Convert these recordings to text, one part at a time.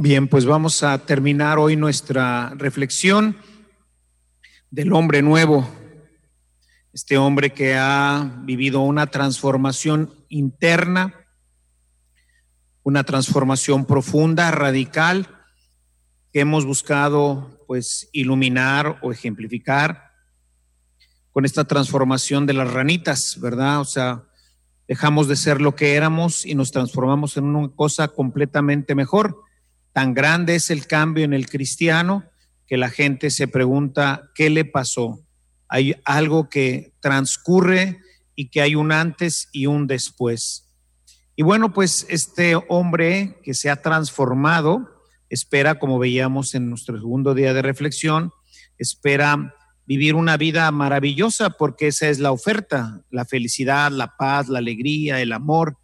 Bien, pues vamos a terminar hoy nuestra reflexión del hombre nuevo, este hombre que ha vivido una transformación interna, una transformación profunda, radical, que hemos buscado pues iluminar o ejemplificar con esta transformación de las ranitas, ¿verdad? O sea, dejamos de ser lo que éramos y nos transformamos en una cosa completamente mejor Tan grande es el cambio en el cristiano que la gente se pregunta, ¿qué le pasó? Hay algo que transcurre y que hay un antes y un después. Y bueno, pues este hombre que se ha transformado, espera, como veíamos en nuestro segundo día de reflexión, espera vivir una vida maravillosa porque esa es la oferta, la felicidad, la paz, la alegría, el amor,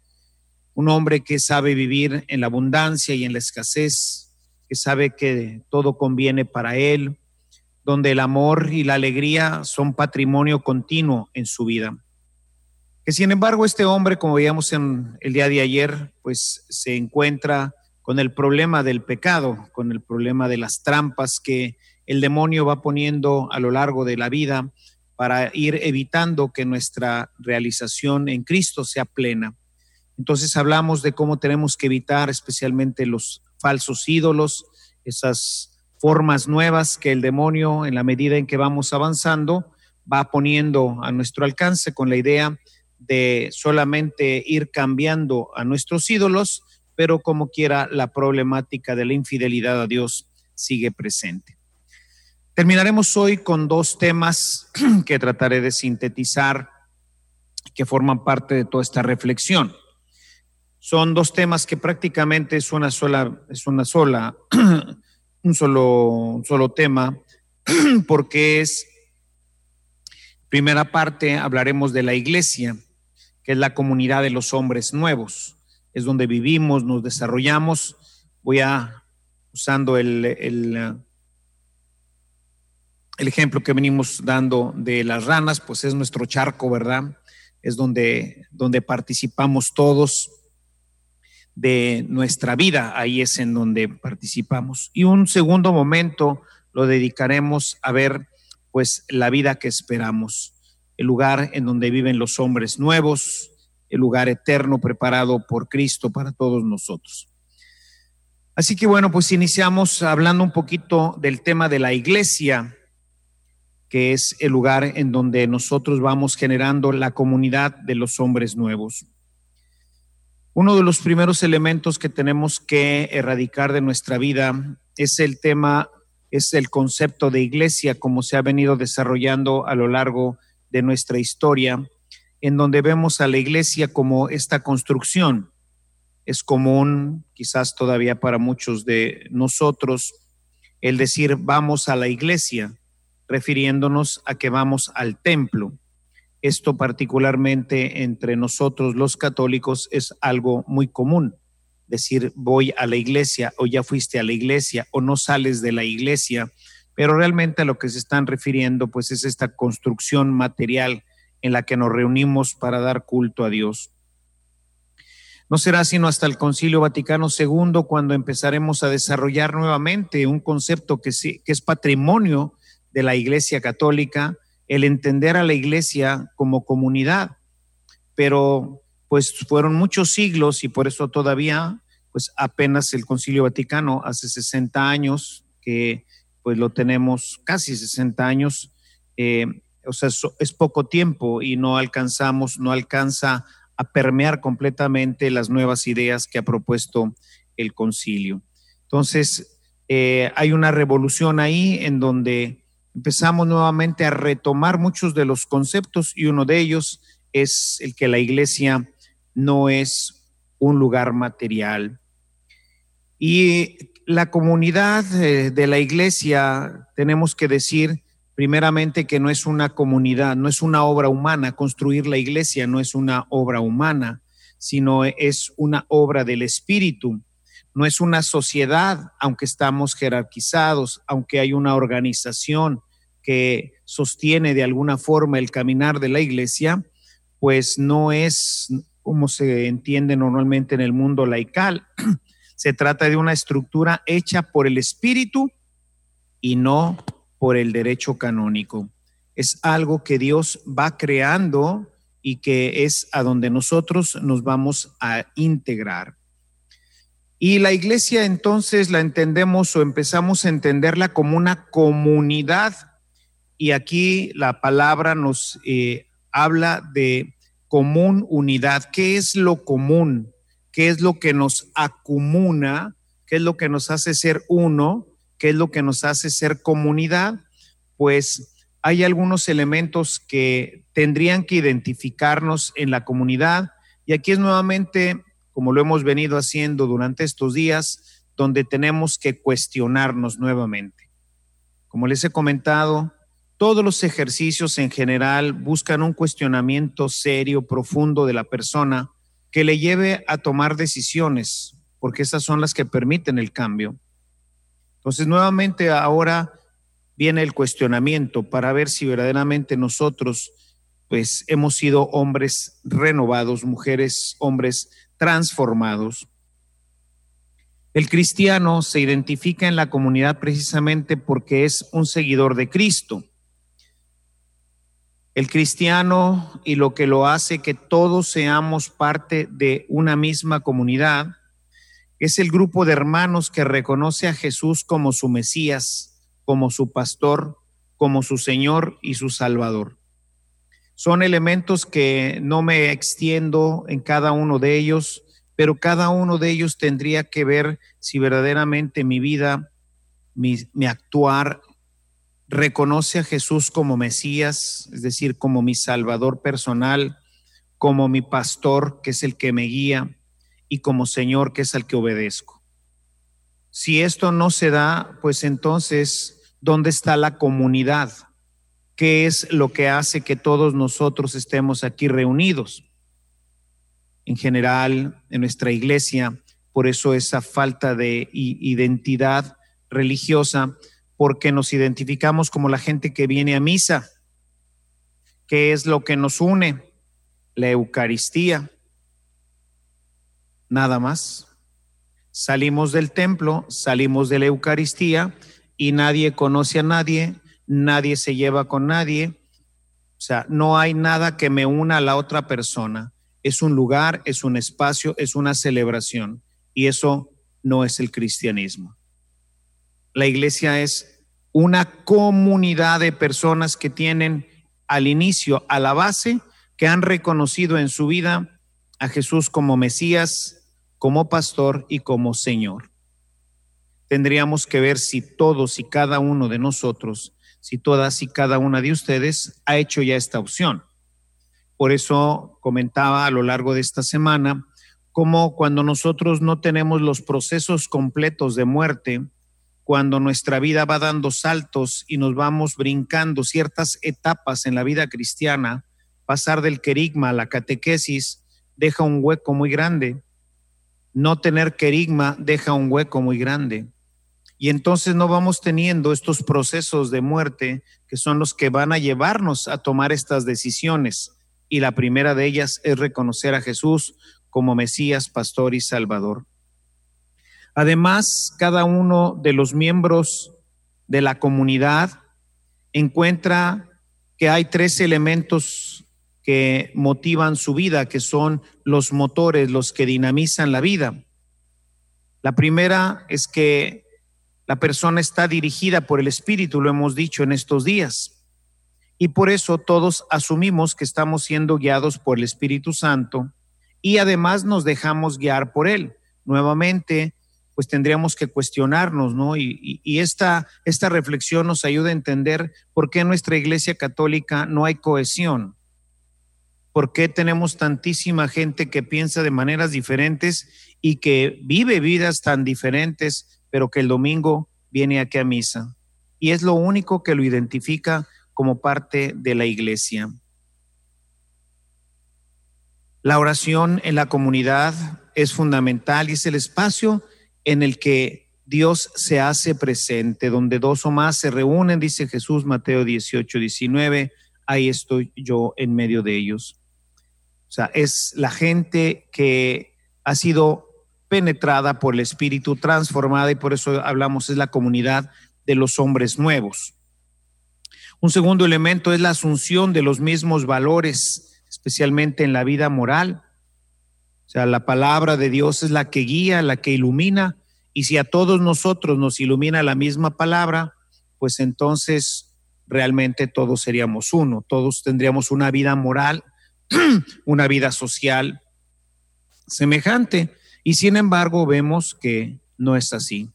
un hombre que sabe vivir en la abundancia y en la escasez, que sabe que todo conviene para él, donde el amor y la alegría son patrimonio continuo en su vida. Que sin embargo este hombre, como veíamos en el día de ayer, pues se encuentra con el problema del pecado, con el problema de las trampas que el demonio va poniendo a lo largo de la vida para ir evitando que nuestra realización en Cristo sea plena. Entonces hablamos de cómo tenemos que evitar especialmente los falsos ídolos, esas formas nuevas que el demonio, en la medida en que vamos avanzando, va poniendo a nuestro alcance con la idea de solamente ir cambiando a nuestros ídolos, pero como quiera la problemática de la infidelidad a Dios sigue presente. Terminaremos hoy con dos temas que trataré de sintetizar que forman parte de toda esta reflexión. Son dos temas que prácticamente es una sola, es una sola, un solo, un solo tema, porque es, primera parte, hablaremos de la iglesia, que es la comunidad de los hombres nuevos, es donde vivimos, nos desarrollamos. Voy a, usando el, el, el ejemplo que venimos dando de las ranas, pues es nuestro charco, ¿verdad? Es donde, donde participamos todos de nuestra vida, ahí es en donde participamos. Y un segundo momento lo dedicaremos a ver pues la vida que esperamos, el lugar en donde viven los hombres nuevos, el lugar eterno preparado por Cristo para todos nosotros. Así que bueno, pues iniciamos hablando un poquito del tema de la iglesia, que es el lugar en donde nosotros vamos generando la comunidad de los hombres nuevos. Uno de los primeros elementos que tenemos que erradicar de nuestra vida es el tema, es el concepto de iglesia, como se ha venido desarrollando a lo largo de nuestra historia, en donde vemos a la iglesia como esta construcción. Es común, quizás todavía para muchos de nosotros, el decir vamos a la iglesia, refiriéndonos a que vamos al templo. Esto particularmente entre nosotros los católicos es algo muy común. Decir voy a la iglesia o ya fuiste a la iglesia o no sales de la iglesia, pero realmente a lo que se están refiriendo pues es esta construcción material en la que nos reunimos para dar culto a Dios. No será sino hasta el Concilio Vaticano II cuando empezaremos a desarrollar nuevamente un concepto que, que es patrimonio de la Iglesia Católica, el entender a la iglesia como comunidad, pero pues fueron muchos siglos y por eso todavía, pues apenas el Concilio Vaticano hace 60 años, que pues lo tenemos casi 60 años, eh, o sea, es poco tiempo y no alcanzamos, no alcanza a permear completamente las nuevas ideas que ha propuesto el concilio. Entonces, eh, hay una revolución ahí en donde empezamos nuevamente a retomar muchos de los conceptos y uno de ellos es el que la iglesia no es un lugar material. Y la comunidad eh, de la iglesia, tenemos que decir primeramente que no es una comunidad, no es una obra humana, construir la iglesia no es una obra humana, sino es una obra del Espíritu. No es una sociedad, aunque estamos jerarquizados, aunque hay una organización, que sostiene de alguna forma el caminar de la iglesia, pues no es como se entiende normalmente en el mundo laical, Se trata de una estructura hecha por el Espíritu y no por el derecho canónico. Es algo que Dios va creando y que es a donde nosotros nos vamos a integrar. Y la iglesia entonces la entendemos o empezamos a entenderla como una comunidad. Y aquí la palabra nos eh, habla de común unidad. ¿Qué es lo común? ¿Qué es lo que nos acumula? ¿Qué es lo que nos hace ser uno? ¿Qué es lo que nos hace ser comunidad? Pues hay algunos elementos que tendrían que identificarnos en la comunidad. Y aquí es nuevamente, como lo hemos venido haciendo durante estos días, donde tenemos que cuestionarnos nuevamente. Como les he comentado, todos los ejercicios en general buscan un cuestionamiento serio, profundo de la persona que le lleve a tomar decisiones, porque esas son las que permiten el cambio. Entonces, nuevamente ahora viene el cuestionamiento para ver si verdaderamente nosotros pues hemos sido hombres renovados, mujeres, hombres transformados. El cristiano se identifica en la comunidad precisamente porque es un seguidor de Cristo. El cristiano y lo que lo hace que todos seamos parte de una misma comunidad es el grupo de hermanos que reconoce a Jesús como su Mesías, como su pastor, como su Señor y su Salvador. Son elementos que no me extiendo en cada uno de ellos, pero cada uno de ellos tendría que ver si verdaderamente mi vida, mi, actuar, reconoce a Jesús como Mesías, es decir, como mi Salvador personal, como mi pastor, que es el que me guía, y como Señor, que es el que obedezco. Si esto no se da, pues entonces ¿Dónde está la comunidad? ¿Qué es lo que hace que todos nosotros estemos aquí reunidos? En general, en nuestra iglesia, por eso esa falta de identidad religiosa, porque nos identificamos como la gente que viene a misa. ¿Qué es lo que nos une? La Eucaristía. Nada más. Salimos del templo, salimos de la Eucaristía y nadie conoce a nadie, nadie se lleva con nadie. O sea, no hay nada que me una a la otra persona. Es un lugar, es un espacio, es una celebración. Y eso no es el cristianismo. La iglesia es una comunidad de personas que tienen al inicio, a la base, que han reconocido en su vida a Jesús como Mesías, como pastor y como Señor tendríamos que ver si todos y cada uno de nosotros, si todas y cada una de ustedes ha hecho ya esta opción. Por eso comentaba a lo largo de esta semana cómo cuando nosotros no tenemos los procesos completos de muerte, cuando nuestra vida va dando saltos y nos vamos brincando ciertas etapas en la vida cristiana, pasar del querigma a la catequesis deja un hueco muy grande. No tener querigma deja un hueco muy grande. Y entonces no vamos teniendo estos procesos de muerte que son los que van a llevarnos a tomar estas decisiones. Y la primera de ellas es reconocer a Jesús como Mesías, Pastor y Salvador. Además, cada uno de los miembros de la comunidad encuentra que hay tres elementos que motivan su vida, que son los motores, los que dinamizan la vida. La primera es que la persona está dirigida por el Espíritu, lo hemos dicho en estos días. Y por eso todos asumimos que estamos siendo guiados por el Espíritu Santo y además nos dejamos guiar por Él. Nuevamente, pues tendríamos que cuestionarnos, ¿no? Y, esta, esta reflexión nos ayuda a entender por qué en nuestra Iglesia Católica no hay cohesión, por qué tenemos tantísima gente que piensa de maneras diferentes y que vive vidas tan diferentes pero que el domingo viene aquí a misa. Y es lo único que lo identifica como parte de la iglesia. La oración en la comunidad es fundamental y es el espacio en el que Dios se hace presente, donde dos o más se reúnen, dice Jesús, Mateo 18, 19, ahí estoy yo en medio de ellos. O sea, es la gente que ha sido penetrada por el Espíritu, transformada y por eso hablamos es la comunidad de los hombres nuevos. Un segundo elemento es la asunción de los mismos valores, especialmente en la vida moral. O sea, la palabra de Dios es la que guía, la que ilumina, y si a todos nosotros nos ilumina la misma palabra, pues entonces realmente todos seríamos uno, todos tendríamos una vida moral, una vida social semejante. Y sin embargo vemos que no es así.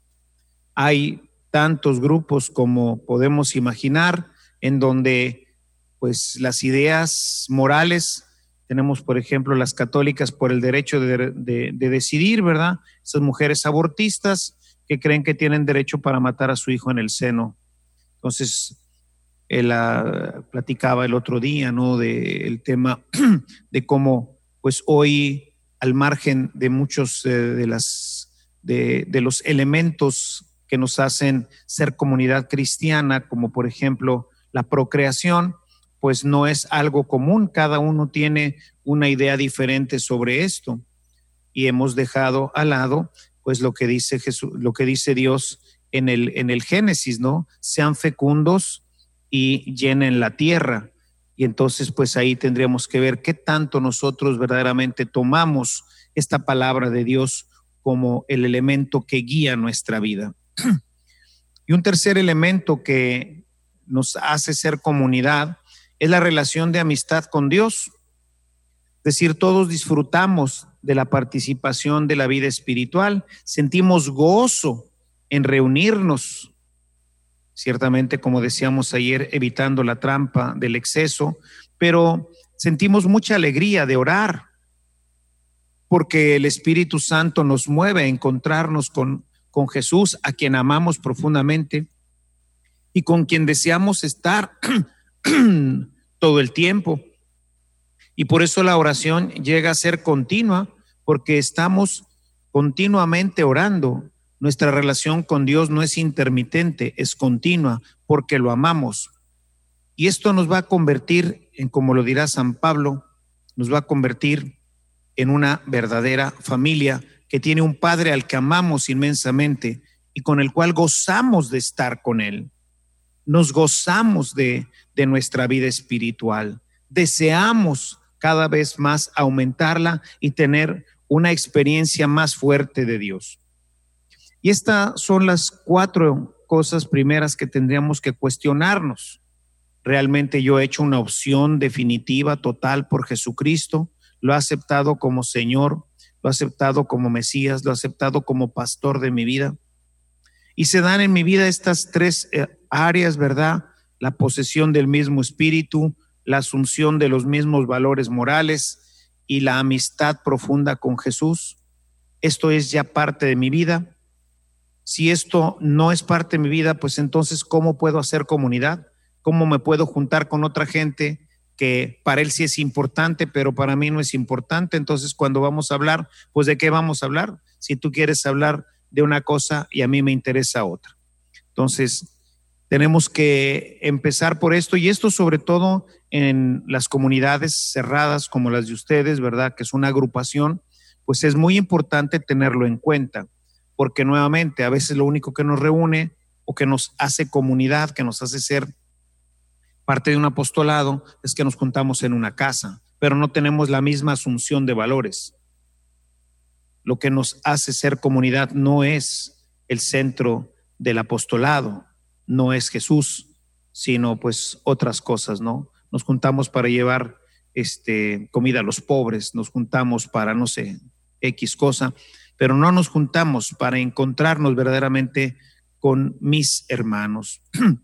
Hay tantos grupos como podemos imaginar en donde pues las ideas morales, tenemos por ejemplo las católicas por el derecho de, decidir, ¿verdad? Esas mujeres abortistas que creen que tienen derecho para matar a su hijo en el seno. Entonces, él ah, platicaba el otro día, ¿no? De el tema de cómo, pues hoy al margen de muchos eh, de, las, de, de los elementos que nos hacen ser comunidad cristiana, como por ejemplo la procreación, pues no es algo común, cada uno tiene una idea diferente sobre esto y hemos dejado al lado pues lo que dice Jesús, lo que dice Dios en el en el Génesis, ¿no? Sean fecundos y llenen la tierra. Y entonces, pues ahí tendríamos que ver qué tanto nosotros verdaderamente tomamos esta palabra de Dios como el elemento que guía nuestra vida. Y un tercer elemento que nos hace ser comunidad es la relación de amistad con Dios. Es decir, todos disfrutamos de la participación de la vida espiritual, sentimos gozo en reunirnos ciertamente, como decíamos ayer, evitando la trampa del exceso, pero sentimos mucha alegría de orar, porque el Espíritu Santo nos mueve a encontrarnos con, con Jesús, a quien amamos profundamente y con quien deseamos estar todo el tiempo. Y por eso la oración llega a ser continua, porque estamos continuamente orando nuestra relación con Dios no es intermitente, es continua, porque lo amamos. Y esto nos va a convertir en, como lo dirá San Pablo, nos va a convertir en una verdadera familia que tiene un Padre al que amamos inmensamente y con el cual gozamos de estar con Él. Nos gozamos de, de nuestra vida espiritual. Deseamos cada vez más aumentarla y tener una experiencia más fuerte de Dios. Y estas son las cuatro cosas primeras que tendríamos que cuestionarnos. Realmente yo he hecho una opción definitiva, total por Jesucristo, lo he aceptado como Señor, lo he aceptado como Mesías, lo he aceptado como pastor de mi vida. Y se dan en mi vida estas tres eh, áreas, ¿verdad? La posesión del mismo espíritu, la asunción de los mismos valores morales y la amistad profunda con Jesús. Esto es ya parte de mi vida si esto no es parte de mi vida, pues entonces, ¿cómo puedo hacer comunidad? ¿Cómo me puedo juntar con otra gente que para él sí es importante, pero para mí no es importante? Entonces, cuando vamos a hablar, pues ¿de qué vamos a hablar? Si tú quieres hablar de una cosa y a mí me interesa otra. Entonces, tenemos que empezar por esto y esto sobre todo en las comunidades cerradas como las de ustedes, ¿verdad? Que es una agrupación, pues es muy importante tenerlo en cuenta porque nuevamente a veces lo único que nos reúne o que nos hace comunidad, que nos hace ser parte de un apostolado, es que nos juntamos en una casa, pero no tenemos la misma asunción de valores. Lo que nos hace ser comunidad no es el centro del apostolado, no es Jesús, sino pues otras cosas, ¿no? Nos juntamos para llevar este comida a los pobres, nos juntamos para no sé, X cosa, pero no nos juntamos para encontrarnos verdaderamente con mis hermanos.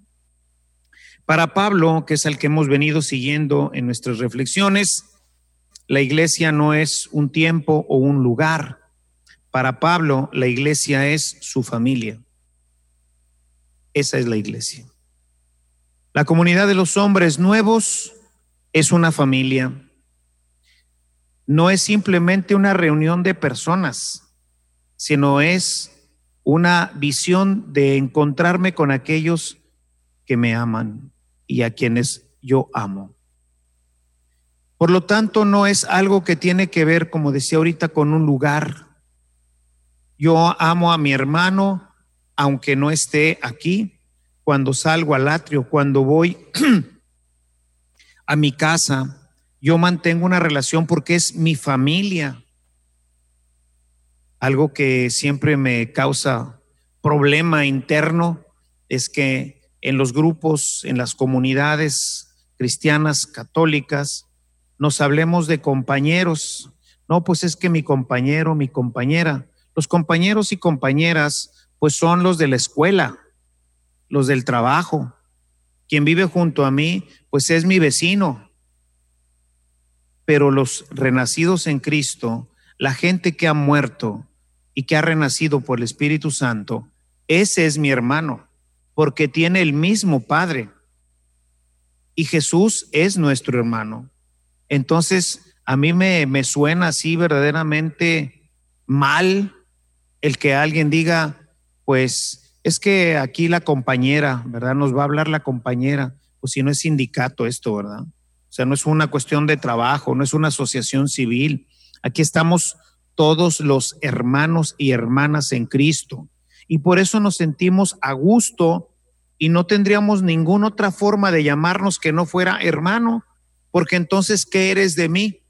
Para Pablo, que es el que hemos venido siguiendo en nuestras reflexiones, la iglesia no es un tiempo o un lugar. Para Pablo, la iglesia es su familia. Esa es la iglesia. La comunidad de los hombres nuevos es una familia. No es simplemente una reunión de personas sino es una visión de encontrarme con aquellos que me aman y a quienes yo amo. Por lo tanto, no es algo que tiene que ver, como decía ahorita, con un lugar, Yo amo a mi hermano aunque no esté aquí, cuando salgo al atrio, cuando voy a mi casa, yo mantengo una relación porque es mi familia. Algo que siempre me causa problema interno es que en los grupos, en las comunidades cristianas, católicas, nos hablemos de compañeros. No, pues es que mi compañero, mi compañera, los compañeros y compañeras, pues son los de la escuela, los del trabajo. Quien vive junto a mí, pues es mi vecino. Pero los renacidos en Cristo, la gente que ha muerto y que ha renacido por el Espíritu Santo, ese es mi hermano, porque tiene el mismo Padre. Y Jesús es nuestro hermano. Entonces, a mí me, me suena así verdaderamente mal el que alguien diga, pues es que aquí la compañera, ¿verdad? Nos va a hablar la compañera, pues si no es sindicato esto, ¿verdad? O sea, no es una cuestión de trabajo, no es una asociación civil. Aquí estamos todos los hermanos y hermanas en Cristo. Y por eso nos sentimos a gusto y no tendríamos ninguna otra forma de llamarnos que no fuera hermano, porque entonces, ¿qué eres de mí?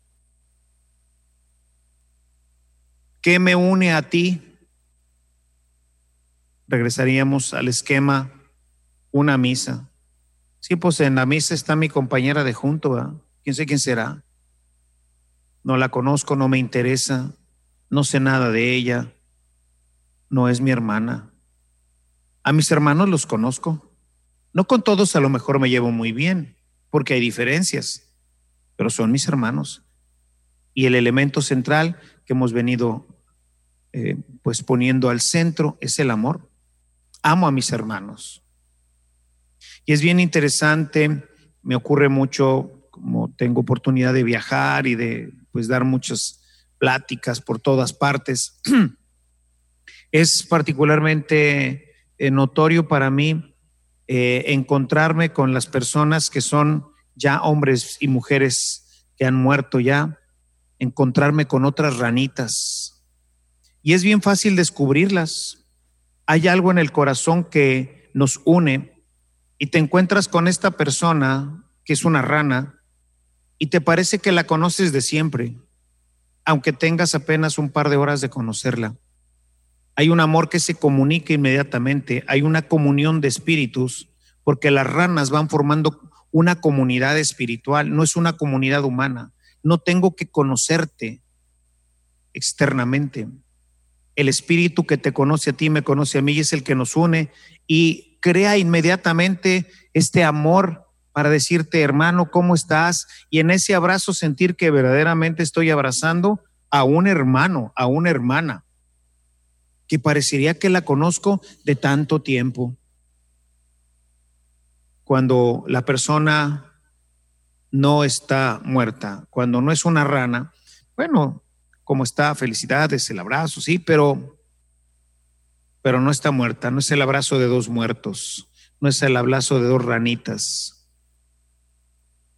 ¿Qué me une a ti? Regresaríamos al esquema una misa. Sí, pues en la misa está mi compañera de junto, ¿verdad? ¿Quién sé quién será? No la conozco, no me interesa, no sé nada de ella, no es mi hermana. A mis hermanos los conozco. No con todos a lo mejor me llevo muy bien, porque hay diferencias, pero son mis hermanos. Y el elemento central que hemos venido eh, pues poniendo al centro es el amor. Amo a mis hermanos. Y es bien interesante, me ocurre mucho, como tengo oportunidad de viajar y de pues dar muchas pláticas por todas partes. es particularmente eh, notorio para mí eh, encontrarme con las personas que son ya hombres y mujeres que han muerto ya, encontrarme con otras ranitas. Y es bien fácil descubrirlas. Hay algo en el corazón que nos une y te encuentras con esta persona que es una rana y te parece que la conoces de siempre, aunque tengas apenas un par de horas de conocerla. Hay un amor que se comunica inmediatamente, hay una comunión de espíritus, porque las ranas van formando una comunidad espiritual, no es una comunidad humana. No tengo que conocerte externamente. El espíritu que te conoce a ti, me conoce a mí, y es el que nos une y crea inmediatamente este amor para decirte, hermano, ¿cómo estás? Y en ese abrazo sentir que verdaderamente estoy abrazando a un hermano, a una hermana que parecería que la conozco de tanto tiempo. Cuando la persona no está muerta, cuando no es una rana, bueno, como está, felicidades, el abrazo, sí, pero, pero no está muerta, no es el abrazo de dos muertos, no es el abrazo de dos ranitas.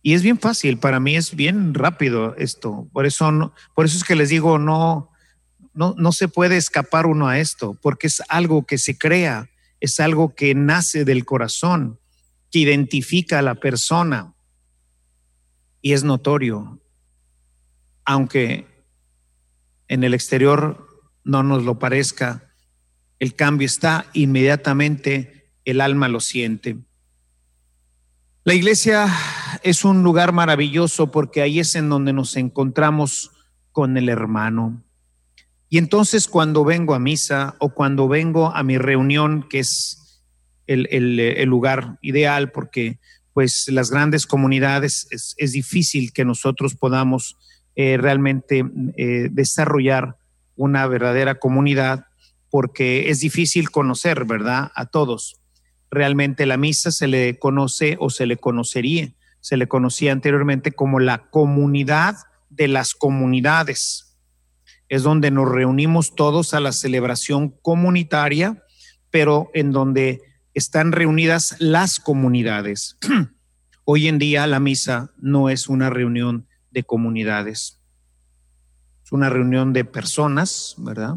Y es bien fácil, para mí es bien rápido esto, por eso, no, por eso es que les digo, no, no, se puede escapar uno a esto, porque es algo que se crea, es algo que nace del corazón, que identifica a la persona y es notorio, aunque en el exterior no nos lo parezca, el cambio está inmediatamente, el alma lo siente. La iglesia es un lugar maravilloso porque ahí es en donde nos encontramos con el hermano. Y entonces cuando vengo a misa o cuando vengo a mi reunión, que es el, lugar ideal, porque pues las grandes comunidades es, difícil que nosotros podamos eh, realmente eh, desarrollar una verdadera comunidad, porque es difícil conocer, ¿verdad? A todos. Realmente la misa se le conoce o se le conocería, se le conocía anteriormente como la comunidad de las comunidades es donde nos reunimos todos a la celebración comunitaria, pero en donde están reunidas las comunidades. Hoy en día la misa no es una reunión de comunidades, es una reunión de personas, ¿verdad?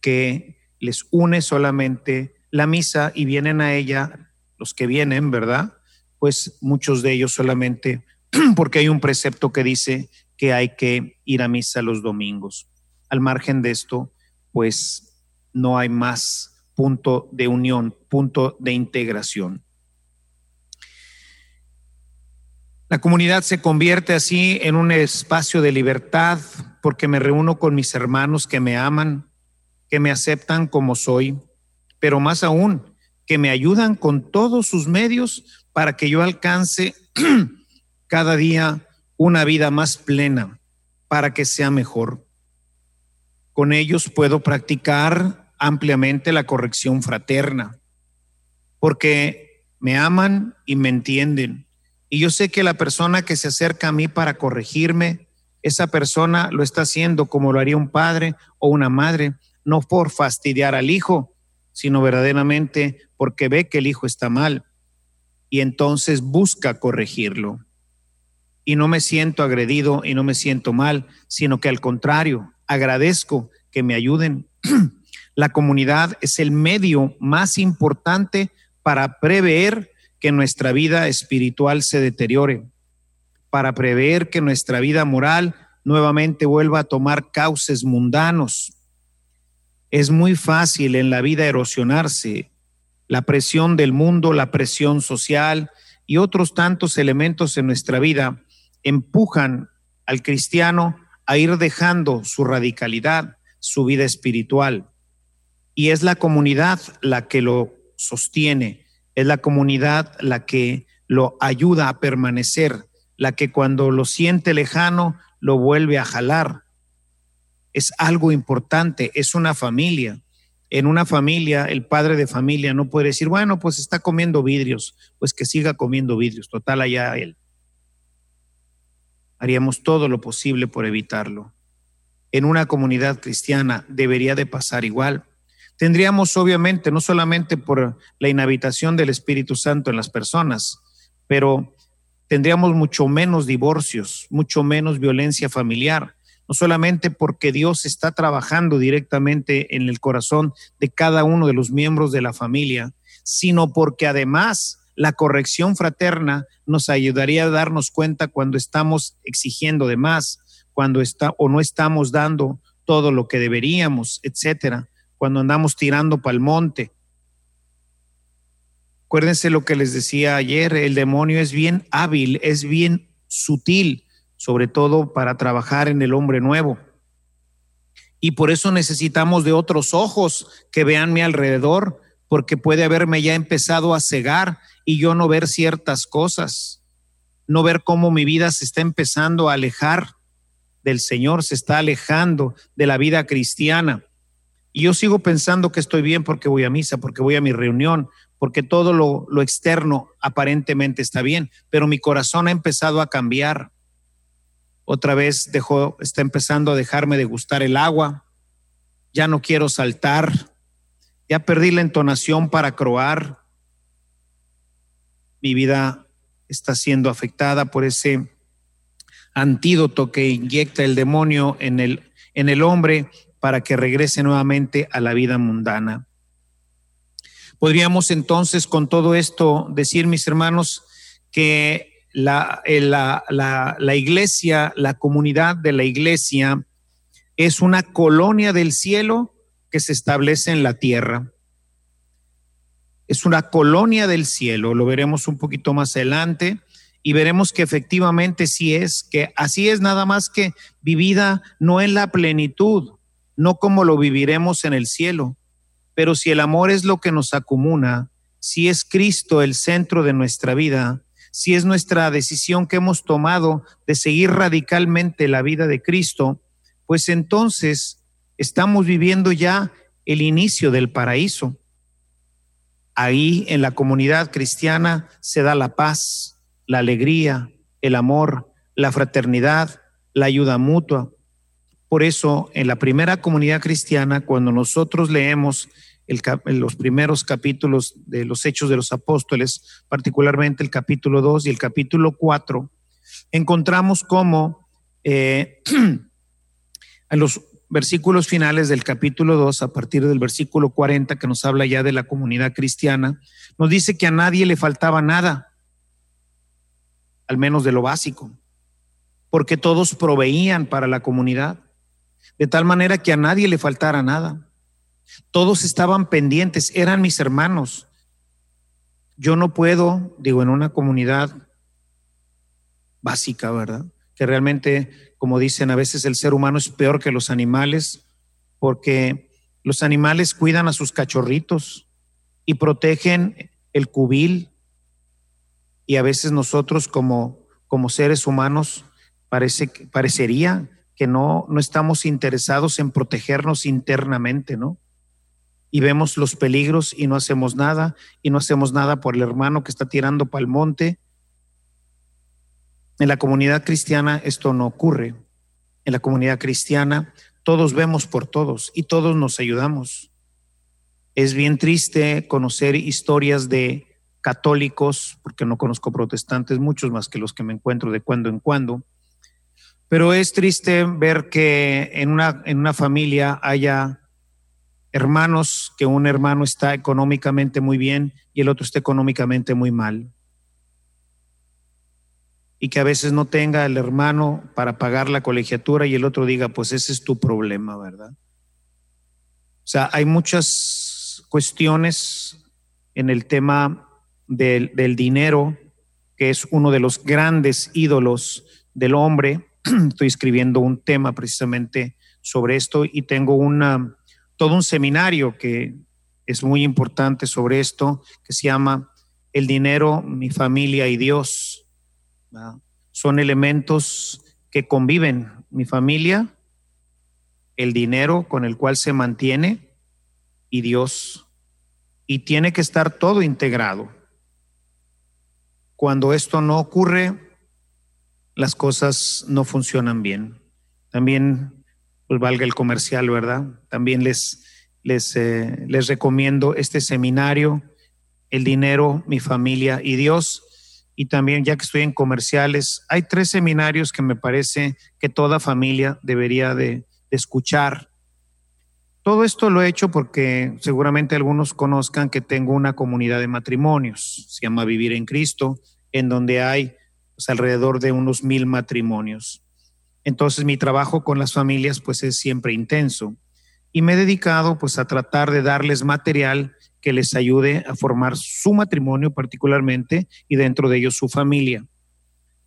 que les une solamente la misa y vienen a ella los que vienen, ¿verdad? Pues muchos de ellos solamente porque hay un precepto que dice que hay que ir a misa los domingos. Al margen de esto, pues no hay más punto de unión, punto de integración. La comunidad se convierte así en un espacio de libertad porque me reúno con mis hermanos que me aman, que me aceptan como soy, pero más aún, que me ayudan con todos sus medios para que yo alcance cada día una vida más plena, para que sea mejor. Con ellos puedo practicar ampliamente la corrección fraterna, porque me aman y me entienden y yo sé que la persona que se acerca a mí para corregirme, esa persona lo está haciendo como lo haría un padre o una madre, no por fastidiar al hijo, sino verdaderamente porque ve que el hijo está mal y entonces busca corregirlo. Y no me siento agredido y no me siento mal, sino que al contrario, agradezco que me ayuden. La comunidad es el medio más importante para prever que nuestra vida espiritual se deteriore, para prever que nuestra vida moral nuevamente vuelva a tomar cauces mundanos. Es muy fácil en la vida erosionarse. La presión del mundo, la presión social y otros tantos elementos en nuestra vida empujan al cristiano a ir dejando su radicalidad, su vida espiritual. Y es la comunidad la que lo sostiene, es la comunidad la que lo ayuda a permanecer, la que cuando lo siente lejano lo vuelve a jalar. Es algo importante, es una familia. En una familia, el padre de familia no puede decir, bueno, pues está comiendo vidrios, pues que siga comiendo vidrios, total allá él. Haríamos todo lo posible por evitarlo. En una comunidad cristiana debería de pasar igual tendríamos obviamente, no solamente por la inhabitación del Espíritu Santo en las personas, pero tendríamos mucho menos divorcios, mucho menos violencia familiar, no solamente porque Dios está trabajando directamente en el corazón de cada uno de los miembros de la familia, sino porque además la corrección fraterna nos ayudaría a darnos cuenta cuando estamos exigiendo de más, cuando está o no estamos dando todo lo que deberíamos, etcétera cuando andamos tirando para el monte. Acuérdense lo que les decía ayer, el demonio es bien hábil, es bien sutil, sobre todo para trabajar en el hombre nuevo. Y por eso necesitamos de otros ojos que vean mi alrededor, porque puede haberme ya empezado a cegar y yo no ver ciertas cosas, no ver cómo mi vida se está empezando a alejar del Señor, se está alejando de la vida cristiana. Y yo sigo pensando que estoy bien porque voy a misa, porque voy a mi reunión, porque todo lo, externo aparentemente está bien, pero mi corazón ha empezado a cambiar. Otra vez dejó, está empezando a dejarme de gustar el agua. Ya no quiero saltar. Ya perdí la entonación para croar. Mi vida está siendo afectada por ese antídoto que inyecta el demonio en el, en el hombre para que regrese nuevamente a la vida mundana. Podríamos entonces con todo esto decir, mis hermanos, que la, eh, la, la, iglesia, la comunidad de la iglesia, es una colonia del cielo que se establece en la tierra. Es una colonia del cielo, lo veremos un poquito más adelante y veremos que efectivamente sí es, que así es nada más que vivida no en la plenitud, no como lo viviremos en el cielo. Pero si el amor es lo que nos acumula, si es Cristo el centro de nuestra vida, si es nuestra decisión que hemos tomado de seguir radicalmente la vida de Cristo, pues entonces estamos viviendo ya el inicio del paraíso. Ahí en la comunidad cristiana se da la paz, la alegría, el amor, la fraternidad, la ayuda mutua. Por eso, en la primera comunidad cristiana, cuando nosotros leemos los primeros capítulos de los Hechos de los Apóstoles, particularmente el capítulo 2 y el capítulo 4, encontramos cómo eh, los versículos finales del capítulo 2, a partir del versículo 40, que nos habla ya de la comunidad cristiana, nos dice que a nadie le faltaba nada, al menos de lo básico, porque todos proveían para la comunidad, de tal manera que a nadie le faltara nada. Todos estaban pendientes, eran mis hermanos. Yo no puedo, digo, en una comunidad básica, ¿verdad? Que realmente, como dicen, a veces el ser humano es peor que los animales, porque los animales cuidan a sus cachorritos y protegen el cubil. Y a veces nosotros como, como seres humanos parece, parecería que no, no estamos interesados en protegernos internamente, ¿no? Y vemos los peligros y no hacemos nada, y no hacemos nada por el hermano que está tirando para el monte, en la comunidad cristiana esto no ocurre. En la comunidad cristiana todos vemos por todos y todos nos ayudamos. Es bien triste conocer historias de católicos, porque no conozco protestantes, muchos más que los que me encuentro de cuando en cuando, pero es triste ver que en una, en una familia haya hermanos, que un hermano está económicamente muy bien y el otro está económicamente muy mal y que a veces no tenga el hermano para pagar la colegiatura y el otro diga, pues ese es tu problema, ¿verdad? O sea, hay muchas cuestiones en el tema del, del dinero, que es uno de los grandes ídolos del hombre. Estoy escribiendo un tema precisamente sobre esto y tengo una, todo un seminario que es muy importante sobre esto, que se llama El dinero, mi familia y Dios son elementos que conviven mi familia, el dinero con el cual se mantiene y Dios. Y tiene que estar todo integrado. Cuando esto no ocurre, las cosas no funcionan bien. También, pues valga el comercial, ¿verdad? También les, les, eh, les recomiendo este seminario, El dinero, mi familia y Dios y también ya que estoy en comerciales, hay tres seminarios que me parece que toda familia debería de, escuchar. Todo esto lo he hecho porque seguramente algunos conozcan que tengo una comunidad de matrimonios, se llama Vivir en Cristo, en donde hay pues, alrededor de unos mil matrimonios. Entonces mi trabajo con las familias pues es siempre intenso y me he dedicado pues a tratar de darles material que les ayude a formar su matrimonio particularmente y dentro de ellos su familia.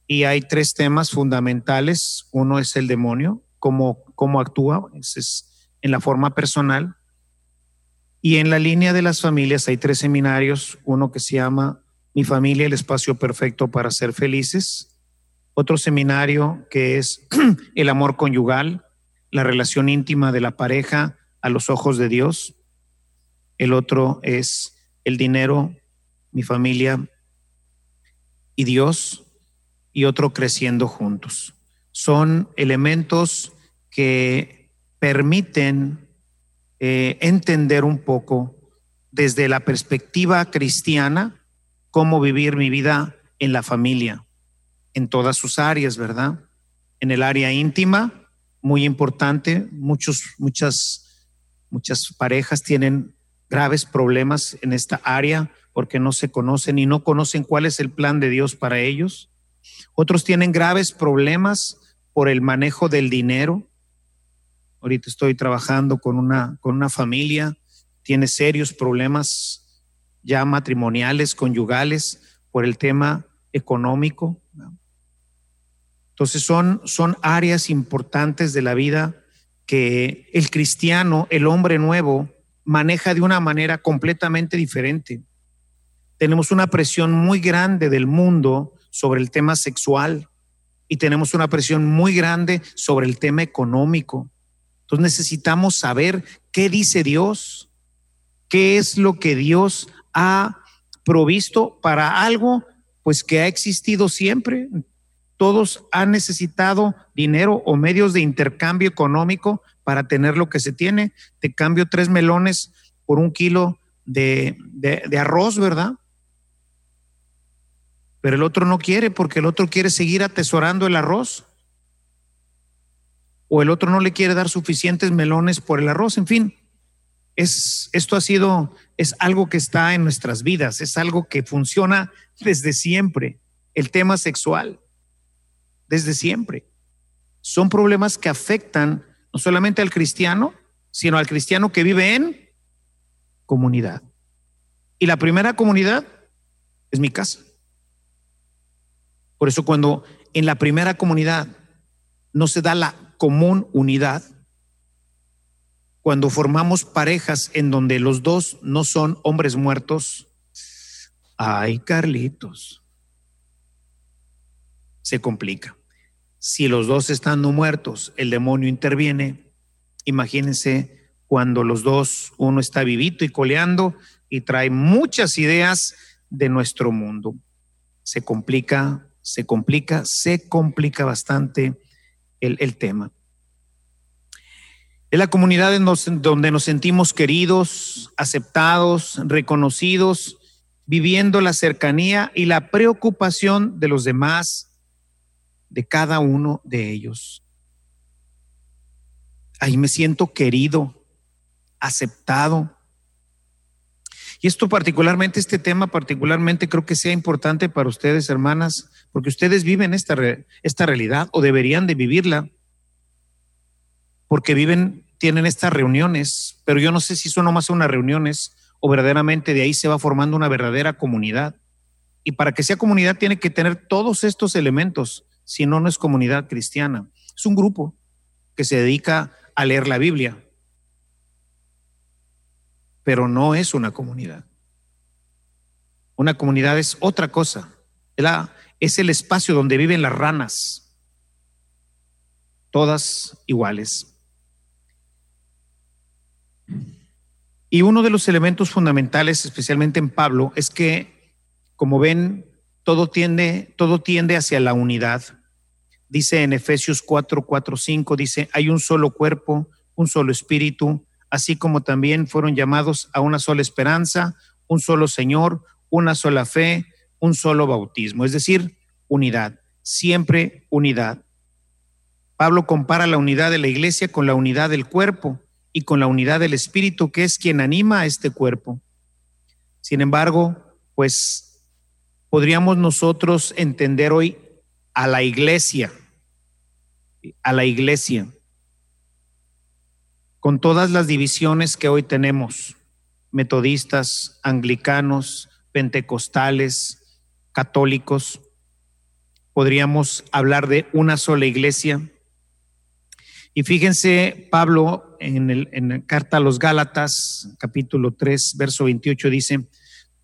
Y hay tres temas fundamentales. Uno es el demonio, cómo, cómo actúa, es en la forma personal. Y en la línea de las familias hay tres seminarios, uno que se llama Mi familia, el espacio perfecto para ser felices. Otro seminario que es el amor conyugal, la relación íntima de la pareja a los ojos de Dios el otro es el dinero, mi familia y Dios, y otro creciendo juntos. Son elementos que permiten eh, entender un poco desde la perspectiva cristiana cómo vivir mi vida en la familia, en todas sus áreas, ¿verdad? En el área íntima, muy importante, muchos, muchas, muchas parejas tienen graves problemas en esta área porque no se conocen y no conocen cuál es el plan de Dios para ellos. Otros tienen graves problemas por el manejo del dinero. Ahorita estoy trabajando con una, con una familia, tiene serios problemas ya matrimoniales, conyugales, por el tema económico. Entonces son, son áreas importantes de la vida que el cristiano, el hombre nuevo, maneja de una manera completamente diferente. Tenemos una presión muy grande del mundo sobre el tema sexual y tenemos una presión muy grande sobre el tema económico. Entonces necesitamos saber qué dice Dios, qué es lo que Dios ha provisto para algo pues que ha existido siempre. Todos han necesitado dinero o medios de intercambio económico para tener lo que se tiene. Te cambio tres melones por un kilo de, arroz, ¿verdad? Pero el otro no quiere porque el otro quiere seguir atesorando el arroz. o el otro no le quiere dar suficientes melones por el arroz, en fin. Es, esto ha sido, es algo que está en nuestras vidas, es algo que funciona desde siempre. El tema sexual, desde siempre. Son problemas que afectan no solamente al cristiano, sino al cristiano que vive en comunidad. Y la primera comunidad es mi casa. Por eso cuando en la primera comunidad no se da la común unidad, cuando formamos parejas en donde los dos no son hombres muertos, ay Carlitos, se complica. Si los dos están no muertos, el demonio interviene. Imagínense cuando los dos, uno está vivito y coleando y trae muchas ideas de nuestro mundo. Se complica, se complica, se complica bastante el, el tema. Es la comunidad donde nos sentimos queridos, aceptados, reconocidos, viviendo la cercanía y la preocupación de los demás, de cada uno de ellos. Ahí me siento querido, aceptado. Y esto particularmente, este tema particularmente creo que sea importante para ustedes, hermanas, porque ustedes viven esta, esta realidad o deberían de vivirla, porque viven tienen estas reuniones, pero yo no sé si son nomás unas reuniones o verdaderamente de ahí se va formando una verdadera comunidad. Y para que sea comunidad tiene que tener todos estos elementos, si no, no es comunidad cristiana. Es un grupo que se dedica a leer la Biblia, pero no es una comunidad. Una comunidad es otra cosa. Es el espacio donde viven las ranas, todas iguales. Y uno de los elementos fundamentales, especialmente en Pablo, es que, como ven, todo tiende, todo tiende hacia la unidad. Dice en Efesios 4, 4, 5, dice, hay un solo cuerpo, un solo espíritu, así como también fueron llamados a una sola esperanza, un solo Señor, una sola fe, un solo bautismo, es decir, unidad, siempre unidad. Pablo compara la unidad de la iglesia con la unidad del cuerpo y con la unidad del Espíritu, que es quien anima a este cuerpo. Sin embargo, pues podríamos nosotros entender hoy a la iglesia, a la iglesia, con todas las divisiones que hoy tenemos, metodistas, anglicanos, pentecostales, católicos, podríamos hablar de una sola iglesia. Y fíjense, Pablo en, la carta a los Gálatas, capítulo 3, verso 28, dice,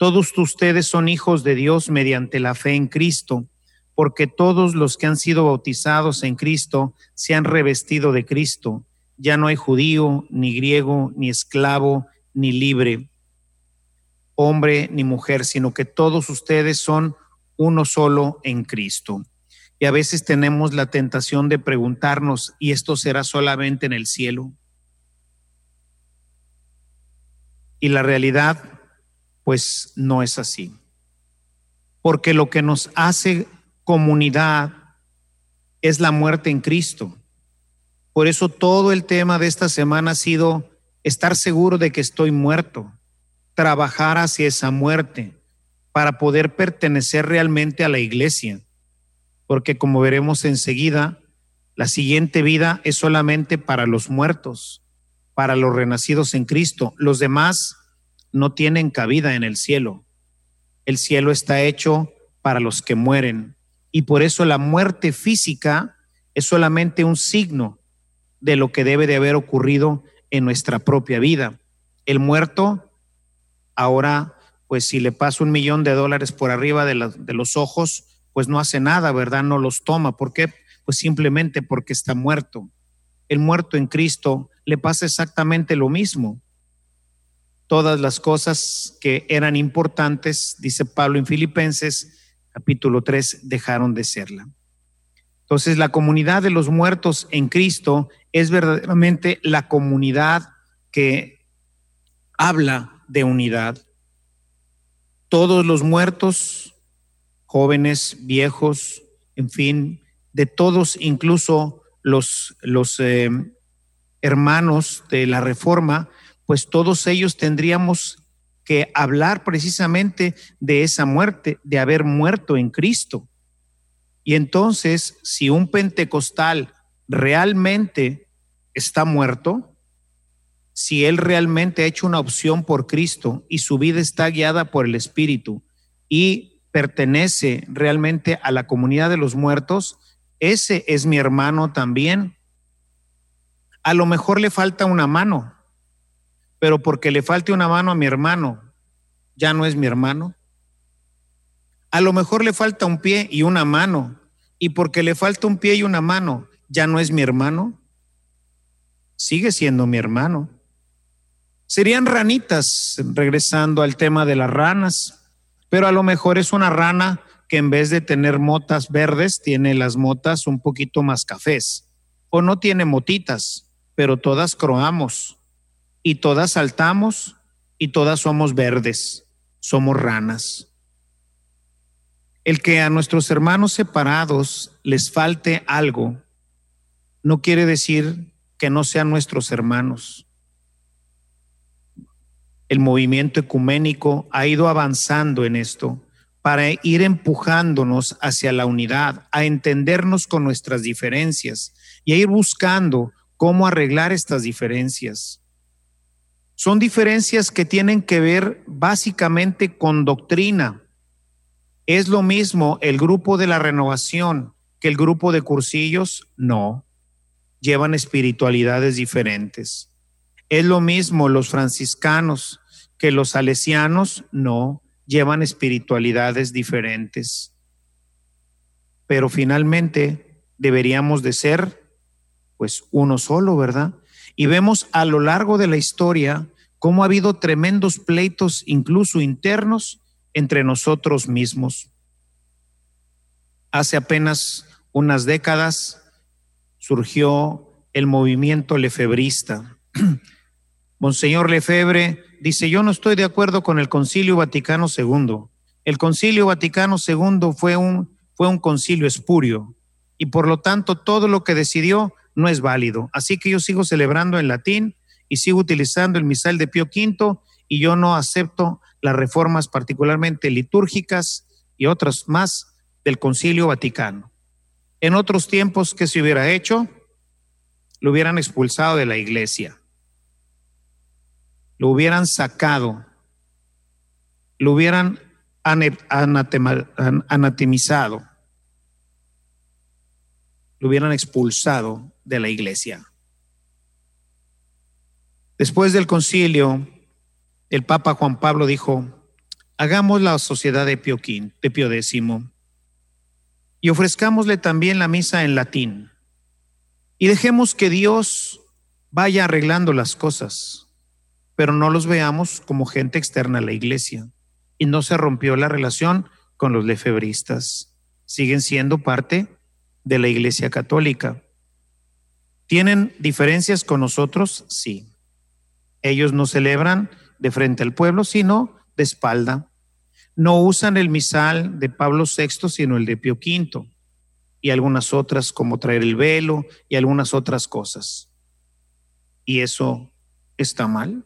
todos ustedes son hijos de Dios mediante la fe en Cristo, porque todos los que han sido bautizados en Cristo se han revestido de Cristo. Ya no hay judío, ni griego, ni esclavo, ni libre, hombre ni mujer, sino que todos ustedes son uno solo en Cristo. Y a veces tenemos la tentación de preguntarnos, ¿y esto será solamente en el cielo? Y la realidad, pues no es así. Porque lo que nos hace comunidad es la muerte en Cristo. Por eso todo el tema de esta semana ha sido estar seguro de que estoy muerto, trabajar hacia esa muerte para poder pertenecer realmente a la iglesia. Porque como veremos enseguida, la siguiente vida es solamente para los muertos para los renacidos en Cristo. Los demás no tienen cabida en el cielo. El cielo está hecho para los que mueren. Y por eso la muerte física es solamente un signo de lo que debe de haber ocurrido en nuestra propia vida. El muerto, ahora, pues si le pasa un millón de dólares por arriba de, de los ojos, pues no hace nada, ¿verdad? No los toma. ¿Por qué? Pues simplemente porque está muerto. El muerto en Cristo le pasa exactamente lo mismo. Todas las cosas que eran importantes, dice Pablo en Filipenses capítulo 3, dejaron de serla. Entonces la comunidad de los muertos en Cristo es verdaderamente la comunidad que habla de unidad. Todos los muertos, jóvenes, viejos, en fin, de todos, incluso los, los eh, hermanos de la Reforma, pues todos ellos tendríamos que hablar precisamente de esa muerte, de haber muerto en Cristo. Y entonces, si un pentecostal realmente está muerto, si él realmente ha hecho una opción por Cristo y su vida está guiada por el Espíritu y pertenece realmente a la comunidad de los muertos, ese es mi hermano también. A lo mejor le falta una mano, pero porque le falte una mano a mi hermano, ya no es mi hermano. A lo mejor le falta un pie y una mano, y porque le falta un pie y una mano, ya no es mi hermano. Sigue siendo mi hermano. Serían ranitas, regresando al tema de las ranas, pero a lo mejor es una rana que en vez de tener motas verdes, tiene las motas un poquito más cafés, o no tiene motitas, pero todas croamos, y todas saltamos, y todas somos verdes, somos ranas. El que a nuestros hermanos separados les falte algo, no quiere decir que no sean nuestros hermanos el movimiento ecuménico ha ido avanzando en esto para ir empujándonos hacia la unidad, a entendernos con nuestras diferencias y a ir buscando cómo arreglar estas diferencias. Son diferencias que tienen que ver básicamente con doctrina. ¿Es lo mismo el grupo de la renovación que el grupo de cursillos? No, llevan espiritualidades diferentes. Es lo mismo los franciscanos que los salesianos no llevan espiritualidades diferentes. Pero finalmente deberíamos de ser pues uno solo, ¿verdad? Y vemos a lo largo de la historia cómo ha habido tremendos pleitos, incluso internos, entre nosotros mismos. Hace apenas unas décadas surgió el movimiento lefebrista. Monseñor Lefebvre dice, yo no estoy de acuerdo con el Concilio Vaticano II. El Concilio Vaticano II fue un, fue un concilio espurio y por lo tanto todo lo que decidió no es válido. Así que yo sigo celebrando en latín y sigo utilizando el misal de Pío V y yo no acepto las reformas particularmente litúrgicas y otras más del Concilio Vaticano. En otros tiempos, ¿qué se hubiera hecho? Lo hubieran expulsado de la iglesia lo hubieran sacado, lo hubieran anatemizado, lo hubieran expulsado de la iglesia. Después del concilio, el Papa Juan Pablo dijo, hagamos la sociedad de Pío, de Pío X y ofrezcámosle también la misa en latín y dejemos que Dios vaya arreglando las cosas pero no los veamos como gente externa a la iglesia. Y no se rompió la relación con los lefebristas. Siguen siendo parte de la iglesia católica. ¿Tienen diferencias con nosotros? Sí. Ellos no celebran de frente al pueblo, sino de espalda. No usan el misal de Pablo VI, sino el de Pío V y algunas otras como traer el velo y algunas otras cosas. ¿Y eso está mal?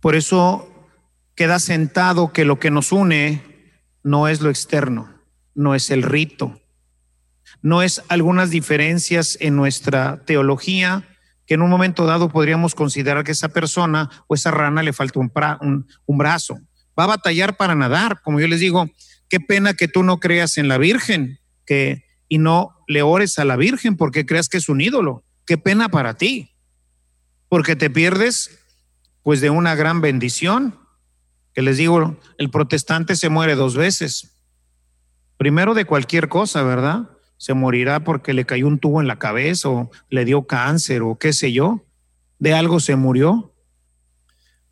Por eso queda sentado que lo que nos une no es lo externo, no es el rito, no es algunas diferencias en nuestra teología que en un momento dado podríamos considerar que esa persona o esa rana le falta un, un, brazo. Va a batallar para nadar, como yo les digo, qué pena que tú no creas en la Virgen que, y no le ores a la Virgen porque creas que es un ídolo. Qué pena para ti, porque te pierdes pues de una gran bendición, que les digo, el protestante se muere dos veces. Primero de cualquier cosa, ¿verdad? Se morirá porque le cayó un tubo en la cabeza o le dio cáncer o qué sé yo. De algo se murió.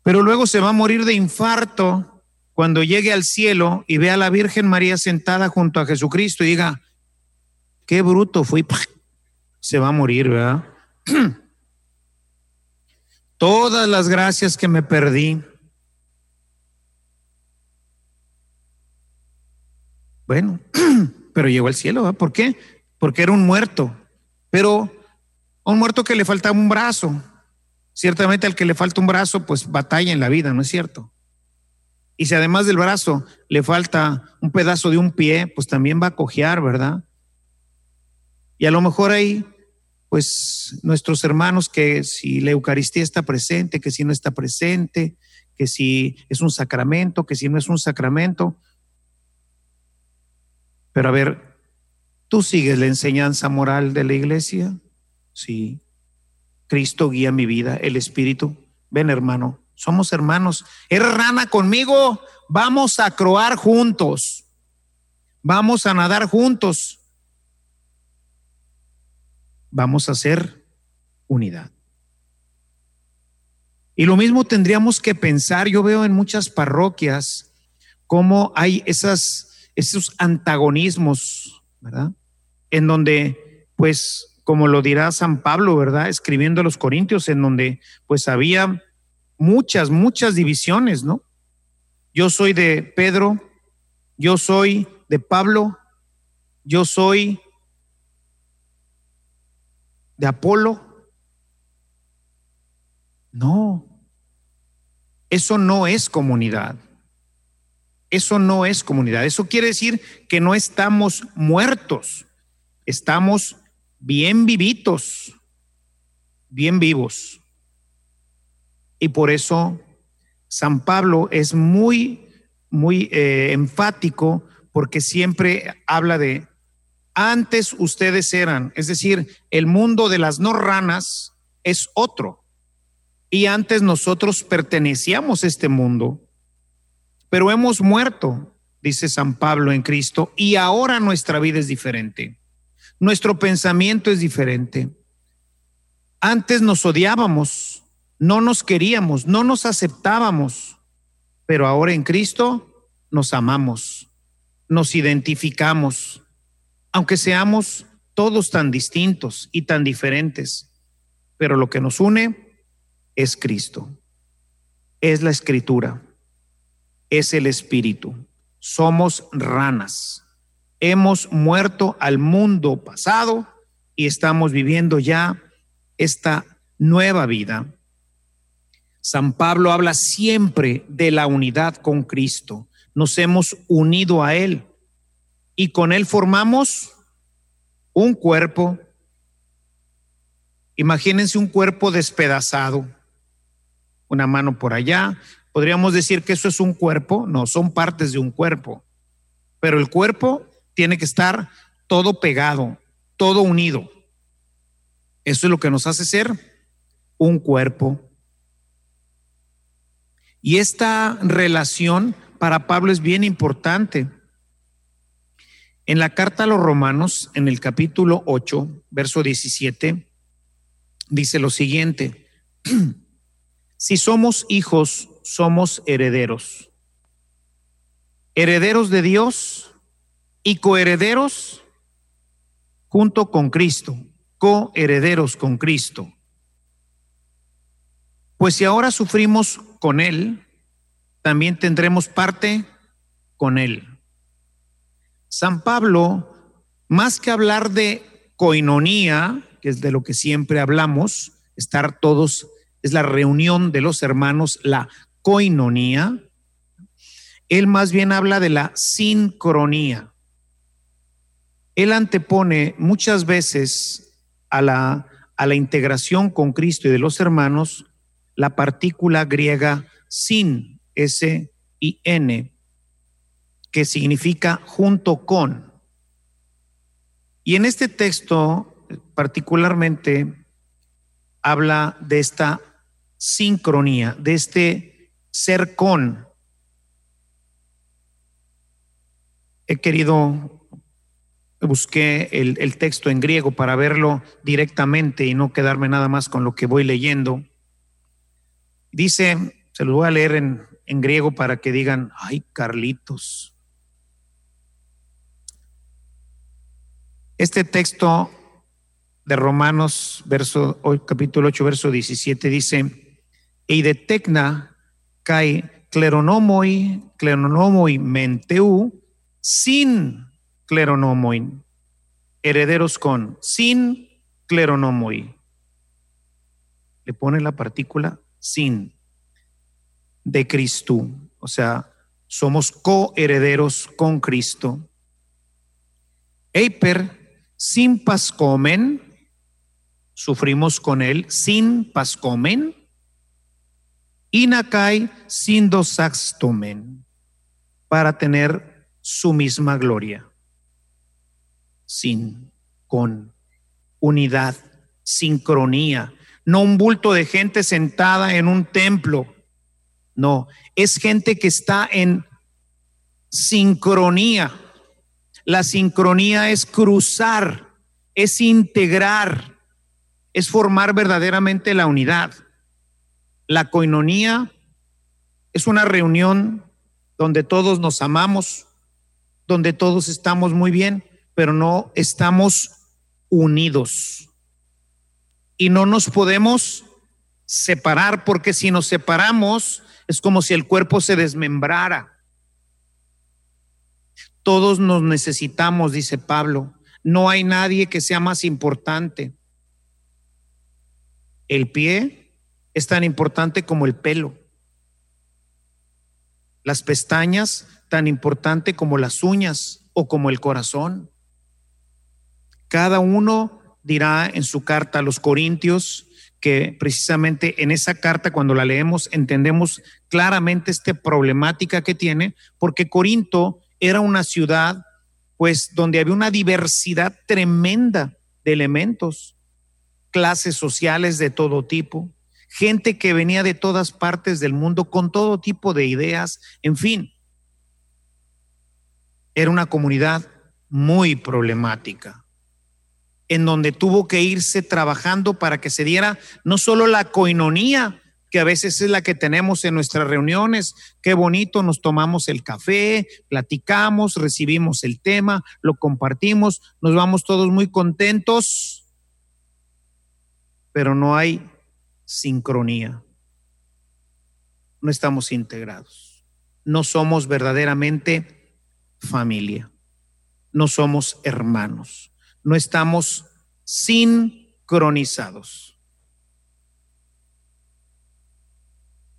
Pero luego se va a morir de infarto cuando llegue al cielo y vea a la Virgen María sentada junto a Jesucristo y diga, qué bruto fui. Se va a morir, ¿verdad? todas las gracias que me perdí. Bueno, pero llegó al cielo. ¿Por qué? Porque era un muerto. Pero un muerto que le faltaba un brazo. Ciertamente al que le falta un brazo, pues batalla en la vida, ¿no es cierto? Y si además del brazo le falta un pedazo de un pie, pues también va a cojear, ¿verdad? Y a lo mejor ahí, pues nuestros hermanos que si la Eucaristía está presente, que si no está presente, que si es un sacramento, que si no es un sacramento. Pero a ver, ¿tú sigues la enseñanza moral de la iglesia? Sí. Cristo guía mi vida, el Espíritu. Ven, hermano, somos hermanos. ¿Eres rana conmigo? Vamos a croar juntos. Vamos a nadar juntos. Vamos a hacer unidad. Y lo mismo tendríamos que pensar, yo veo en muchas parroquias cómo hay esas, esos antagonismos, ¿verdad? En donde, pues, como lo dirá San Pablo, ¿verdad? Escribiendo a los Corintios, en donde pues había muchas, muchas divisiones, ¿no? Yo soy de Pedro, yo soy de Pablo, yo soy de Apolo. No, eso no es comunidad. Eso no es comunidad. Eso quiere decir que no estamos muertos, estamos bien vivitos, bien vivos. Y por eso San Pablo es muy, muy eh, enfático porque siempre habla de antes ustedes eran, es decir, el mundo de las no ranas es otro. Y antes nosotros pertenecíamos a este mundo, pero hemos muerto, dice San Pablo en Cristo, y ahora nuestra vida es diferente. Nuestro pensamiento es diferente. Antes nos odiábamos, no nos queríamos, no nos aceptábamos, pero ahora en Cristo nos amamos, nos identificamos, aunque seamos todos tan distintos y tan diferentes, pero lo que nos une es Cristo, es la escritura, es el Espíritu. Somos ranas hemos muerto al mundo pasado y estamos viviendo ya esta nueva vida. San Pablo habla siempre de la unidad con Cristo. Nos hemos unido a Él y con Él formamos un cuerpo. Imagínense un cuerpo despedazado, una mano por allá. Podríamos decir que eso es un cuerpo, no, son partes de un cuerpo, pero el cuerpo tiene que estar todo pegado, todo unido. Eso es lo que nos hace ser un cuerpo. Y esta relación para Pablo es bien importante. En la carta a los romanos, en el capítulo 8, verso 17, dice lo siguiente, si somos hijos, somos herederos, herederos de Dios y coherederos junto con Cristo, coherederos con Cristo. Pues si ahora sufrimos con Él, también tendremos parte con Él. San Pablo, más que hablar de coinonía, que es de lo que siempre hablamos, estar todos, es la reunión de los hermanos, la coinonía, él más bien habla de la sincronía. Él antepone muchas veces a la, a la integración con Cristo y de los hermanos la partícula griega sin, S y N, que significa junto con. Y en este texto particularmente habla de esta sincronía, de este ser con. He querido busqué el, texto en griego para verlo directamente y no quedarme nada más con lo que voy leyendo. Dice, se lo voy a leer en, en griego para que digan, ay, Carlitos. Este texto de Romanos, verso, capítulo 8, verso 17, dice, Eidetecna kai cleronomoi, cleronomoi menteu, sin cleronomoi, herederos con, sin cleronomoi. Le pone la partícula sin de Cristo, o sea, somos coherederos con Cristo. Eiper, sin pascomen, sufrimos con él, sin pascomen. Inakai, sin dosaxtomen, para tener su misma gloria. Sin, con, unidad, sincronía, no un bulto de gente sentada en un templo no, es gente que está en sincronía. La sincronía es cruzar, es integrar, es formar verdaderamente la unidad. La coinonía es una reunión donde todos nos amamos, donde todos estamos muy bien, pero no estamos unidos. Y no nos podemos separar porque si nos separamos, es como si el cuerpo se desmembrara. Todos nos necesitamos, dice Pablo. No hay nadie que sea más importante. El pie es tan importante como el pelo. Las pestañas tan importante como las uñas o como el corazón. Cada uno dirá en su carta a los Corintios que precisamente en esa carta, cuando la leemos, entendemos claramente esta problemática que tiene, porque Corinto era una ciudad, pues, donde había una diversidad tremenda de elementos, clases sociales de todo tipo, gente que venía de todas partes del mundo con todo tipo de ideas, en fin, era una comunidad muy problemática en donde tuvo que irse trabajando para que se diera no solo la coinonía, que a veces es la que tenemos en nuestras reuniones, qué bonito, nos tomamos el café, platicamos, recibimos el tema, lo compartimos, nos vamos todos muy contentos, pero no hay sincronía, no estamos integrados, no somos verdaderamente familia, no somos hermanos no estamos sincronizados.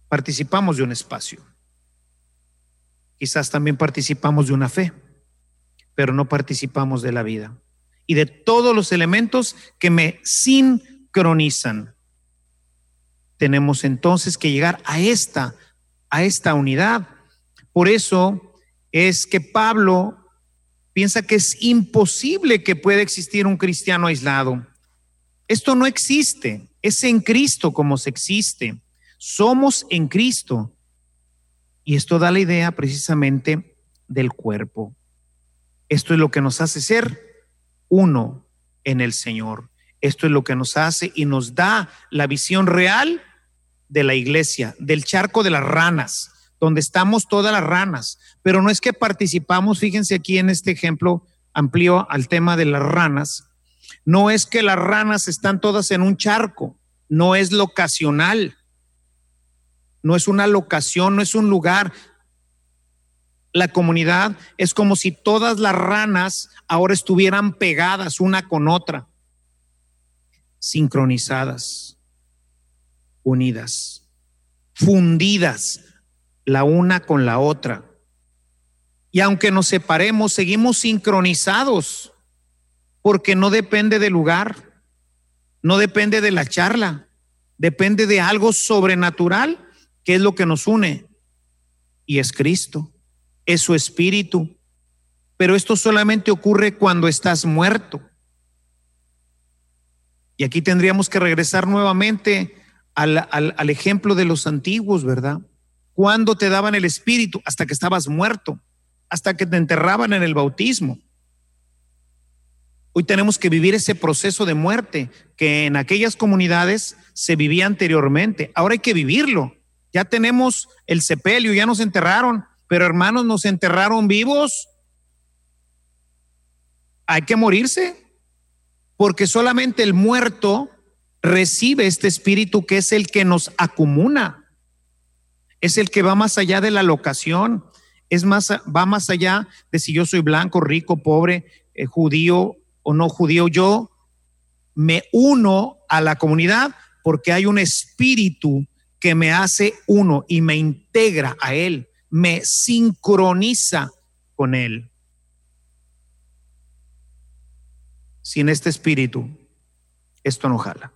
Participamos de un espacio. Quizás también participamos de una fe, pero no participamos de la vida y de todos los elementos que me sincronizan. Tenemos entonces que llegar a esta a esta unidad. Por eso es que Pablo piensa que es imposible que pueda existir un cristiano aislado. Esto no existe, es en Cristo como se existe. Somos en Cristo. Y esto da la idea precisamente del cuerpo. Esto es lo que nos hace ser uno en el Señor. Esto es lo que nos hace y nos da la visión real de la iglesia, del charco de las ranas, donde estamos todas las ranas, pero no es que participamos, fíjense aquí en este ejemplo amplio al tema de las ranas, no es que las ranas están todas en un charco, no es locacional, no es una locación, no es un lugar. La comunidad es como si todas las ranas ahora estuvieran pegadas una con otra, sincronizadas, unidas, fundidas la una con la otra. Y aunque nos separemos, seguimos sincronizados, porque no depende del lugar, no depende de la charla, depende de algo sobrenatural, que es lo que nos une. Y es Cristo, es su espíritu. Pero esto solamente ocurre cuando estás muerto. Y aquí tendríamos que regresar nuevamente al, al ejemplo de los antiguos, ¿verdad? ¿Cuándo te daban el Espíritu? Hasta que estabas muerto, hasta que te enterraban en el bautismo. Hoy tenemos que vivir ese proceso de muerte que en aquellas comunidades se vivía anteriormente. Ahora hay que vivirlo. Ya tenemos el sepelio, ya nos enterraron, pero hermanos, nos enterraron vivos. Hay que morirse, porque solamente el muerto recibe este espíritu que es el que nos acumula es el que va más allá de la locación, es más, va más allá de si yo soy blanco, rico, pobre, eh, judío o no judío. Yo me uno a la comunidad porque hay un espíritu que me hace uno y me integra a él, me sincroniza con él. Sin este espíritu, esto no jala.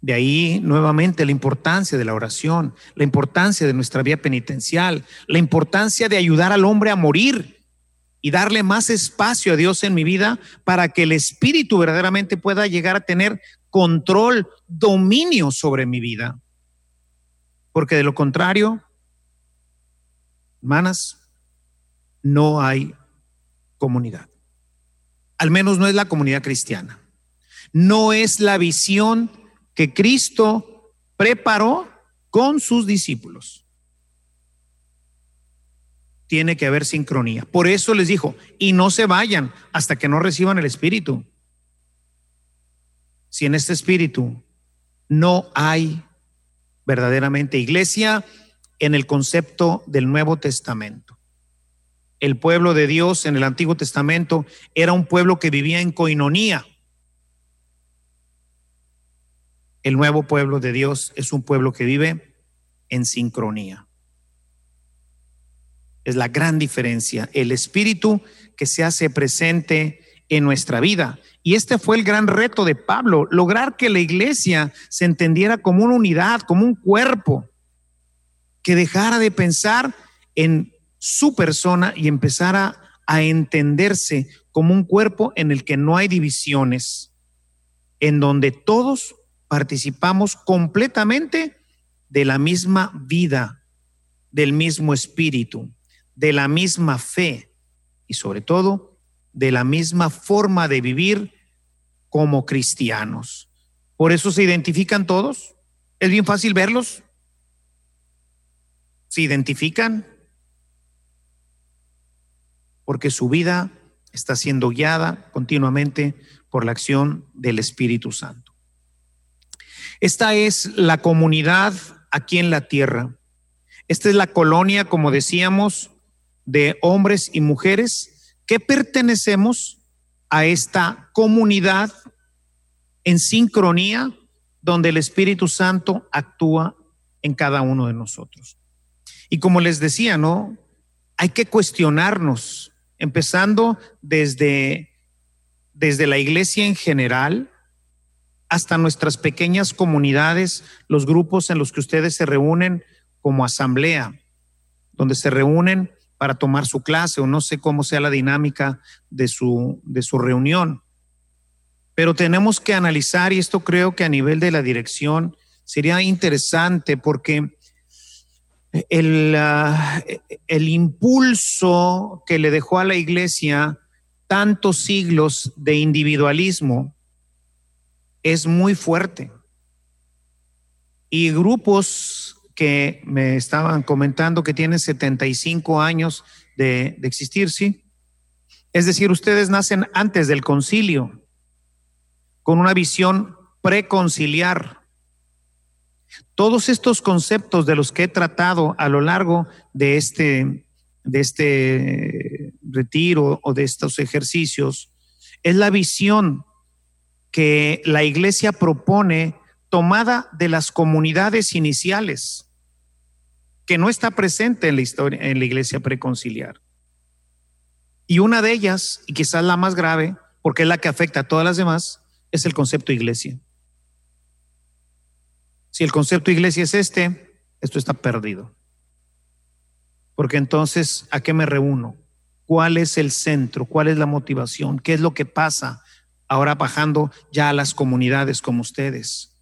De ahí nuevamente la importancia de la oración, la importancia de nuestra vía penitencial, la importancia de ayudar al hombre a morir y darle más espacio a Dios en mi vida para que el Espíritu verdaderamente pueda llegar a tener control, dominio sobre mi vida. Porque de lo contrario, hermanas, no hay comunidad. Al menos no es la comunidad cristiana. No es la visión que Cristo preparó con sus discípulos. Tiene que haber sincronía. Por eso les dijo, y no se vayan hasta que no reciban el Espíritu. Si en este Espíritu no hay verdaderamente iglesia en el concepto del Nuevo Testamento. El pueblo de Dios en el Antiguo Testamento era un pueblo que vivía en coinonía, el nuevo pueblo de Dios es un pueblo que vive en sincronía. Es la gran diferencia, el espíritu que se hace presente en nuestra vida. Y este fue el gran reto de Pablo, lograr que la iglesia se entendiera como una unidad, como un cuerpo, que dejara de pensar en su persona y empezara a entenderse como un cuerpo en el que no hay divisiones, en donde todos participamos completamente de la misma vida, del mismo espíritu, de la misma fe y sobre todo de la misma forma de vivir como cristianos. Por eso se identifican todos. Es bien fácil verlos. Se identifican porque su vida está siendo guiada continuamente por la acción del Espíritu Santo. Esta es la comunidad aquí en la tierra. Esta es la colonia, como decíamos, de hombres y mujeres que pertenecemos a esta comunidad en sincronía donde el Espíritu Santo actúa en cada uno de nosotros. Y como les decía, ¿no? Hay que cuestionarnos, empezando desde, desde la iglesia en general, hasta nuestras pequeñas comunidades, los grupos en los que ustedes se reúnen como asamblea, donde se reúnen para tomar su clase o no sé cómo sea la dinámica de su, de su reunión. Pero tenemos que analizar, y esto creo que a nivel de la dirección sería interesante porque el, ah, el impulso que le dejó a la iglesia tantos siglos de individualismo, es muy fuerte. Y grupos que me estaban comentando que tienen 75 años de, existir, ¿sí? Es decir, ustedes nacen antes del concilio, con una visión preconciliar. Todos estos conceptos de los que he tratado a lo largo de este, de este retiro o de estos ejercicios es la visión que la iglesia propone tomada de las comunidades iniciales, que no está presente en la historia, en la iglesia preconciliar. Y una de ellas, y quizás la más grave, porque es la que afecta a todas las demás, es el concepto iglesia. Si el concepto iglesia es este, esto está perdido. Porque entonces, ¿a qué me reúno? ¿Cuál es el centro? ¿Cuál es la motivación? ¿Qué es lo que pasa ahora bajando ya a las comunidades como ustedes.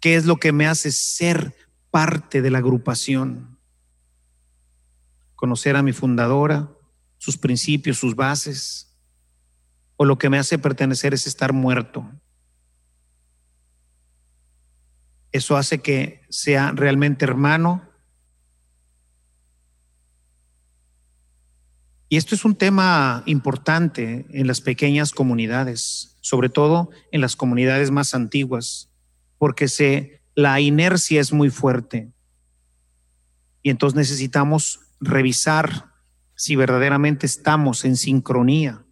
¿Qué es lo que me hace ser parte de la agrupación? Conocer a mi fundadora, sus principios, sus bases. O lo que me hace pertenecer es estar muerto. Eso hace que sea realmente hermano Y esto es un tema importante en las pequeñas comunidades, sobre todo en las comunidades más antiguas, porque la inercia es muy fuerte. Y entonces necesitamos revisar si verdaderamente estamos en sincronía,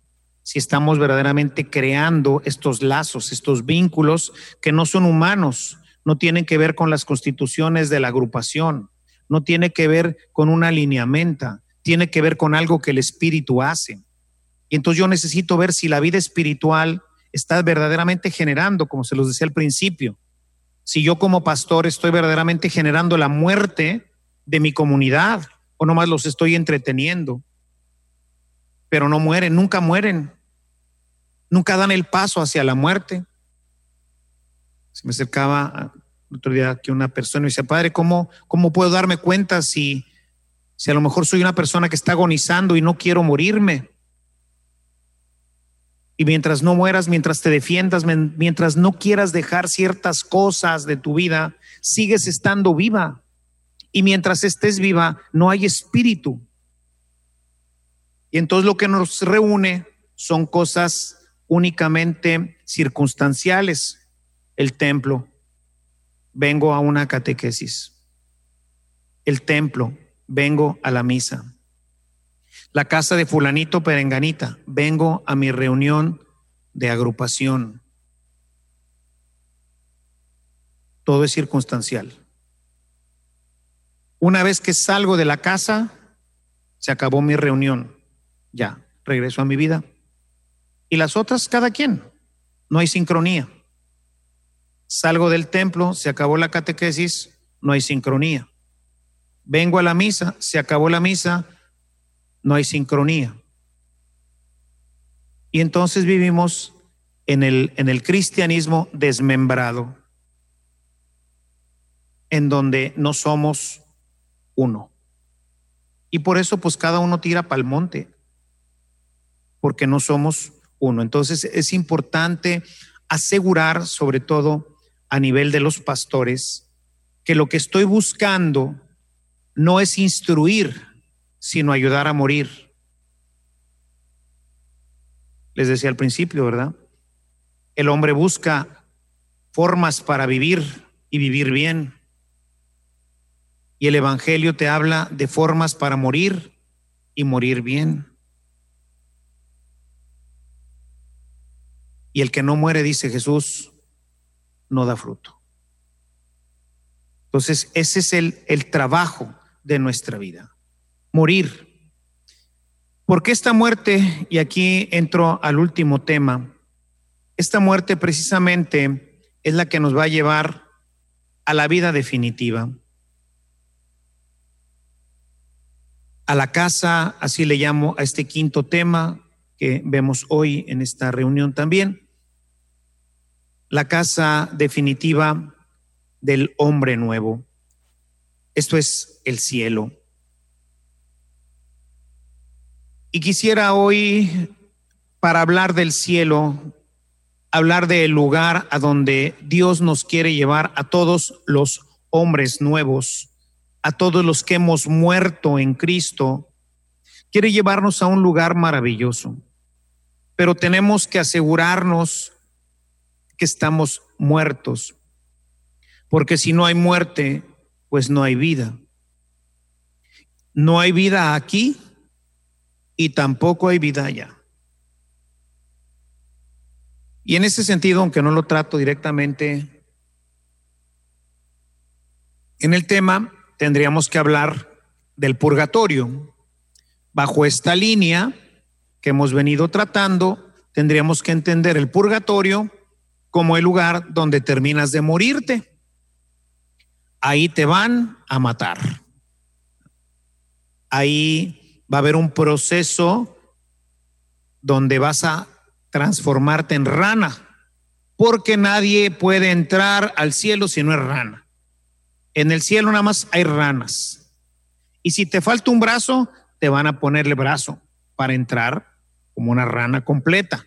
si estamos verdaderamente creando estos lazos, estos vínculos que no son humanos, no tienen que ver con las constituciones de la agrupación, no tiene que ver con una lineamenta, tiene que ver con algo que el espíritu hace. Y entonces yo necesito ver si la vida espiritual está verdaderamente generando, como se los decía al principio, si yo como pastor estoy verdaderamente generando la muerte de mi comunidad o nomás los estoy entreteniendo. Pero no mueren, nunca mueren, nunca dan el paso hacia la muerte. Se me acercaba otro día que una persona y decía, padre, ¿cómo, ¿cómo puedo darme cuenta si, si a lo mejor soy una persona que está agonizando y no quiero morirme? Y mientras no mueras, mientras te defiendas, mientras no quieras dejar ciertas cosas de tu vida, sigues estando viva. Y mientras estés viva, no hay espíritu. Y entonces lo que nos reúne son cosas únicamente circunstanciales. El templo. Vengo a una catequesis. El templo. Vengo a la misa la casa de fulanito perenganita, vengo a mi reunión de agrupación. Todo es circunstancial. Una vez que salgo de la casa, se acabó mi reunión. Ya, regreso a mi vida. Y las otras, cada quien. No hay sincronía. Salgo del templo, se acabó la catequesis, no hay sincronía. Vengo a la misa, se acabó la misa, no hay sincronía. Y entonces vivimos en el, en el cristianismo desmembrado, en donde no somos uno. Y por eso pues cada uno tira para el monte, porque no somos uno. Entonces es importante asegurar, sobre todo a nivel de los pastores, que lo que estoy buscando no es instruir, sino ayudar a morir. Les decía al principio, ¿verdad? El hombre busca formas para vivir y vivir bien. Y el Evangelio te habla de formas para morir y morir bien. Y el que no muere, dice Jesús, no da fruto. Entonces, ese es el, el trabajo de nuestra vida morir. Porque esta muerte, y aquí entro al último tema, esta muerte precisamente es la que nos va a llevar a la vida definitiva. A la casa, así le llamo a este quinto tema que vemos hoy en esta reunión también. La casa definitiva del hombre nuevo. Esto es el cielo. Y quisiera hoy, para hablar del cielo, hablar del lugar a donde Dios nos quiere llevar a todos los hombres nuevos, a todos los que hemos muerto en Cristo. Quiere llevarnos a un lugar maravilloso, pero tenemos que asegurarnos que estamos muertos, porque si no hay muerte, pues no hay vida. No hay vida aquí y tampoco hay vida allá. Y en ese sentido, aunque no lo trato directamente en el tema, tendríamos que hablar del purgatorio. Bajo esta línea que hemos venido tratando, tendríamos que entender el purgatorio como el lugar donde terminas de morirte. Ahí te van a matar. Ahí va a haber un proceso donde vas a transformarte en rana, porque nadie puede entrar al cielo si no es rana. En el cielo nada más hay ranas. Y si te falta un brazo, te van a ponerle brazo para entrar como una rana completa.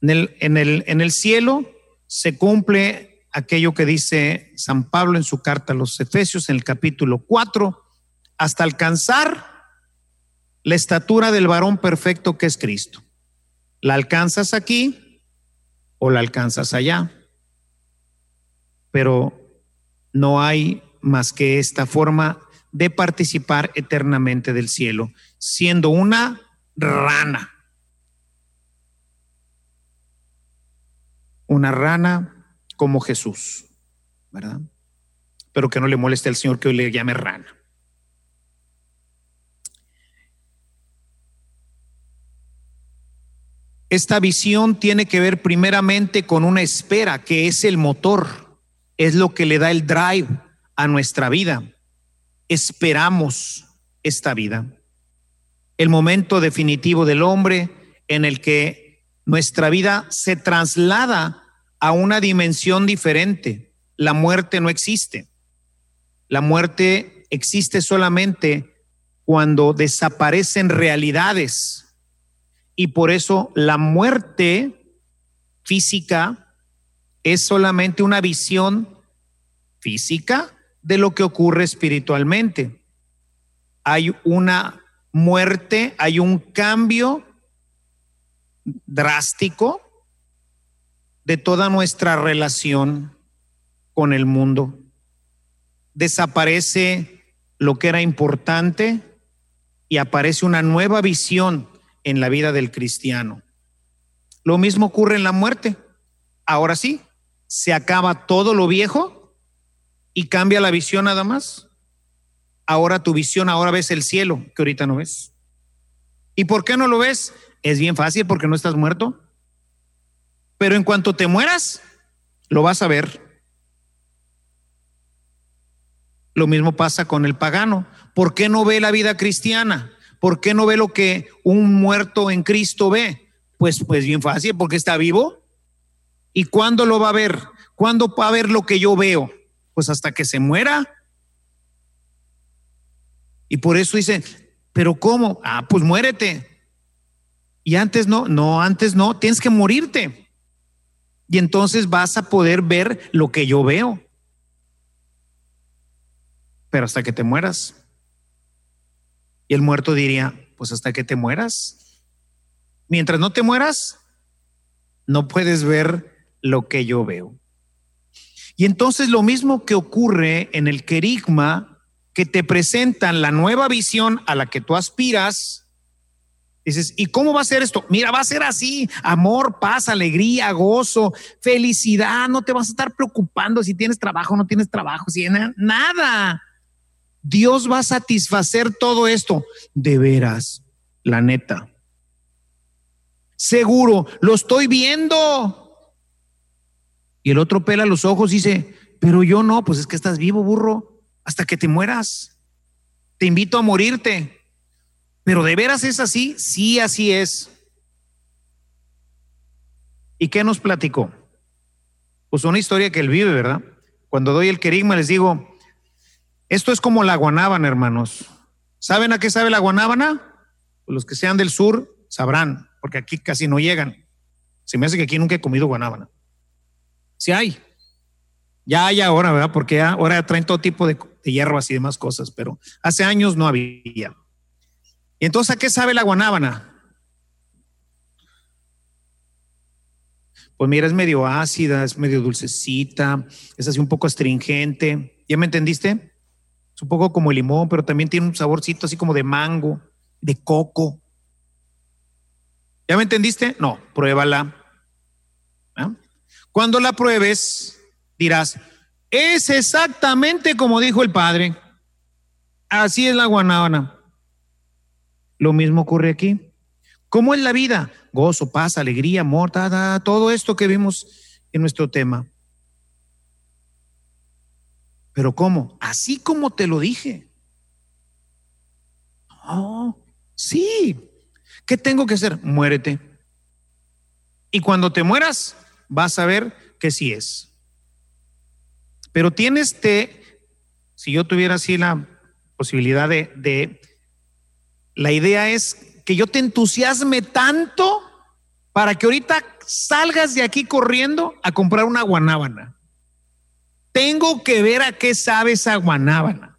En el, en el, en el cielo se cumple aquello que dice San Pablo en su carta a los Efesios en el capítulo 4, hasta alcanzar la estatura del varón perfecto que es Cristo. ¿La alcanzas aquí o la alcanzas allá? Pero no hay más que esta forma de participar eternamente del cielo, siendo una rana. Una rana como Jesús, ¿verdad? Pero que no le moleste al Señor que hoy le llame rana. Esta visión tiene que ver primeramente con una espera, que es el motor, es lo que le da el drive a nuestra vida. Esperamos esta vida. El momento definitivo del hombre en el que nuestra vida se traslada a una dimensión diferente. La muerte no existe. La muerte existe solamente cuando desaparecen realidades y por eso la muerte física es solamente una visión física de lo que ocurre espiritualmente. Hay una muerte, hay un cambio drástico de toda nuestra relación con el mundo. Desaparece lo que era importante y aparece una nueva visión en la vida del cristiano. Lo mismo ocurre en la muerte. Ahora sí, se acaba todo lo viejo y cambia la visión nada más. Ahora tu visión, ahora ves el cielo que ahorita no ves. ¿Y por qué no lo ves? Es bien fácil porque no estás muerto. Pero en cuanto te mueras, lo vas a ver. Lo mismo pasa con el pagano. ¿Por qué no ve la vida cristiana? ¿Por qué no ve lo que un muerto en Cristo ve? Pues, pues bien fácil, porque está vivo. ¿Y cuándo lo va a ver? ¿Cuándo va a ver lo que yo veo? Pues hasta que se muera. Y por eso dicen, pero ¿cómo? Ah, pues muérete. Y antes no, no, antes no, tienes que morirte. Y entonces vas a poder ver lo que yo veo. Pero hasta que te mueras. Y el muerto diría, pues hasta que te mueras. Mientras no te mueras, no puedes ver lo que yo veo. Y entonces lo mismo que ocurre en el querigma, que te presentan la nueva visión a la que tú aspiras, Dices, ¿y cómo va a ser esto? Mira, va a ser así, amor, paz, alegría, gozo, felicidad, no te vas a estar preocupando si tienes trabajo no tienes trabajo, si nada. Dios va a satisfacer todo esto. De veras, la neta. Seguro, lo estoy viendo. Y el otro pela los ojos y dice, pero yo no, pues es que estás vivo, burro, hasta que te mueras. Te invito a morirte. Pero de veras es así, sí, así es. ¿Y qué nos platicó? Pues una historia que él vive, ¿verdad? Cuando doy el querigma les digo, esto es como la guanábana, hermanos. ¿Saben a qué sabe la guanábana? Pues los que sean del sur sabrán, porque aquí casi no llegan. Se me hace que aquí nunca he comido guanábana. Sí hay. Ya hay ahora, ¿verdad? Porque ahora traen todo tipo de, de hierbas y demás cosas, pero hace años no había. ¿Y entonces a qué sabe la guanábana? Pues mira, es medio ácida, es medio dulcecita, es así un poco astringente. ¿Ya me entendiste? Es un poco como el limón, pero también tiene un saborcito así como de mango, de coco. ¿Ya me entendiste? No, pruébala. ¿Ah? Cuando la pruebes, dirás, es exactamente como dijo el padre. Así es la guanábana. Lo mismo ocurre aquí. ¿Cómo es la vida? Gozo, paz, alegría, amor, todo esto que vimos en nuestro tema. Pero ¿cómo? Así como te lo dije. Oh, sí. ¿Qué tengo que hacer? Muérete. Y cuando te mueras, vas a ver que sí es. Pero tienes que, si yo tuviera así la posibilidad de, de, la idea es que yo te entusiasme tanto para que ahorita salgas de aquí corriendo a comprar una guanábana. Tengo que ver a qué sabe esa guanábana.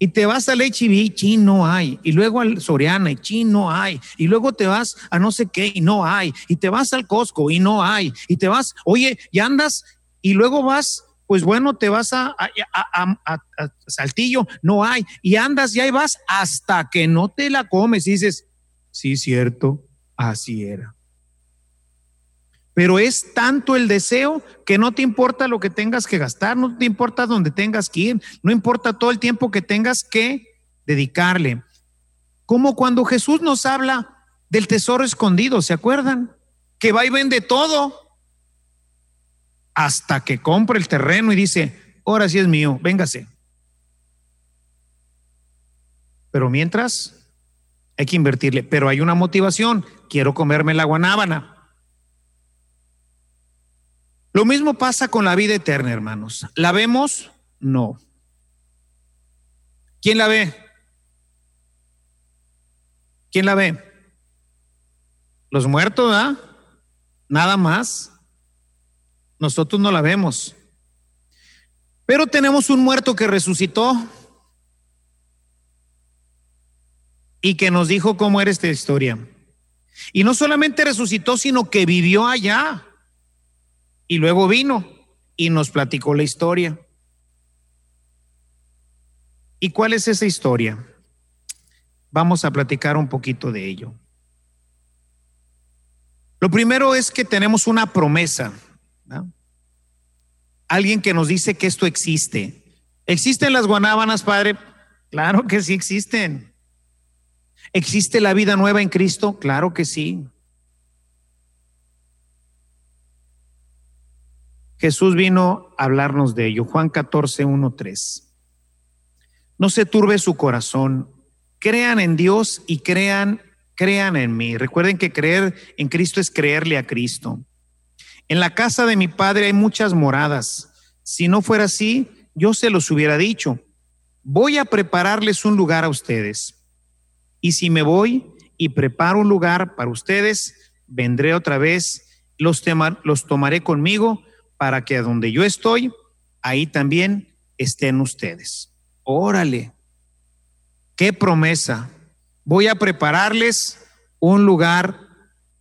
Y te vas al HB, e chi no hay. Y luego al Soriana, y chi no hay. Y luego te vas a no sé qué, y no hay. Y te vas al Costco, y no hay. Y te vas, oye, y andas, y luego vas pues bueno, te vas a, Saltillo, no hay, y andas y ahí vas hasta que no te la comes y dices, sí, cierto, así era. Pero es tanto el deseo que no te importa lo que tengas que gastar, no te importa dónde tengas que ir, no importa todo el tiempo que tengas que dedicarle. Como cuando Jesús nos habla del tesoro escondido, ¿se acuerdan? Que va y vende todo hasta que compre el terreno y dice, ahora sí es mío, véngase. Pero mientras hay que invertirle, pero hay una motivación, quiero comerme la guanábana. Lo mismo pasa con la vida eterna, hermanos. ¿La vemos? No. ¿Quién la ve? ¿Quién la ve? Los muertos, ¿ah? Nada más. Nosotros no la vemos. Pero tenemos un muerto que resucitó y que nos dijo cómo era esta historia. Y no solamente resucitó, sino que vivió allá. Y luego vino y nos platicó la historia. ¿Y cuál es esa historia? Vamos a platicar un poquito de ello. Lo primero es que tenemos una promesa. Alguien que nos dice que esto existe. ¿Existen las guanábanas, Padre? Claro que sí existen. ¿Existe la vida nueva en Cristo? Claro que sí. Jesús vino a hablarnos de ello. Juan 14, 1, 3. No se turbe su corazón. Crean en Dios y crean, crean en mí. Recuerden que creer en Cristo es creerle a Cristo. En la casa de mi padre hay muchas moradas. Si no fuera así, yo se los hubiera dicho. Voy a prepararles un lugar a ustedes. Y si me voy y preparo un lugar para ustedes, vendré otra vez, los, los tomaré conmigo para que a donde yo estoy, ahí también estén ustedes. Órale, qué promesa. Voy a prepararles un lugar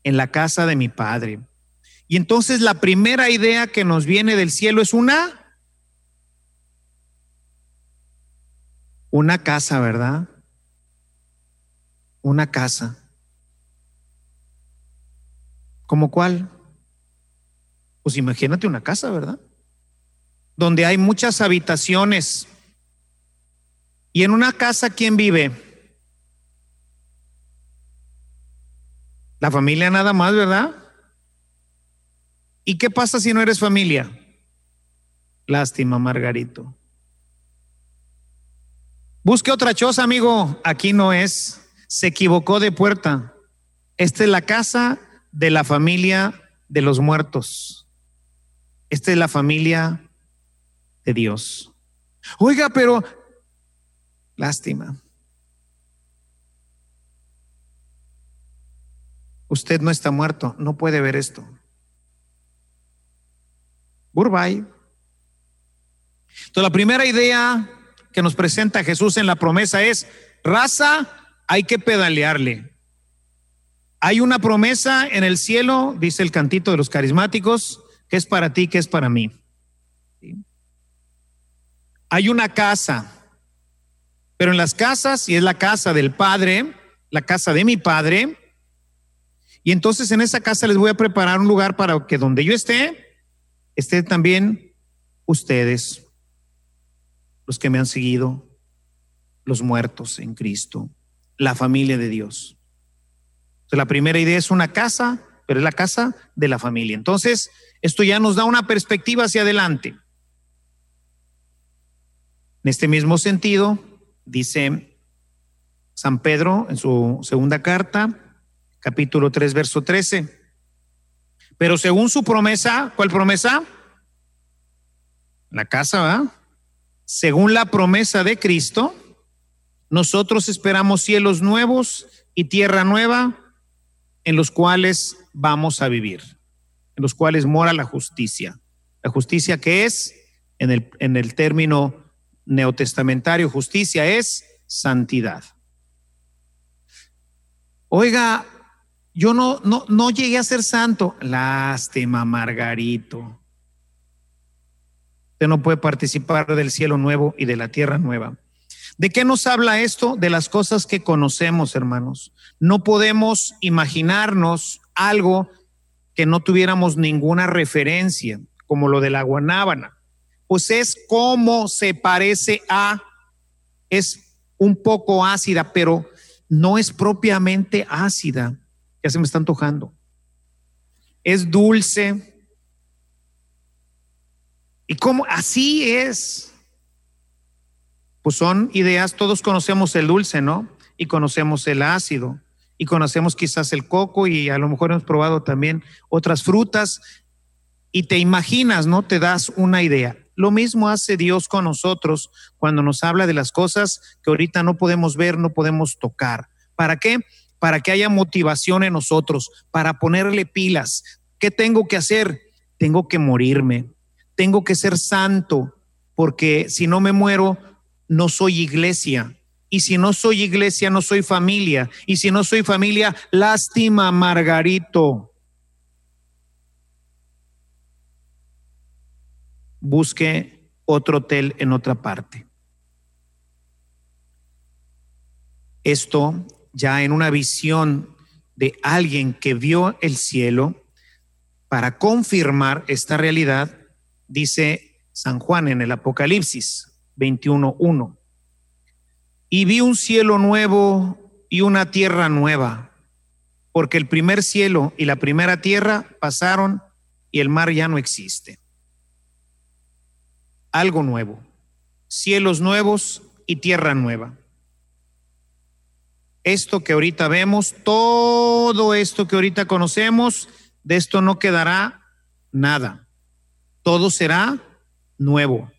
en la casa de mi Padre. Y entonces la primera idea que nos viene del cielo es una una casa, ¿verdad? Una casa. ¿Como cuál? Pues imagínate una casa, ¿verdad? Donde hay muchas habitaciones. Y en una casa, ¿quién vive? La familia nada más, ¿verdad? ¿Y qué pasa si no eres familia? Lástima, Margarito. Busque otra choza, amigo. Aquí no es. Se equivocó de puerta. Esta es la casa de la familia de los muertos. Esta es la familia de Dios. Oiga, pero lástima. Usted no está muerto, no puede ver esto. Burbay. Entonces, la primera idea que nos presenta Jesús en la promesa es, raza, hay que pedalearle. Hay una promesa en el cielo, dice el cantito de los carismáticos, ¿Qué es para ti? ¿Qué es para mí? Hay una casa, pero en las casas, y es la casa del Padre, la casa de mi Padre, y entonces en esa casa les voy a preparar un lugar para que donde yo esté, esté también ustedes, los que me han seguido, los muertos en Cristo, la familia de Dios. La primera idea es una casa, pero es la casa de la familia. Entonces, esto ya nos da una perspectiva hacia adelante. En este mismo sentido, dice San Pedro en su segunda carta, capítulo 3, verso 13. Pero según su promesa, ¿cuál promesa? La casa, ¿va? Según la promesa de Cristo, nosotros esperamos cielos nuevos y tierra nueva en los cuales vamos a vivir en los cuales mora la justicia. La justicia que es, en el, en el término neotestamentario, justicia es santidad. Oiga, yo no, no, no llegué a ser santo. Lástima, Margarito. usted no puede participar del cielo nuevo y de la tierra nueva. ¿De qué nos habla esto? De las cosas que conocemos, hermanos. No podemos imaginarnos algo que no tuviéramos ninguna referencia, como lo de la guanábana. Pues es como se parece a, es un poco ácida, pero no es propiamente ácida. Ya se me está antojando. Es dulce. Y como así es. Pues son ideas, todos conocemos el dulce, ¿no? Y conocemos el ácido y conocemos quizás el coco y a lo mejor hemos probado también otras frutas y te imaginas, ¿no? Te das una idea. Lo mismo hace Dios con nosotros cuando nos habla de las cosas que ahorita no podemos ver, no podemos tocar. ¿Para qué? Para que haya motivación en nosotros, para ponerle pilas. ¿Qué tengo que hacer? Tengo que morirme, tengo que ser santo, porque si no me muero, no soy iglesia, y si no soy iglesia, no soy familia. Y si no soy familia, lástima, Margarito. Busque otro hotel en otra parte. Esto ya en una visión de alguien que vio el cielo, para confirmar esta realidad, dice San Juan en el Apocalipsis 21.1 y vi un cielo nuevo y una tierra nueva, porque el primer cielo y la primera tierra pasaron y el mar ya no existe. Algo nuevo, cielos nuevos y tierra nueva. Esto que ahorita vemos, todo esto que ahorita conocemos, de esto no quedará nada. Todo será nuevo.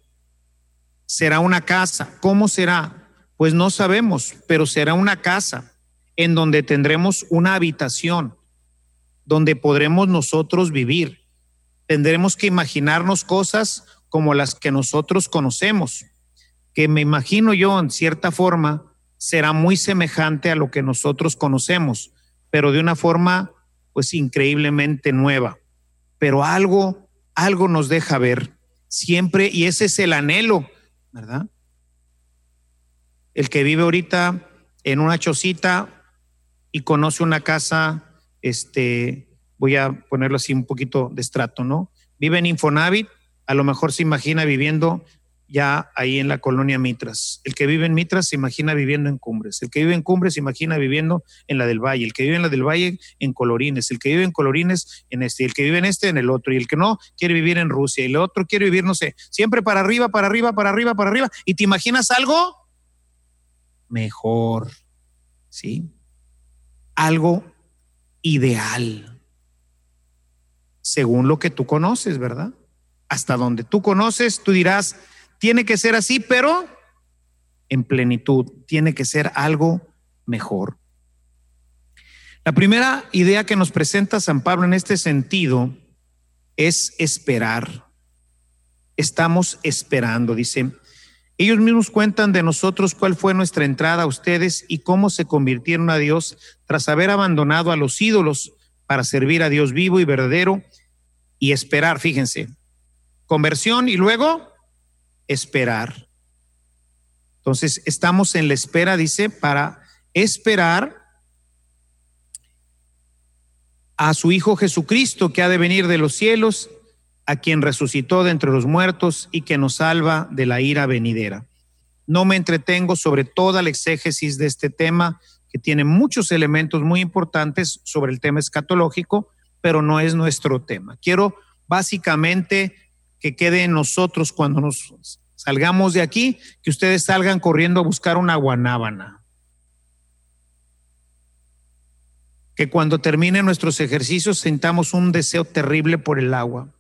Será una casa. ¿Cómo será? Pues no sabemos, pero será una casa en donde tendremos una habitación, donde podremos nosotros vivir. Tendremos que imaginarnos cosas como las que nosotros conocemos, que me imagino yo en cierta forma será muy semejante a lo que nosotros conocemos, pero de una forma pues increíblemente nueva. Pero algo, algo nos deja ver siempre y ese es el anhelo, ¿verdad? el que vive ahorita en una chocita y conoce una casa, este, voy a ponerlo así un poquito de estrato, ¿no? Vive en Infonavit, a lo mejor se imagina viviendo ya ahí en la colonia Mitras. El que vive en Mitras se imagina viviendo en Cumbres. El que vive en Cumbres se imagina viviendo en la del Valle. El que vive en la del Valle en Colorines. El que vive en Colorines en este. El que vive en este en el otro. Y el que no quiere vivir en Rusia. Y el otro quiere vivir, no sé, siempre para arriba, para arriba, para arriba, para arriba. ¿Y te imaginas algo? mejor, ¿sí? Algo ideal, según lo que tú conoces, ¿verdad? Hasta donde tú conoces, tú dirás, tiene que ser así, pero en plenitud, tiene que ser algo mejor. La primera idea que nos presenta San Pablo en este sentido es esperar. Estamos esperando, dice, ellos mismos cuentan de nosotros cuál fue nuestra entrada a ustedes y cómo se convirtieron a Dios tras haber abandonado a los ídolos para servir a Dios vivo y verdadero y esperar, fíjense, conversión y luego esperar. Entonces, estamos en la espera, dice, para esperar a su Hijo Jesucristo que ha de venir de los cielos a quien resucitó de entre los muertos y que nos salva de la ira venidera. No me entretengo sobre toda la exégesis de este tema, que tiene muchos elementos muy importantes sobre el tema escatológico, pero no es nuestro tema. Quiero básicamente que quede en nosotros cuando nos salgamos de aquí, que ustedes salgan corriendo a buscar una guanábana. Que cuando terminen nuestros ejercicios sintamos un deseo terrible por el agua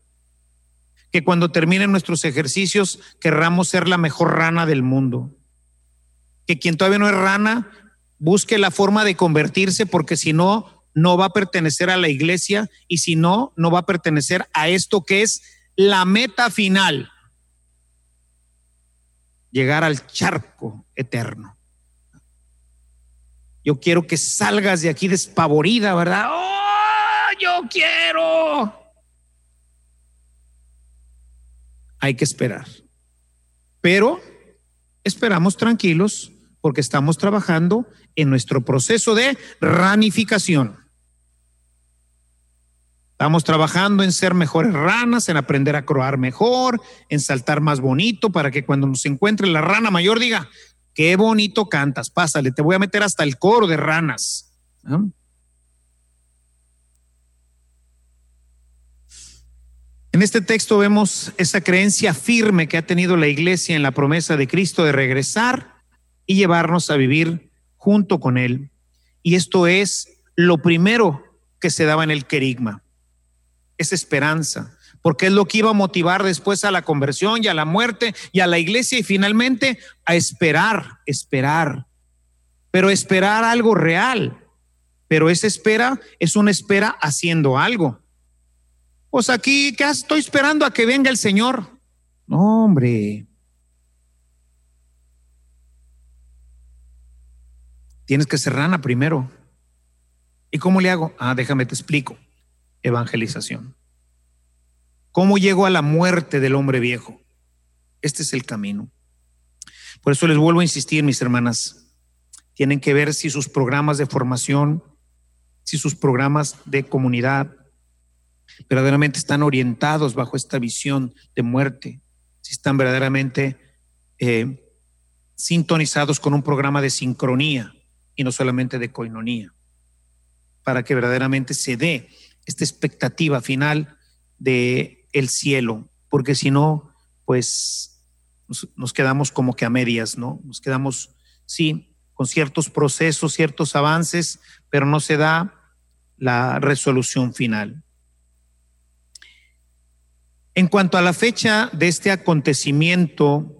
que cuando terminen nuestros ejercicios querramos ser la mejor rana del mundo. Que quien todavía no es rana busque la forma de convertirse porque si no, no va a pertenecer a la iglesia y si no, no va a pertenecer a esto que es la meta final, llegar al charco eterno. Yo quiero que salgas de aquí despavorida, ¿verdad? ¡Oh, yo quiero! hay que esperar. Pero esperamos tranquilos porque estamos trabajando en nuestro proceso de ranificación. Estamos trabajando en ser mejores ranas, en aprender a croar mejor, en saltar más bonito para que cuando nos encuentre la rana mayor diga, qué bonito cantas, pásale, te voy a meter hasta el coro de ranas. En este texto vemos esa creencia firme que ha tenido la iglesia en la promesa de Cristo de regresar y llevarnos a vivir junto con Él. Y esto es lo primero que se daba en el querigma, esa esperanza, porque es lo que iba a motivar después a la conversión y a la muerte y a la iglesia y finalmente a esperar, esperar, pero esperar algo real. Pero esa espera es una espera haciendo algo. Pues aquí, ¿qué estoy esperando a que venga el Señor? No, hombre. Tienes que ser rana primero. ¿Y cómo le hago? Ah, déjame te explico. Evangelización. ¿Cómo llego a la muerte del hombre viejo? Este es el camino. Por eso les vuelvo a insistir, mis hermanas. Tienen que ver si sus programas de formación, si sus programas de comunidad, verdaderamente están orientados bajo esta visión de muerte, si están verdaderamente eh, sintonizados con un programa de sincronía y no solamente de coinonía, para que verdaderamente se dé esta expectativa final de el cielo, porque si no, pues nos, nos, quedamos como que a medias, ¿no? Nos quedamos, sí, con ciertos procesos, ciertos avances, pero no se da la resolución final. En cuanto a la fecha de este acontecimiento,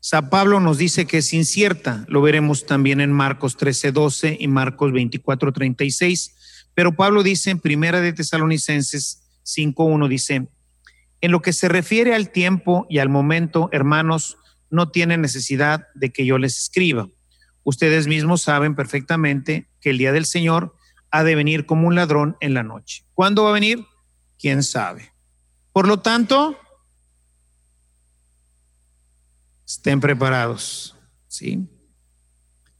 San Pablo nos dice que es incierta. Lo veremos también en Marcos 13:12 y Marcos 24:36. Pero Pablo dice en Primera de Tesalonicenses 5:1 dice, en lo que se refiere al tiempo y al momento, hermanos, no tienen necesidad de que yo les escriba. Ustedes mismos saben perfectamente que el día del Señor ha de venir como un ladrón en la noche. ¿Cuándo va a venir? ¿Quién sabe? Por lo tanto, estén preparados, ¿sí?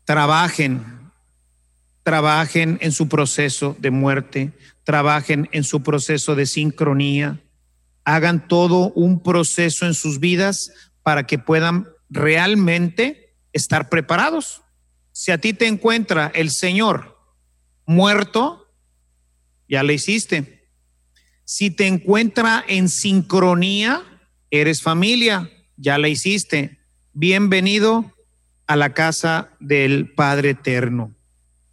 Trabajen, trabajen en su proceso de muerte, trabajen en su proceso de sincronía, hagan todo un proceso en sus vidas para que puedan realmente estar preparados. Si a ti te encuentra el Señor muerto, ya le hiciste si te encuentra en sincronía, eres familia, ya la hiciste. Bienvenido a la casa del Padre Eterno.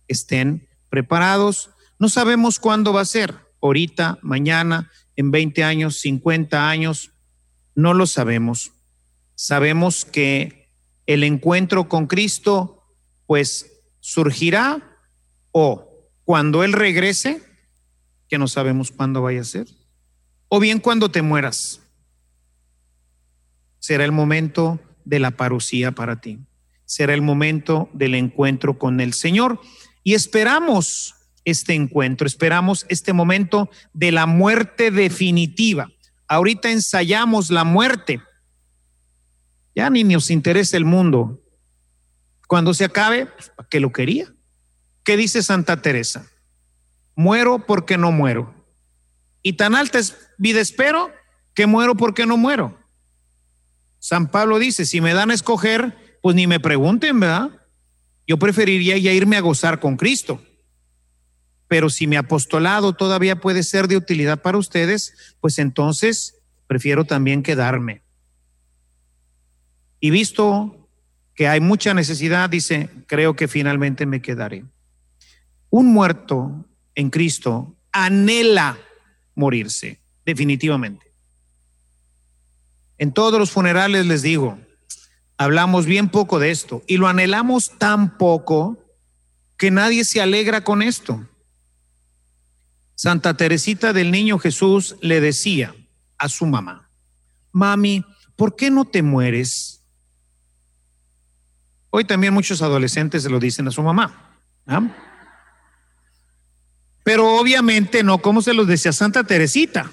Estén preparados. No sabemos cuándo va a ser, ahorita, mañana, en 20 años, 50 años, no lo sabemos. Sabemos que el encuentro con Cristo, pues, surgirá o cuando Él regrese, que no sabemos cuándo vaya a ser, o bien cuando te mueras. Será el momento de la parucía para ti. Será el momento del encuentro con el Señor. Y esperamos este encuentro, esperamos este momento de la muerte definitiva. Ahorita ensayamos la muerte. Ya ni nos interesa el mundo. Cuando se acabe, pues, ¿para qué lo quería? ¿Qué dice Santa Teresa? muero porque no muero. Y tan alta es vida espero que muero porque no muero. San Pablo dice, si me dan a escoger, pues ni me pregunten, ¿verdad? Yo preferiría ya irme a gozar con Cristo. Pero si mi apostolado todavía puede ser de utilidad para ustedes, pues entonces prefiero también quedarme. Y visto que hay mucha necesidad, dice, creo que finalmente me quedaré. Un muerto en Cristo anhela morirse, definitivamente. En todos los funerales les digo, hablamos bien poco de esto y lo anhelamos tan poco que nadie se alegra con esto. Santa Teresita del Niño Jesús le decía a su mamá, mami, ¿por qué no te mueres? Hoy también muchos adolescentes se lo dicen a su mamá. ¿ah? Pero obviamente no como se los decía Santa Teresita.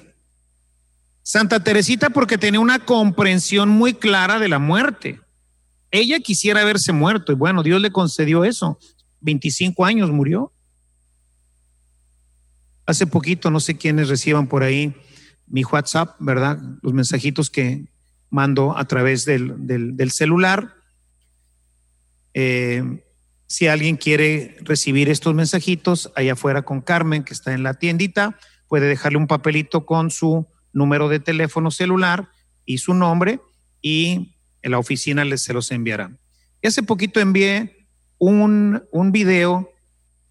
Santa Teresita porque tenía una comprensión muy clara de la muerte. Ella quisiera haberse muerto y bueno, Dios le concedió eso. 25 años murió. Hace poquito, no sé quiénes reciban por ahí mi WhatsApp, ¿verdad? Los mensajitos que mando a través del, celular. Eh, si alguien quiere recibir estos mensajitos, allá afuera con Carmen, que está en la tiendita, puede dejarle un papelito con su número de teléfono celular y su nombre y en la oficina les se los enviará. Y hace poquito envié un, un video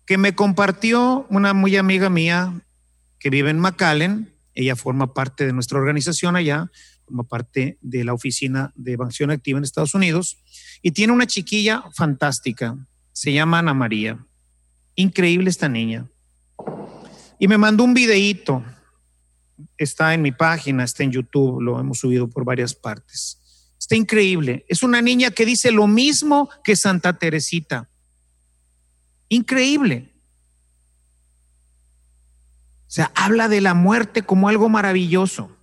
que me compartió una muy amiga mía que vive en McAllen. Ella forma parte de nuestra organización allá, forma parte de la oficina de Banción Activa en Estados Unidos y tiene una chiquilla fantástica. Se llama Ana María. Increíble esta niña. Y me mandó un videíto. Está en mi página, está en YouTube, lo hemos subido por varias partes. Está increíble. Es una niña que dice lo mismo que Santa Teresita. Increíble. O sea, habla de la muerte como algo maravilloso.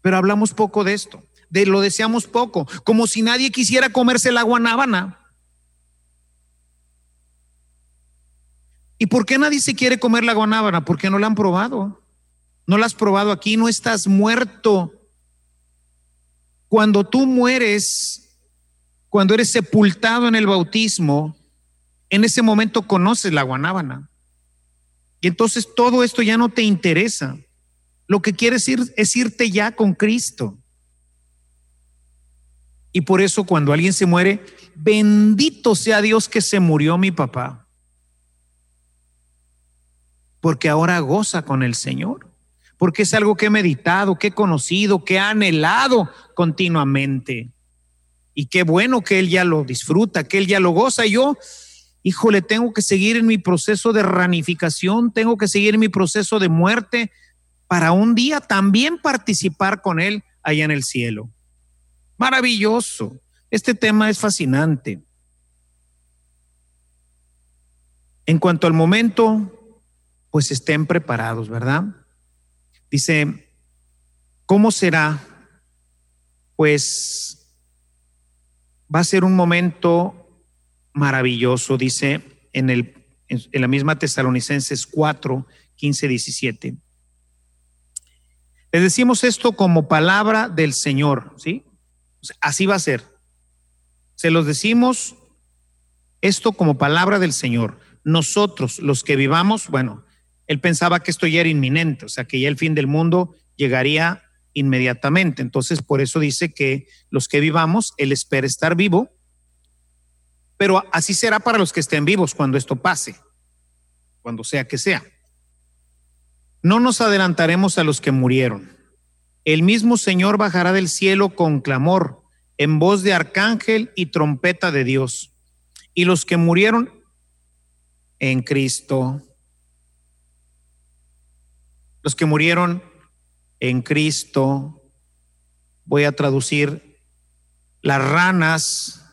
Pero hablamos poco de esto, de lo deseamos poco, como si nadie quisiera comerse la guanábana. ¿Y por qué nadie se quiere comer la guanábana? Porque no la han probado. No la has probado aquí, no estás muerto. Cuando tú mueres, cuando eres sepultado en el bautismo, en ese momento conoces la guanábana. Y entonces todo esto ya no te interesa. Lo que quieres ir es irte ya con Cristo. Y por eso cuando alguien se muere, bendito sea Dios que se murió mi papá porque ahora goza con el Señor, porque es algo que he meditado, que he conocido, que he anhelado continuamente. Y qué bueno que Él ya lo disfruta, que Él ya lo goza. yo, híjole, tengo que seguir en mi proceso de ranificación, tengo que seguir en mi proceso de muerte para un día también participar con Él allá en el cielo. Maravilloso. Este tema es fascinante. En cuanto al momento pues estén preparados, ¿verdad? Dice, ¿cómo será? Pues va a ser un momento maravilloso, dice en, el, en la misma Tesalonicenses 4, 15, 17. Les decimos esto como palabra del Señor, ¿sí? Así va a ser. Se los decimos esto como palabra del Señor. Nosotros, los que vivamos, bueno, él pensaba que esto ya era inminente, o sea, que ya el fin del mundo llegaría inmediatamente. Entonces, por eso dice que los que vivamos, Él espera estar vivo, pero así será para los que estén vivos cuando esto pase, cuando sea que sea. No nos adelantaremos a los que murieron. El mismo Señor bajará del cielo con clamor, en voz de arcángel y trompeta de Dios. Y los que murieron en Cristo los que murieron en Cristo, voy a traducir las ranas,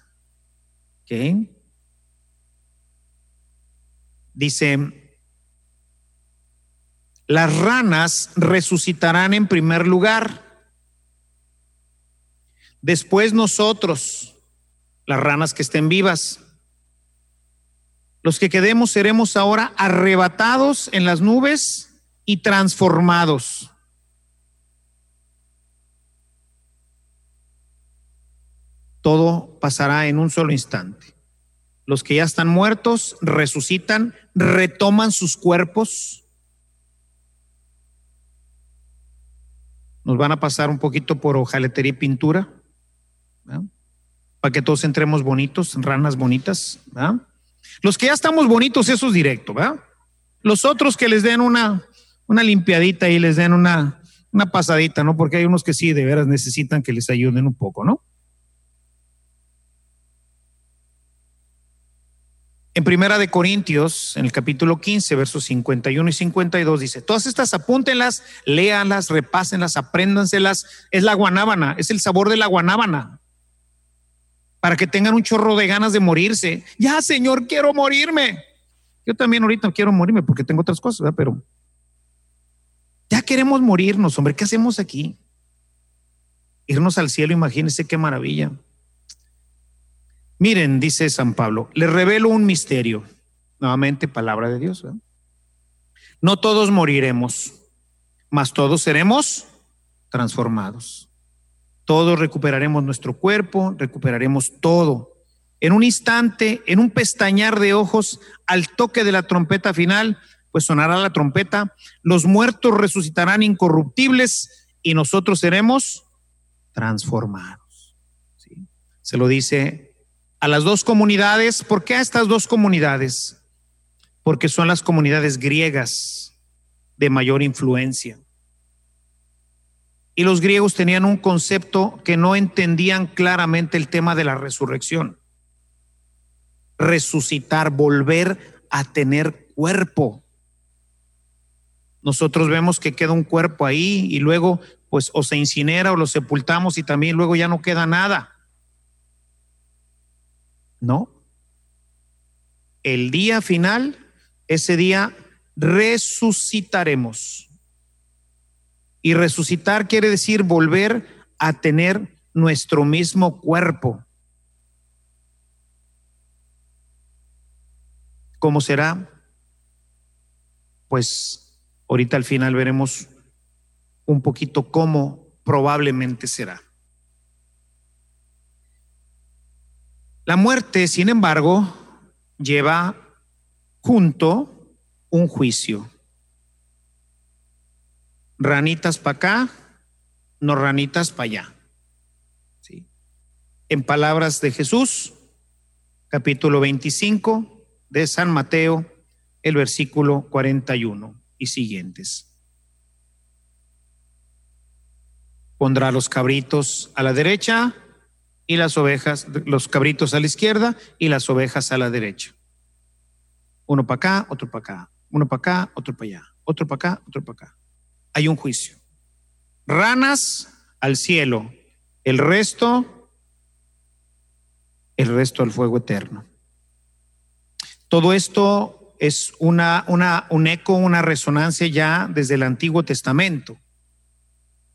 ¿qué? Dice, las ranas resucitarán en primer lugar. Después nosotros, las ranas que estén vivas, los que quedemos seremos ahora arrebatados en las nubes y transformados. Todo pasará en un solo instante. Los que ya están muertos resucitan, retoman sus cuerpos. Nos van a pasar un poquito por hojaletería y pintura, para que todos entremos bonitos, ranas bonitas. Los que ya estamos bonitos, eso es directo. ¿verdad? Los otros que les den una una limpiadita y les den una, una pasadita, ¿no? Porque hay unos que sí, de veras necesitan que les ayuden un poco, ¿no? En Primera de Corintios, en el capítulo 15, versos 51 y 52, dice, todas estas apúntenlas, léanlas, repásenlas, apréndanselas. Es la guanábana, es el sabor de la guanábana. Para que tengan un chorro de ganas de morirse. Ya, Señor, quiero morirme. Yo también ahorita quiero morirme porque tengo otras cosas, ¿verdad? Pero Ya queremos morirnos, hombre, ¿qué hacemos aquí? Irnos al cielo, imagínense qué maravilla. Miren, dice San Pablo, les revelo un misterio. Nuevamente, palabra de Dios. No todos moriremos, mas todos seremos transformados. Todos recuperaremos nuestro cuerpo, recuperaremos todo. En un instante, en un pestañar de ojos, al toque de la trompeta final, pues sonará la trompeta, los muertos resucitarán incorruptibles y nosotros seremos transformados. Se lo dice a las dos comunidades. ¿Por qué a estas dos comunidades? Porque son las comunidades griegas de mayor influencia. Y los griegos tenían un concepto que no entendían claramente el tema de la resurrección. Resucitar, volver a tener cuerpo. Nosotros vemos que queda un cuerpo ahí y luego pues o se incinera o lo sepultamos y también luego ya no queda nada. No. El día final, ese día resucitaremos. Y resucitar quiere decir volver a tener nuestro mismo cuerpo. ¿Cómo será? Pues ahorita al final veremos un poquito cómo probablemente será. La muerte, sin embargo, lleva junto un juicio ranitas para acá, no ranitas para allá. En palabras de Jesús, capítulo 25 de San Mateo, el versículo 41 y siguientes. Pondrá los cabritos a la derecha y las ovejas, los cabritos a la izquierda y las ovejas a la derecha. Uno para acá, otro para acá, uno para acá, otro para allá, otro para acá, otro para acá hay un juicio. Ranas al cielo, el resto, el resto al fuego eterno. Todo esto es una, una, un eco, una resonancia ya desde el Antiguo Testamento.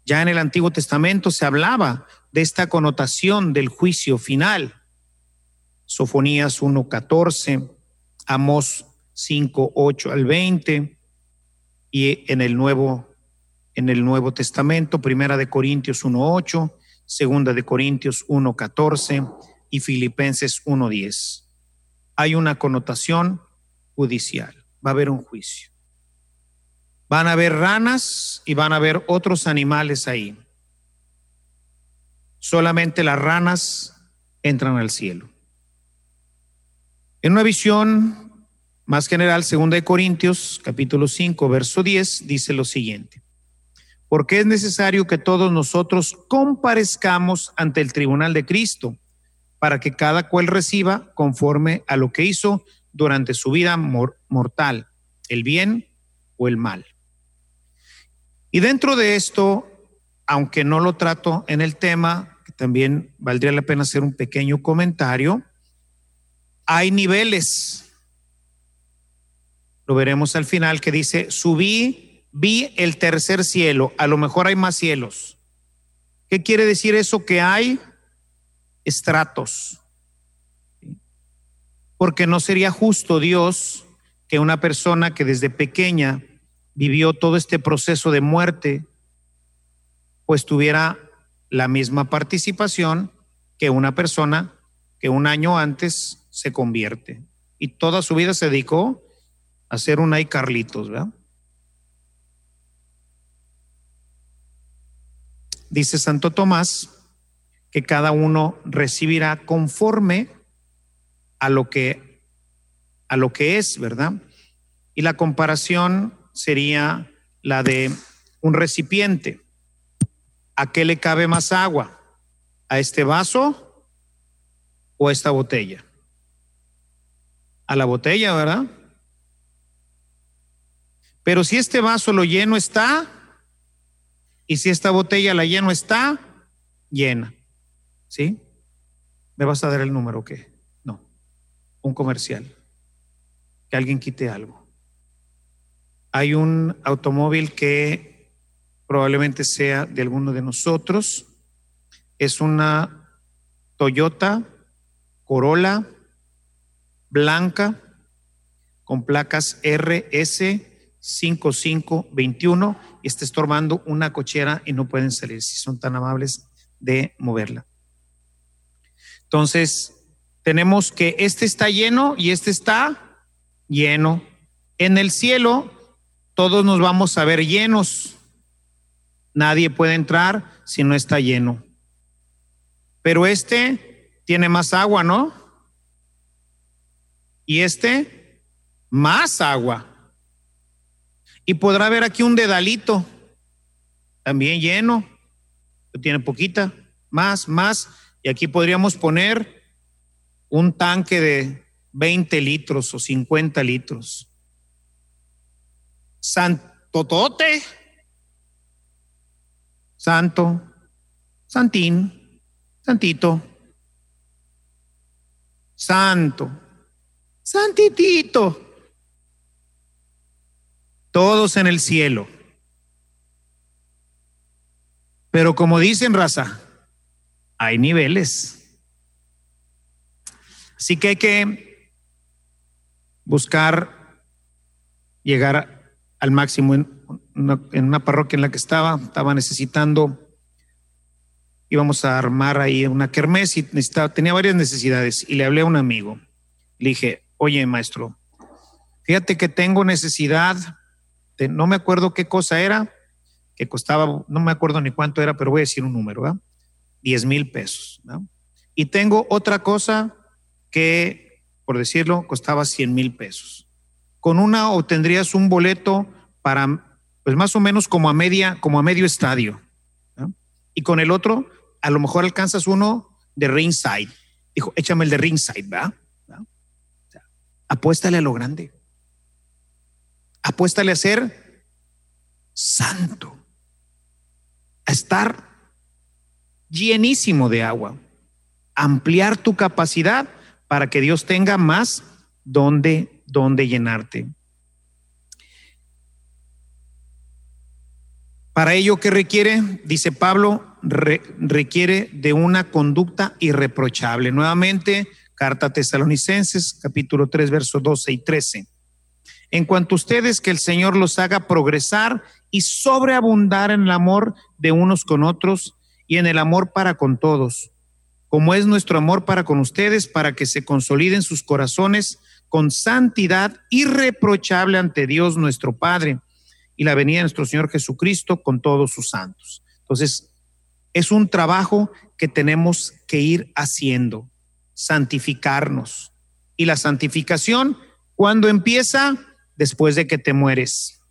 Ya en el Antiguo Testamento se hablaba de esta connotación del juicio final. Sofonías 1.14, Amós 5.8 al 20 y en el Nuevo en el Nuevo Testamento, Primera de Corintios 1.8, Segunda de Corintios 1.14 y Filipenses 1.10. Hay una connotación judicial, va a haber un juicio. Van a haber ranas y van a haber otros animales ahí. Solamente las ranas entran al cielo. En una visión más general, segunda de Corintios, capítulo 5, verso 10, dice lo siguiente porque es necesario que todos nosotros comparezcamos ante el tribunal de Cristo, para que cada cual reciba conforme a lo que hizo durante su vida mortal, el bien o el mal. Y dentro de esto, aunque no lo trato en el tema, que también valdría la pena hacer un pequeño comentario, hay niveles. Lo veremos al final que dice, subí vi el tercer cielo, a lo mejor hay más cielos. ¿Qué quiere decir eso? Que hay estratos. Porque no sería justo Dios que una persona que desde pequeña vivió todo este proceso de muerte, pues tuviera la misma participación que una persona que un año antes se convierte. Y toda su vida se dedicó a ser un ay Carlitos, ¿verdad? dice Santo Tomás que cada uno recibirá conforme a lo que a lo que es, ¿verdad? Y la comparación sería la de un recipiente. ¿A qué le cabe más agua? ¿A este vaso o a esta botella? A la botella, ¿verdad? Pero si este vaso lo lleno está, y si esta botella la lleno está llena, ¿sí? ¿Me vas a dar el número o qué? Un comercial. Que alguien quite algo. Hay un automóvil que probablemente sea de alguno de nosotros. Es una Toyota Corolla blanca con placas RS 5521 y está estorbando una cochera y no pueden salir si son tan amables de moverla. Entonces, tenemos que este está lleno y este está lleno. En el cielo todos nos vamos a ver llenos. Nadie puede entrar si no está lleno. Pero este tiene más agua, ¿no? Y este, más agua. Y podrá ver aquí un dedalito, también lleno, tiene poquita, más, más. Y aquí podríamos poner un tanque de 20 litros o 50 litros. Santotote, santo, santín, santito, santo, santitito todos en el cielo. Pero como dicen raza, hay niveles. Así que hay que buscar llegar al máximo en una, parroquia en la que estaba, estaba necesitando, íbamos a armar ahí una kermés y tenía varias necesidades y le hablé a un amigo. Le dije, oye maestro, fíjate que tengo necesidad no me acuerdo qué cosa era, que costaba, no me acuerdo ni cuánto era, pero voy a decir un número, ¿verdad? 10 mil pesos. Y tengo otra cosa que, por decirlo, costaba 100 mil pesos. Con una obtendrías un boleto para, pues más o menos como a media, como a medio estadio. Y con el otro, a lo mejor alcanzas uno de ringside. Dijo, échame el de ringside, ¿verdad? apuéstale a lo grande apuéstale a ser santo, a estar llenísimo de agua, ampliar tu capacidad para que Dios tenga más donde, donde llenarte. Para ello, ¿qué requiere? Dice Pablo, requiere de una conducta irreprochable. Nuevamente, carta tesalonicenses, capítulo 3, versos 12 y 13 en cuanto a ustedes, que el Señor los haga progresar y sobreabundar en el amor de unos con otros y en el amor para con todos, como es nuestro amor para con ustedes, para que se consoliden sus corazones con santidad irreprochable ante Dios nuestro Padre y la venida de nuestro Señor Jesucristo con todos sus santos. Entonces, es un trabajo que tenemos que ir haciendo, santificarnos. Y la santificación, cuando empieza? después de que te mueres.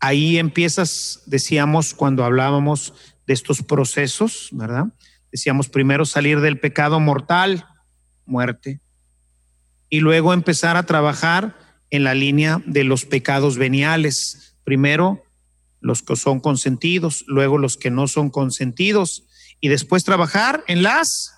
Ahí empiezas, decíamos cuando hablábamos de estos procesos, ¿verdad? Decíamos primero salir del pecado mortal, muerte, y luego empezar a trabajar en la línea de los pecados veniales. Primero los que son consentidos, luego los que no son consentidos, y después trabajar en las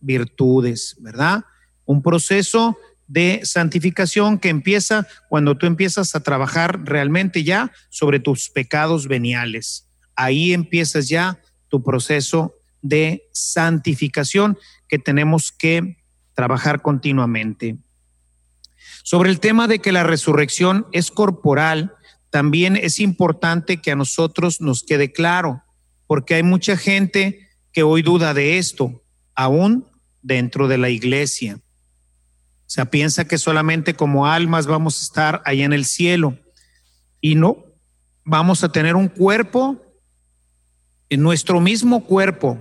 virtudes, ¿verdad? Un proceso de santificación que empieza cuando tú empiezas a trabajar realmente ya sobre tus pecados veniales. Ahí empiezas ya tu proceso de santificación que tenemos que trabajar continuamente. Sobre el tema de que la resurrección es corporal, también es importante que a nosotros nos quede claro, porque hay mucha gente que hoy duda de esto, aún dentro de la iglesia. O sea, piensa que solamente como almas vamos a estar allá en el cielo y no, vamos a tener un cuerpo, en nuestro mismo cuerpo,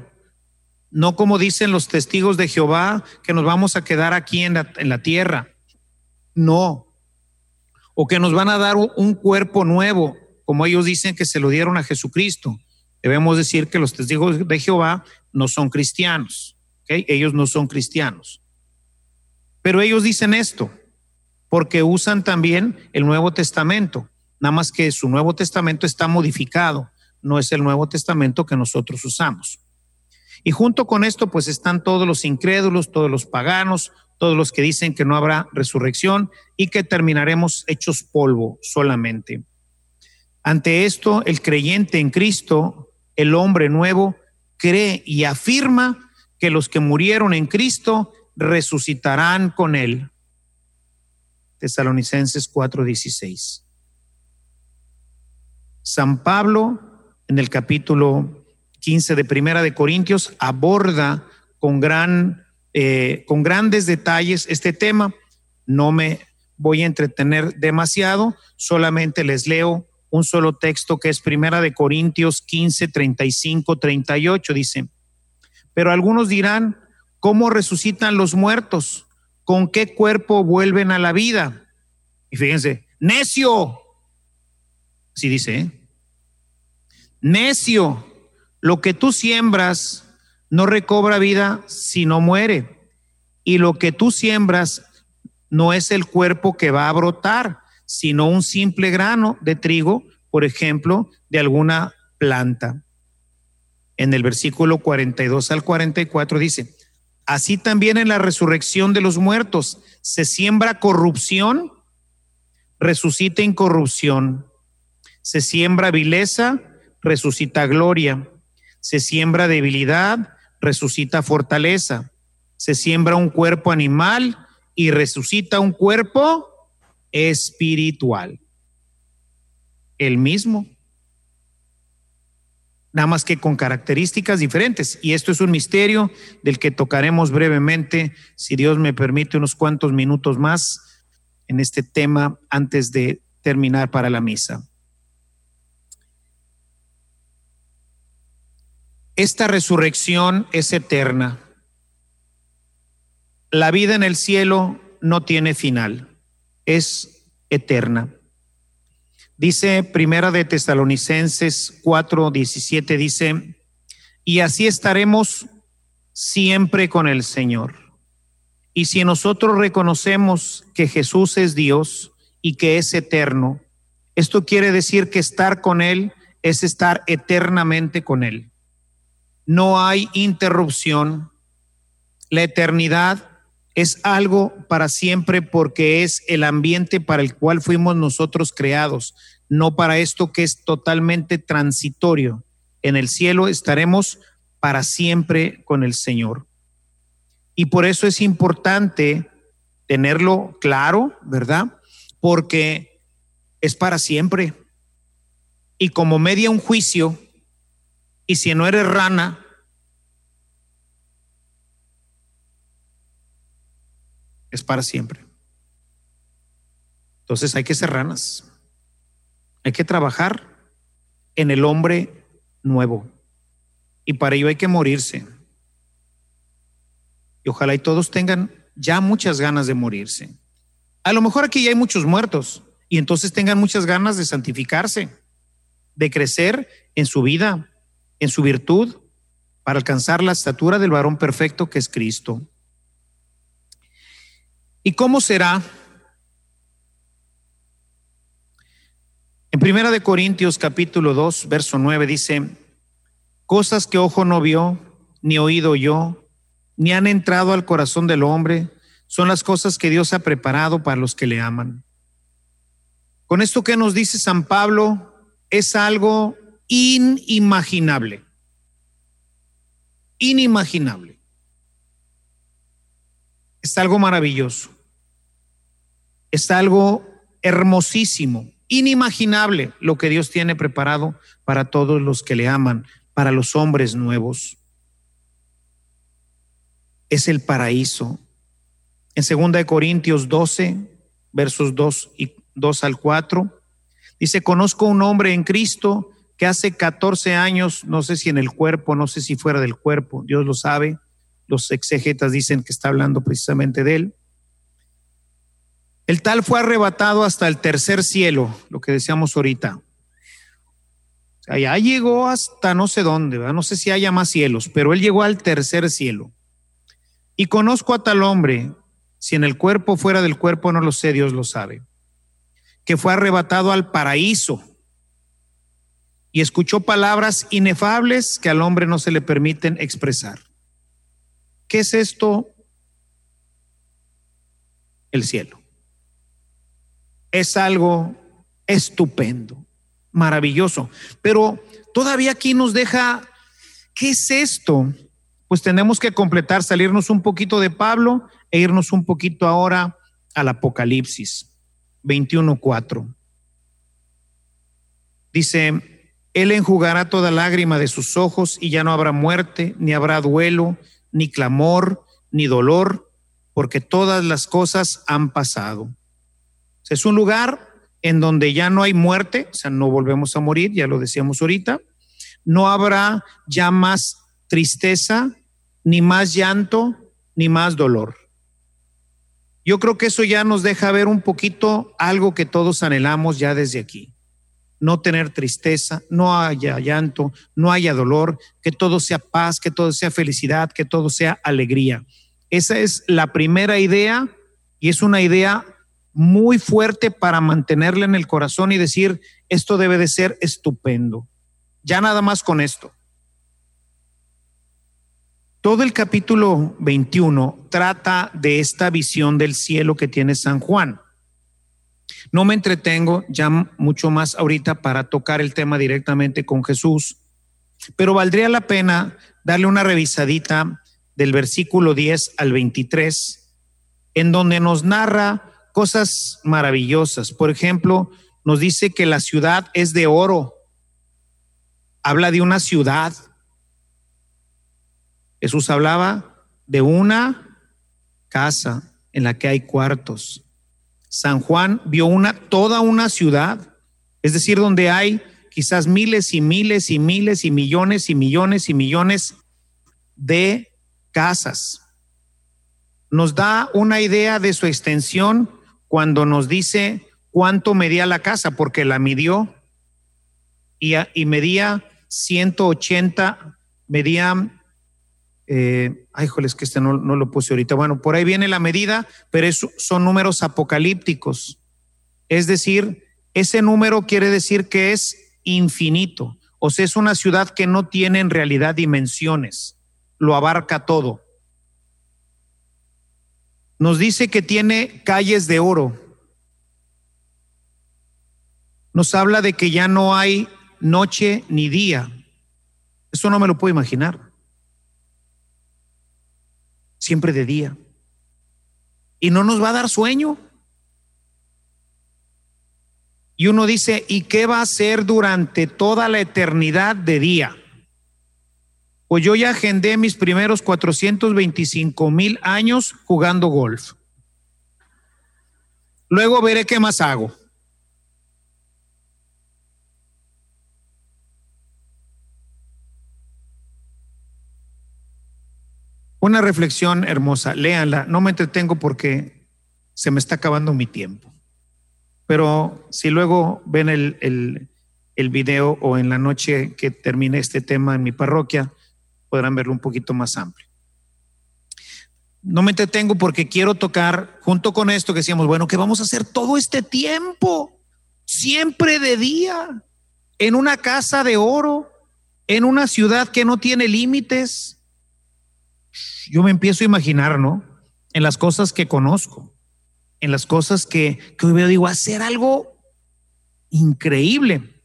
no como dicen los testigos de Jehová, que nos vamos a quedar aquí en la, tierra, no, o que nos van a dar un cuerpo nuevo, como ellos dicen que se lo dieron a Jesucristo. Debemos decir que los testigos de Jehová no son cristianos, ellos no son cristianos. Pero ellos dicen esto porque usan también el Nuevo Testamento, nada más que su Nuevo Testamento está modificado, no es el Nuevo Testamento que nosotros usamos. Y junto con esto, pues están todos los incrédulos, todos los paganos, todos los que dicen que no habrá resurrección y que terminaremos hechos polvo solamente. Ante esto, el creyente en Cristo, el hombre nuevo, cree y afirma que los que murieron en Cristo resucitarán con él. Tesalonicenses 4:16. San Pablo, en el capítulo 15 de Primera de Corintios, aborda con, gran, eh, con grandes detalles este tema. No me voy a entretener demasiado, solamente les leo un solo texto que es Primera de Corintios 15, 35, 38. Dice, pero algunos dirán, ¿cómo resucitan los muertos? ¿Con qué cuerpo vuelven a la vida? Y fíjense, necio. Así dice, ¿eh? necio, lo que tú siembras no recobra vida si no muere. Y lo que tú siembras no es el cuerpo que va a brotar, sino un simple grano de trigo, por ejemplo, de alguna planta. En el versículo 42 al 44 dice, así también en la resurrección de los muertos se siembra corrupción, resucita incorrupción, se siembra vileza, resucita gloria, se siembra debilidad, resucita fortaleza, se siembra un cuerpo animal y resucita un cuerpo espiritual. El mismo. Nada más que con características diferentes. Y esto es un misterio del que tocaremos brevemente, si Dios me permite, unos cuantos minutos más en este tema antes de terminar para la misa. Esta resurrección es eterna. La vida en el cielo no tiene final es eterna. Dice Primera de Tesalonicenses 4, 17, dice, y así estaremos siempre con el Señor. Y si nosotros reconocemos que Jesús es Dios y que es eterno, esto quiere decir que estar con Él es estar eternamente con Él. No hay interrupción. La eternidad es algo para siempre porque es el ambiente para el cual fuimos nosotros creados, no para esto que es totalmente transitorio. En el cielo estaremos para siempre con el Señor. Y por eso es importante tenerlo claro, ¿verdad? Porque es para siempre. Y como media un juicio, y si no eres rana, es para siempre. Entonces hay que ser ranas. Hay que trabajar en el hombre nuevo. Y para ello hay que morirse. Y ojalá y todos tengan ya muchas ganas de morirse. A lo mejor aquí ya hay muchos muertos y entonces tengan muchas ganas de santificarse, de crecer en su vida, en su virtud, para alcanzar la estatura del varón perfecto que es Cristo. ¿Y cómo será? En Primera de Corintios capítulo 2, verso 9 dice, cosas que ojo no vio, ni oído yo, ni han entrado al corazón del hombre, son las cosas que Dios ha preparado para los que le aman. Con esto que nos dice San Pablo, es algo inimaginable. Inimaginable. Es algo maravilloso. Es algo hermosísimo, inimaginable lo que Dios tiene preparado para todos los que le aman, para los hombres nuevos. Es el paraíso. En 2 Corintios 12, versos 2 y 2 al 4, dice, conozco un hombre en Cristo que hace 14 años, no sé si en el cuerpo, no sé si fuera del cuerpo, Dios lo sabe, los exegetas dicen que está hablando precisamente de él. El tal fue arrebatado hasta el tercer cielo, lo que decíamos ahorita. Allá llegó hasta no sé dónde, no sé si haya más cielos, pero él llegó al tercer cielo. Y conozco a tal hombre, si en el cuerpo fuera del cuerpo no lo sé, Dios lo sabe, que fue arrebatado al paraíso y escuchó palabras inefables que al hombre no se le permiten expresar. ¿Qué es esto? El cielo. Es algo estupendo, maravilloso. Pero todavía aquí nos deja, ¿qué es esto? Pues tenemos que completar, salirnos un poquito de Pablo e irnos un poquito ahora al Apocalipsis 21.4. Dice, Él enjugará toda lágrima de sus ojos y ya no habrá muerte, ni habrá duelo, ni clamor, ni dolor, porque todas las cosas han pasado. Es un lugar en donde ya no hay muerte, o sea, no volvemos a morir, ya lo decíamos ahorita, no habrá ya más tristeza, ni más llanto, ni más dolor. Yo creo que eso ya nos deja ver un poquito algo que todos anhelamos ya desde aquí. No tener tristeza, no haya llanto, no haya dolor, que todo sea paz, que todo sea felicidad, que todo sea alegría. Esa es la primera idea y es una idea muy fuerte para mantenerla en el corazón y decir, esto debe de ser estupendo. Ya nada más con esto. Todo el capítulo 21 trata de esta visión del cielo que tiene San Juan. No me entretengo ya mucho más ahorita para tocar el tema directamente con Jesús, pero valdría la pena darle una revisadita del versículo 10 al 23, en donde nos narra cosas maravillosas. Por ejemplo, nos dice que la ciudad es de oro. Habla de una ciudad. Jesús hablaba de una casa en la que hay cuartos. San Juan vio una toda una ciudad, es decir, donde hay quizás miles y miles y miles y millones y millones y millones de casas. Nos da una idea de su extensión cuando nos dice cuánto medía la casa, porque la midió y, y medía 180, medía, eh, ay, joles, que este no, lo puse ahorita. Bueno, por ahí viene la medida, pero son números apocalípticos. Es decir, ese número quiere decir que es infinito. O sea, es una ciudad que no tiene en realidad dimensiones, lo abarca todo nos dice que tiene calles de oro. Nos habla de que ya no hay noche ni día. Eso no me lo puedo imaginar. Siempre de día. Y no nos va a dar sueño. Y uno dice, ¿y qué va a hacer durante toda la eternidad de día? pues yo ya agendé mis primeros 425 mil años jugando golf. Luego veré qué más hago. Una reflexión hermosa, léanla, no me entretengo porque se me está acabando mi tiempo. Pero si luego ven el, el, video o en la noche que termine este tema en mi parroquia, podrán verlo un poquito más amplio. No me entretengo porque quiero tocar, junto con esto que decíamos, bueno, ¿qué vamos a hacer todo este tiempo? Siempre de día, en una casa de oro, en una ciudad que no tiene límites. Yo me empiezo a imaginar, ¿no? En las cosas que conozco, en las cosas que, que hoy veo, digo, hacer algo increíble.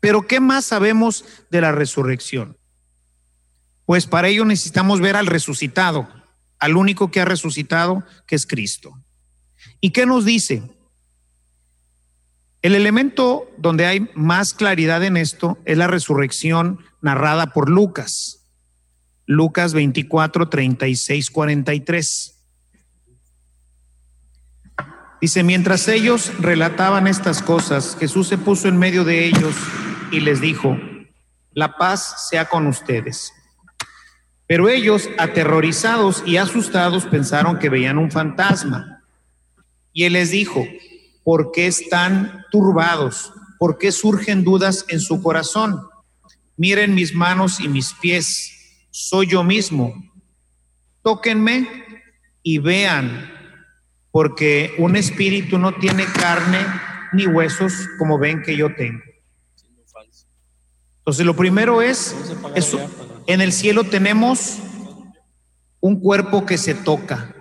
Pero ¿qué más sabemos de la resurrección? Pues para ello necesitamos ver al resucitado, al único que ha resucitado, que es Cristo. ¿Y qué nos dice? El elemento donde hay más claridad en esto es la resurrección narrada por Lucas. Lucas 24, 36, 43. Dice, mientras ellos relataban estas cosas, Jesús se puso en medio de ellos y les dijo, la paz sea con ustedes. Pero ellos, aterrorizados y asustados, pensaron que veían un fantasma. Y él les dijo, ¿por qué están turbados? ¿Por qué surgen dudas en su corazón? Miren mis manos y mis pies, soy yo mismo. Tóquenme y vean, porque un espíritu no tiene carne ni huesos como ven que yo tengo. Entonces lo primero es, es en el cielo tenemos un cuerpo que se toca.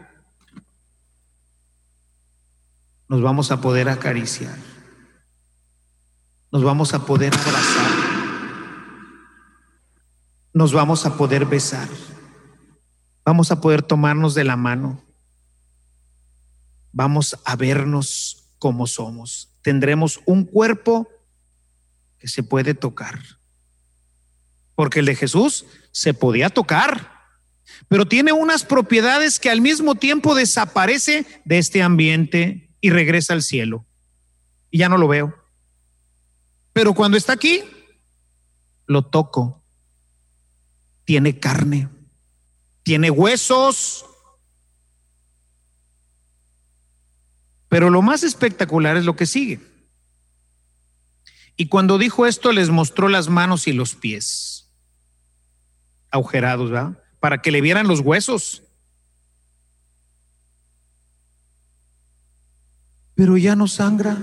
Nos vamos a poder acariciar. nos vamos a poder abrazar, nos vamos a poder besar, vamos a poder tomarnos de la mano, vamos a vernos como somos. Tendremos un cuerpo que se puede tocar. Porque el de Jesús se podía tocar, pero tiene unas propiedades que al mismo tiempo desaparece de este ambiente y regresa al cielo. Y ya no lo veo. Pero cuando está aquí, lo toco. Tiene carne, tiene huesos. Pero lo más espectacular es lo que sigue. Y cuando dijo esto, les mostró las manos y los pies, agujerados, ¿verdad? Para que le vieran los huesos. Pero ya no sangra.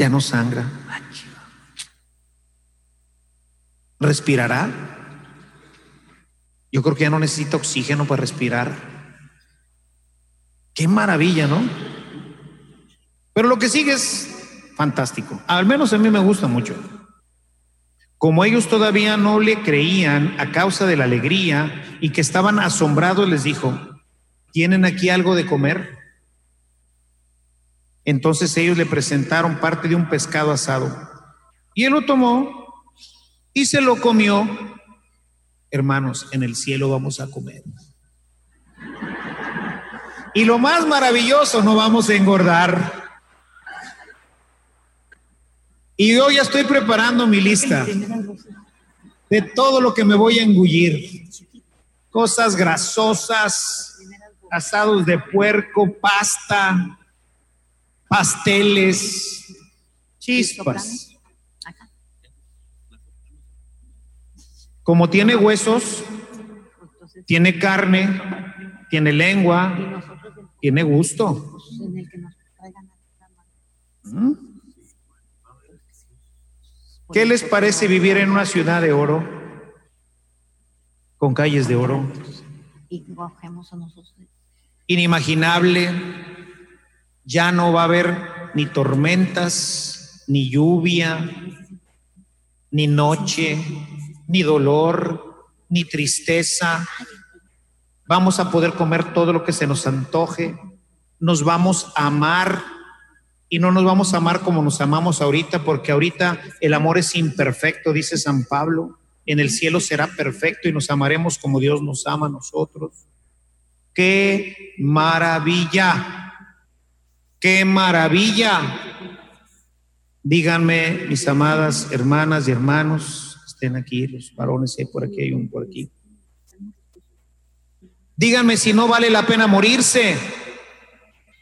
Ya no sangra. ¿Respirará? Yo creo que ya no necesita oxígeno para respirar. Qué maravilla, ¿no? Pero lo que sigue es fantástico. Al menos a mí me gusta mucho. Como ellos todavía no le creían a causa de la alegría y que estaban asombrados, les dijo, ¿tienen aquí algo de comer? Entonces ellos le presentaron parte de un pescado asado. Y él lo tomó y se lo comió. Hermanos, en el cielo vamos a comer. Y lo más maravilloso, no vamos a engordar. Y yo ya estoy preparando mi lista de todo lo que me voy a engullir. Cosas grasosas, asados de puerco, pasta, pasteles, chispas. Como tiene huesos, tiene carne, tiene lengua, tiene gusto. ¿Mm? ¿Qué les parece vivir en una ciudad de oro? Con calles de oro. Inimaginable. Ya no va a haber ni tormentas, ni lluvia, ni noche, ni dolor, ni tristeza, vamos a poder comer todo lo que se nos antoje, nos vamos a amar y no nos vamos a amar como nos amamos ahorita, porque ahorita el amor es imperfecto, dice San Pablo. En el cielo será perfecto y nos amaremos como Dios nos ama a nosotros. ¡Qué maravilla! ¡Qué maravilla! Díganme, mis amadas hermanas y hermanos, estén aquí, los varones, por aquí, hay un por aquí. Díganme si no vale la pena morirse.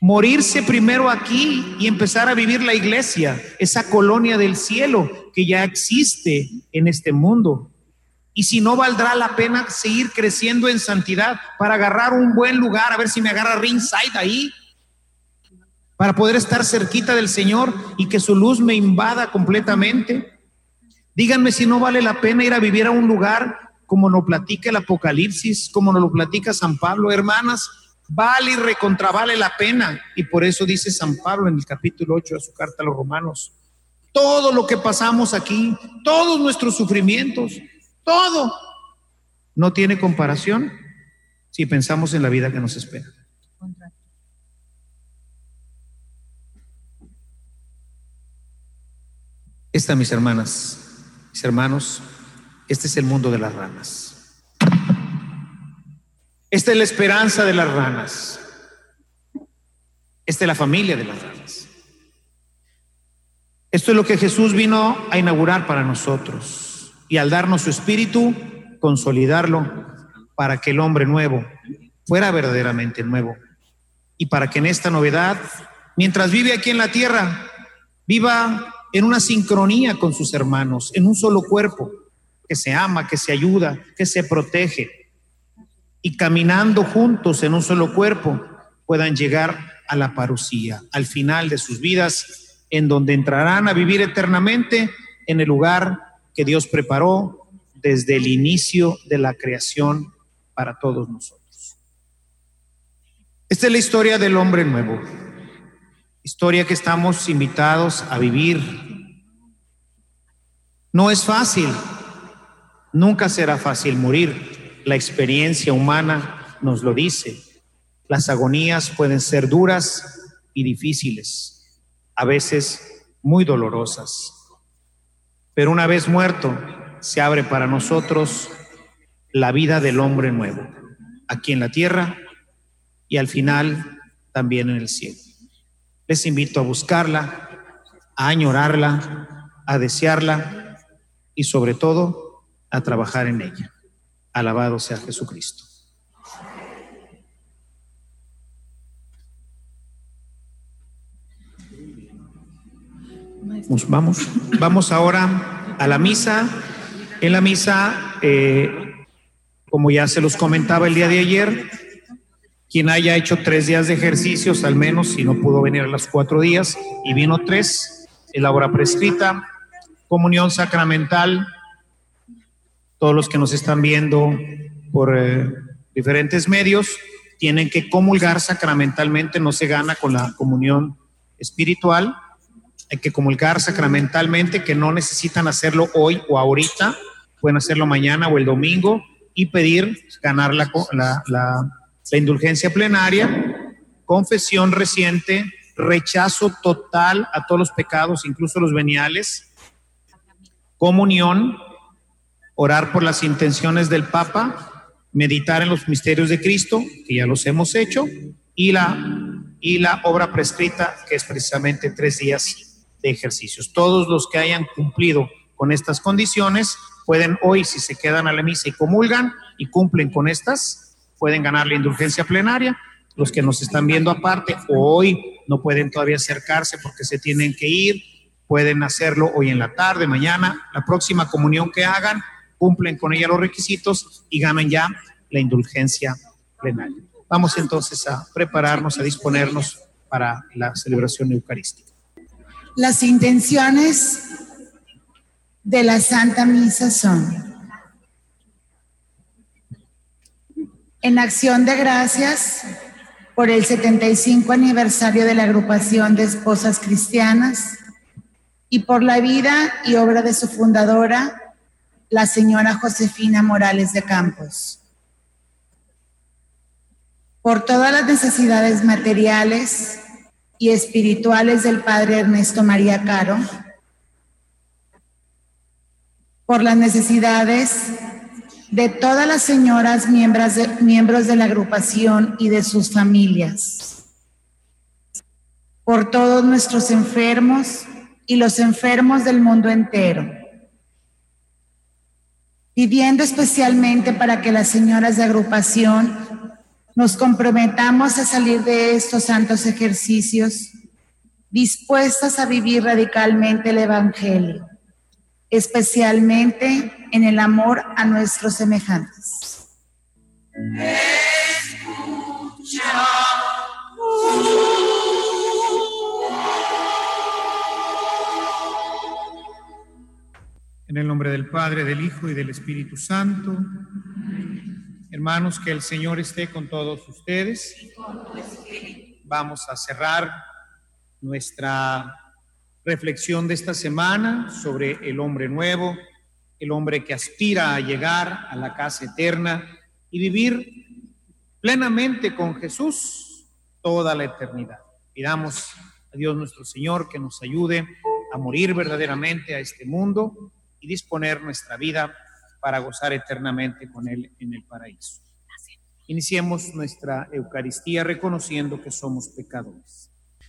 Morirse primero aquí y empezar a vivir la iglesia, esa colonia del cielo que ya existe en este mundo. Y si no valdrá la pena seguir creciendo en santidad para agarrar un buen lugar, a ver si me agarra ringside ahí, para poder estar cerquita del Señor y que su luz me invada completamente. Díganme si no vale la pena ir a vivir a un lugar como nos platica el Apocalipsis, como nos lo platica San Pablo, hermanas, vale y recontravale la pena. Y por eso dice San Pablo en el capítulo 8 de su carta a los romanos, todo lo que pasamos aquí, todos nuestros sufrimientos, todo, no tiene comparación si pensamos en la vida que nos espera. Esta, mis hermanas, mis hermanos, este es el mundo de las ranas. Esta es la esperanza de las ranas. Esta es la familia de las ranas. Esto es lo que Jesús vino a inaugurar para nosotros y al darnos su espíritu, consolidarlo para que el hombre nuevo fuera verdaderamente nuevo y para que en esta novedad, mientras vive aquí en la tierra, viva en una sincronía con sus hermanos, en un solo cuerpo, que se ama, que se ayuda, que se protege. Y caminando juntos en un solo cuerpo puedan llegar a la parucía, al final de sus vidas, en donde entrarán a vivir eternamente en el lugar que Dios preparó desde el inicio de la creación para todos nosotros. Esta es la historia del hombre nuevo, historia que estamos invitados a vivir. No es fácil, nunca será fácil morir. La experiencia humana nos lo dice. Las agonías pueden ser duras y difíciles, a veces muy dolorosas. Pero una vez muerto, se abre para nosotros la vida del hombre nuevo, aquí en la tierra y al final también en el cielo. Les invito a buscarla, a añorarla, a desearla y sobre todo a trabajar en ella. Alabado sea Jesucristo. Vamos, vamos ahora a la misa. En la misa, eh, como ya se los comentaba el día de ayer, quien haya hecho tres días de ejercicios, al menos si no pudo venir a los cuatro días y vino tres, en la hora prescrita, comunión sacramental, todos los que nos están viendo por eh, diferentes medios, tienen que comulgar sacramentalmente, no se gana con la comunión espiritual, hay que comulgar sacramentalmente, que no necesitan hacerlo hoy o ahorita, pueden hacerlo mañana o el domingo y pedir ganar la, la, la la indulgencia plenaria, confesión reciente, rechazo total a todos los pecados, incluso los veniales, comunión, orar por las intenciones del Papa, meditar en los misterios de Cristo, que ya los hemos hecho, y la, y la obra prescrita, que es precisamente tres días de ejercicios. Todos los que hayan cumplido con estas condiciones pueden hoy, si se quedan a la misa y comulgan y cumplen con estas, pueden ganar la indulgencia plenaria. Los que nos están viendo aparte hoy no pueden todavía acercarse porque se tienen que ir, pueden hacerlo hoy en la tarde, mañana, la próxima comunión que hagan, cumplen con ella los requisitos y ganan ya la indulgencia plenaria. Vamos entonces a prepararnos, a disponernos para la celebración eucarística. Las intenciones de la Santa Misa son En acción de gracias por el 75 aniversario de la agrupación de esposas cristianas y por la vida y obra de su fundadora, la señora Josefina Morales de Campos. Por todas las necesidades materiales y espirituales del padre Ernesto María Caro, por las necesidades de todas las señoras miembros de, miembros de la agrupación y de sus familias, por todos nuestros enfermos y los enfermos del mundo entero, pidiendo especialmente para que las señoras de agrupación nos comprometamos a salir de estos santos ejercicios dispuestas a vivir radicalmente el Evangelio especialmente en el amor a nuestros semejantes. En el nombre del Padre, del Hijo y del Espíritu Santo. Hermanos, que el Señor esté con todos ustedes. Vamos a cerrar nuestra reflexión de esta semana sobre el hombre nuevo, el hombre que aspira a llegar a la casa eterna y vivir plenamente con Jesús toda la eternidad. Pidamos a Dios nuestro Señor que nos ayude a morir verdaderamente a este mundo y disponer nuestra vida para gozar eternamente con Él en el paraíso. Iniciemos nuestra Eucaristía reconociendo que somos pecadores.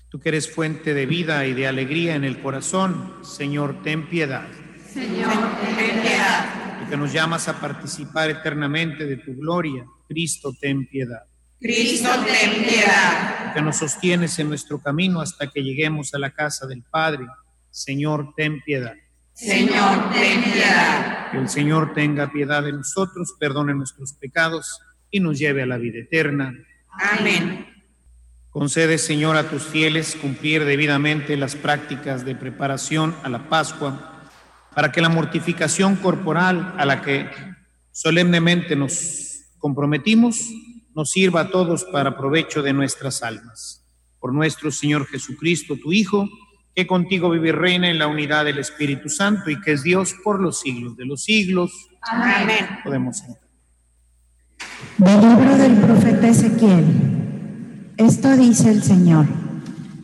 Tú que eres fuente de vida y de alegría en el corazón, Señor, ten piedad. Señor, ten piedad. Tú que nos llamas a participar eternamente de tu gloria, Cristo, ten piedad. Cristo, ten piedad. Tú que nos sostienes en nuestro camino hasta que lleguemos a la casa del Padre, Señor, ten piedad. Señor, ten piedad. Que el Señor tenga piedad de nosotros, perdone nuestros pecados y nos lleve a la vida eterna. Amén. Concede, Señor, a tus fieles cumplir debidamente las prácticas de preparación a la Pascua, para que la mortificación corporal a la que solemnemente nos comprometimos nos sirva a todos para provecho de nuestras almas. Por nuestro Señor Jesucristo, tu Hijo, que contigo vive y reina en la unidad del Espíritu Santo y que es Dios por los siglos de los siglos. Amén. Podemos entrar. Del libro del profeta Ezequiel. Esto dice el Señor.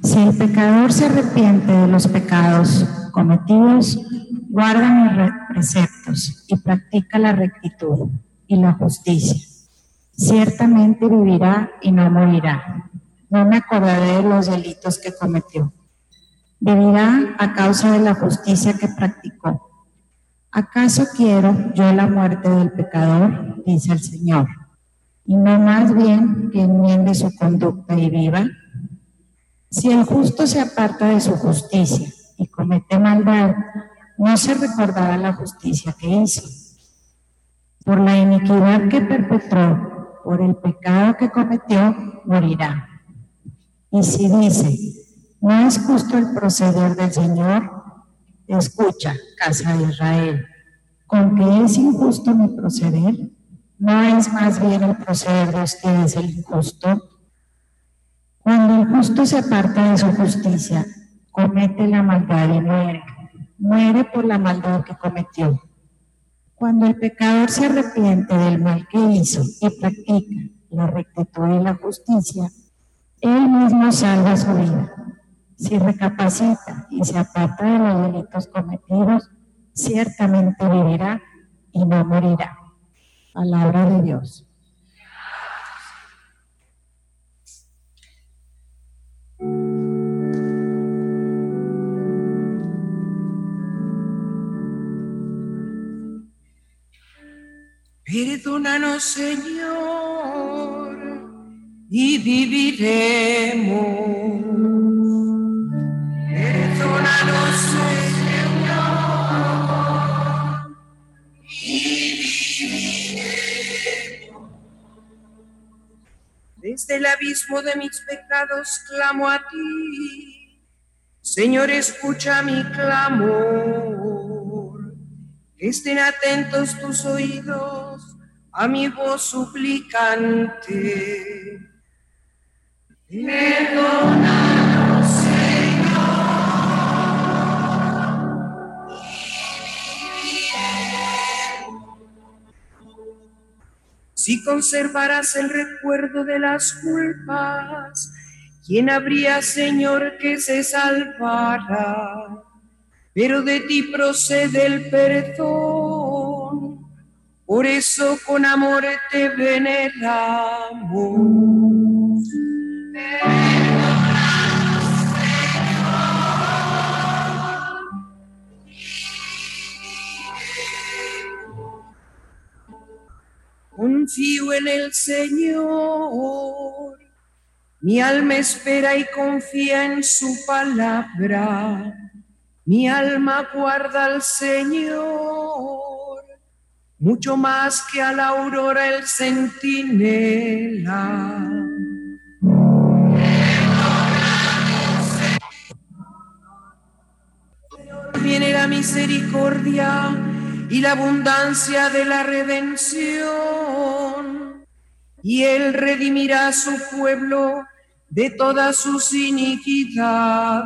Si el pecador se arrepiente de los pecados cometidos, guarda mis re- preceptos y practica la rectitud y la justicia. Ciertamente vivirá y no morirá. No me acordaré de los delitos que cometió. Vivirá a causa de la justicia que practicó. ¿Acaso quiero yo la muerte del pecador? Dice el Señor. Y no más bien que enmiende su conducta y viva. Si el justo se aparta de su justicia y comete maldad, no se recordará la justicia que hizo. Por la iniquidad que perpetró, por el pecado que cometió, morirá. Y si dice, no es justo el proceder del Señor, escucha, casa de Israel, con que es injusto mi proceder, no es más bien el proceder de ustedes el injusto. Cuando el justo se aparta de su justicia, comete la maldad y muere, muere por la maldad que cometió. Cuando el pecador se arrepiente del mal que hizo y practica la rectitud y la justicia, él mismo salva su vida. Si recapacita y se aparta de los delitos cometidos, ciertamente vivirá y no morirá. Palabra de Dios. Perdónanos, Señor, y viviremos. El abismo de mis pecados clamo a ti. Señor, escucha mi clamor. Estén atentos tus oídos a mi voz suplicante. Perdónanos, Si conservarás el recuerdo de las culpas, ¿quién habría, Señor, que se salvara? pero de ti procede el perdón. Por eso con amor te veneramos. Confío en el Señor. Mi alma espera y confía en su palabra. Mi alma guarda al Señor, mucho más que a la aurora el centinela. Viene la misericordia y la abundancia de la redención, y Él redimirá su pueblo de todas sus iniquidades.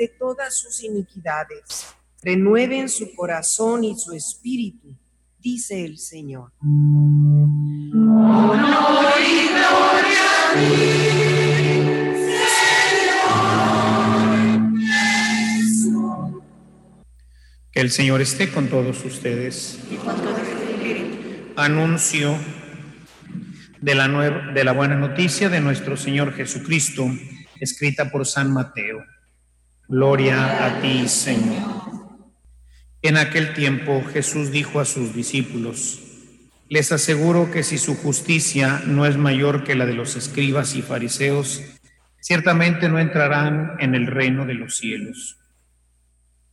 De todas sus iniquidades, renueven su corazón y su espíritu, dice el Señor. Que el Señor esté con todos ustedes. Anuncio de la, nue- de la buena noticia de nuestro Señor Jesucristo, escrita por San Mateo. Gloria a ti, Señor. En aquel tiempo Jesús dijo a sus discípulos, les aseguro que si su justicia no es mayor que la de los escribas y fariseos, ciertamente no entrarán en el reino de los cielos.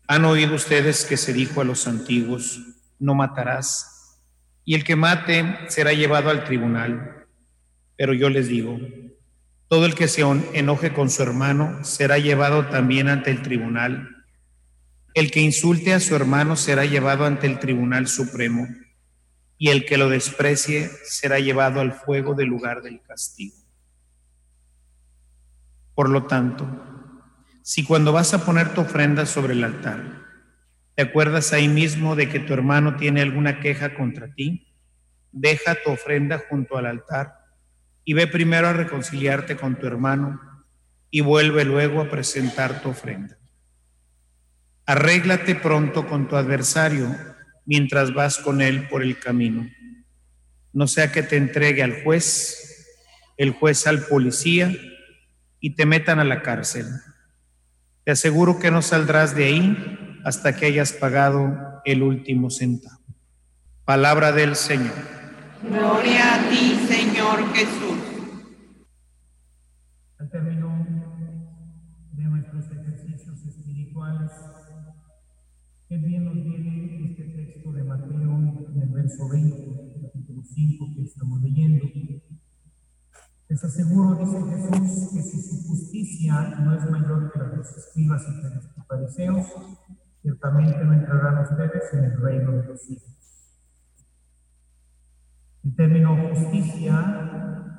Han oído ustedes que se dijo a los antiguos, no matarás, y el que mate será llevado al tribunal. Pero yo les digo, todo el que se enoje con su hermano será llevado también ante el tribunal el que insulte a su hermano será llevado ante el Tribunal Supremo, y el que lo desprecie será llevado al fuego del lugar del castigo. Por lo tanto, si cuando vas a poner tu ofrenda sobre el altar, te acuerdas ahí mismo de que tu hermano tiene alguna queja contra ti, deja tu ofrenda junto al altar y ve primero a reconciliarte con tu hermano y vuelve luego a presentar tu ofrenda. Arréglate pronto con tu adversario mientras vas con él por el camino. No sea que te entregue al juez, el juez al policía y te metan a la cárcel. Te aseguro que no saldrás de ahí hasta que hayas pagado el último centavo. Palabra del Señor. Gloria a ti, Señor Jesús. Ejercicios espirituales, Qué bien nos viene este texto de Mateo en el verso 20, capítulo 5 que estamos leyendo. Les aseguro, dice Jesús, que si su justicia no es mayor que la de los escribas y fariseos, ciertamente no entrarán ustedes en el reino de los cielos. El término justicia,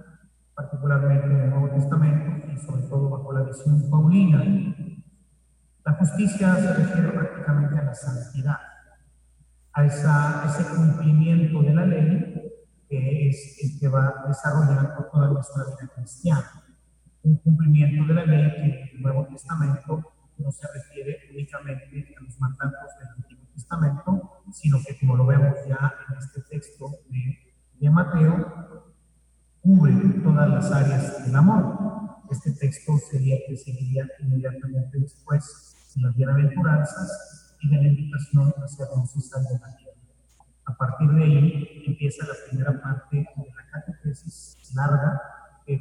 particularmente en el Nuevo Testamento y sobre todo bajo la visión paulina, la justicia se refiere prácticamente a la santidad, a, ese cumplimiento de la ley que es el que va desarrollando toda nuestra vida cristiana. Un cumplimiento de la ley que en el Nuevo Testamento no se refiere únicamente a los mandatos del Antiguo Testamento, sino que como lo vemos ya en este texto de, de Mateo, cubre todas las áreas del amor. Este texto sería que seguiría inmediatamente después las bienaventuranzas y de la invitación a ser sal de la tierra. A partir de ahí empieza la primera parte de la catequesis larga que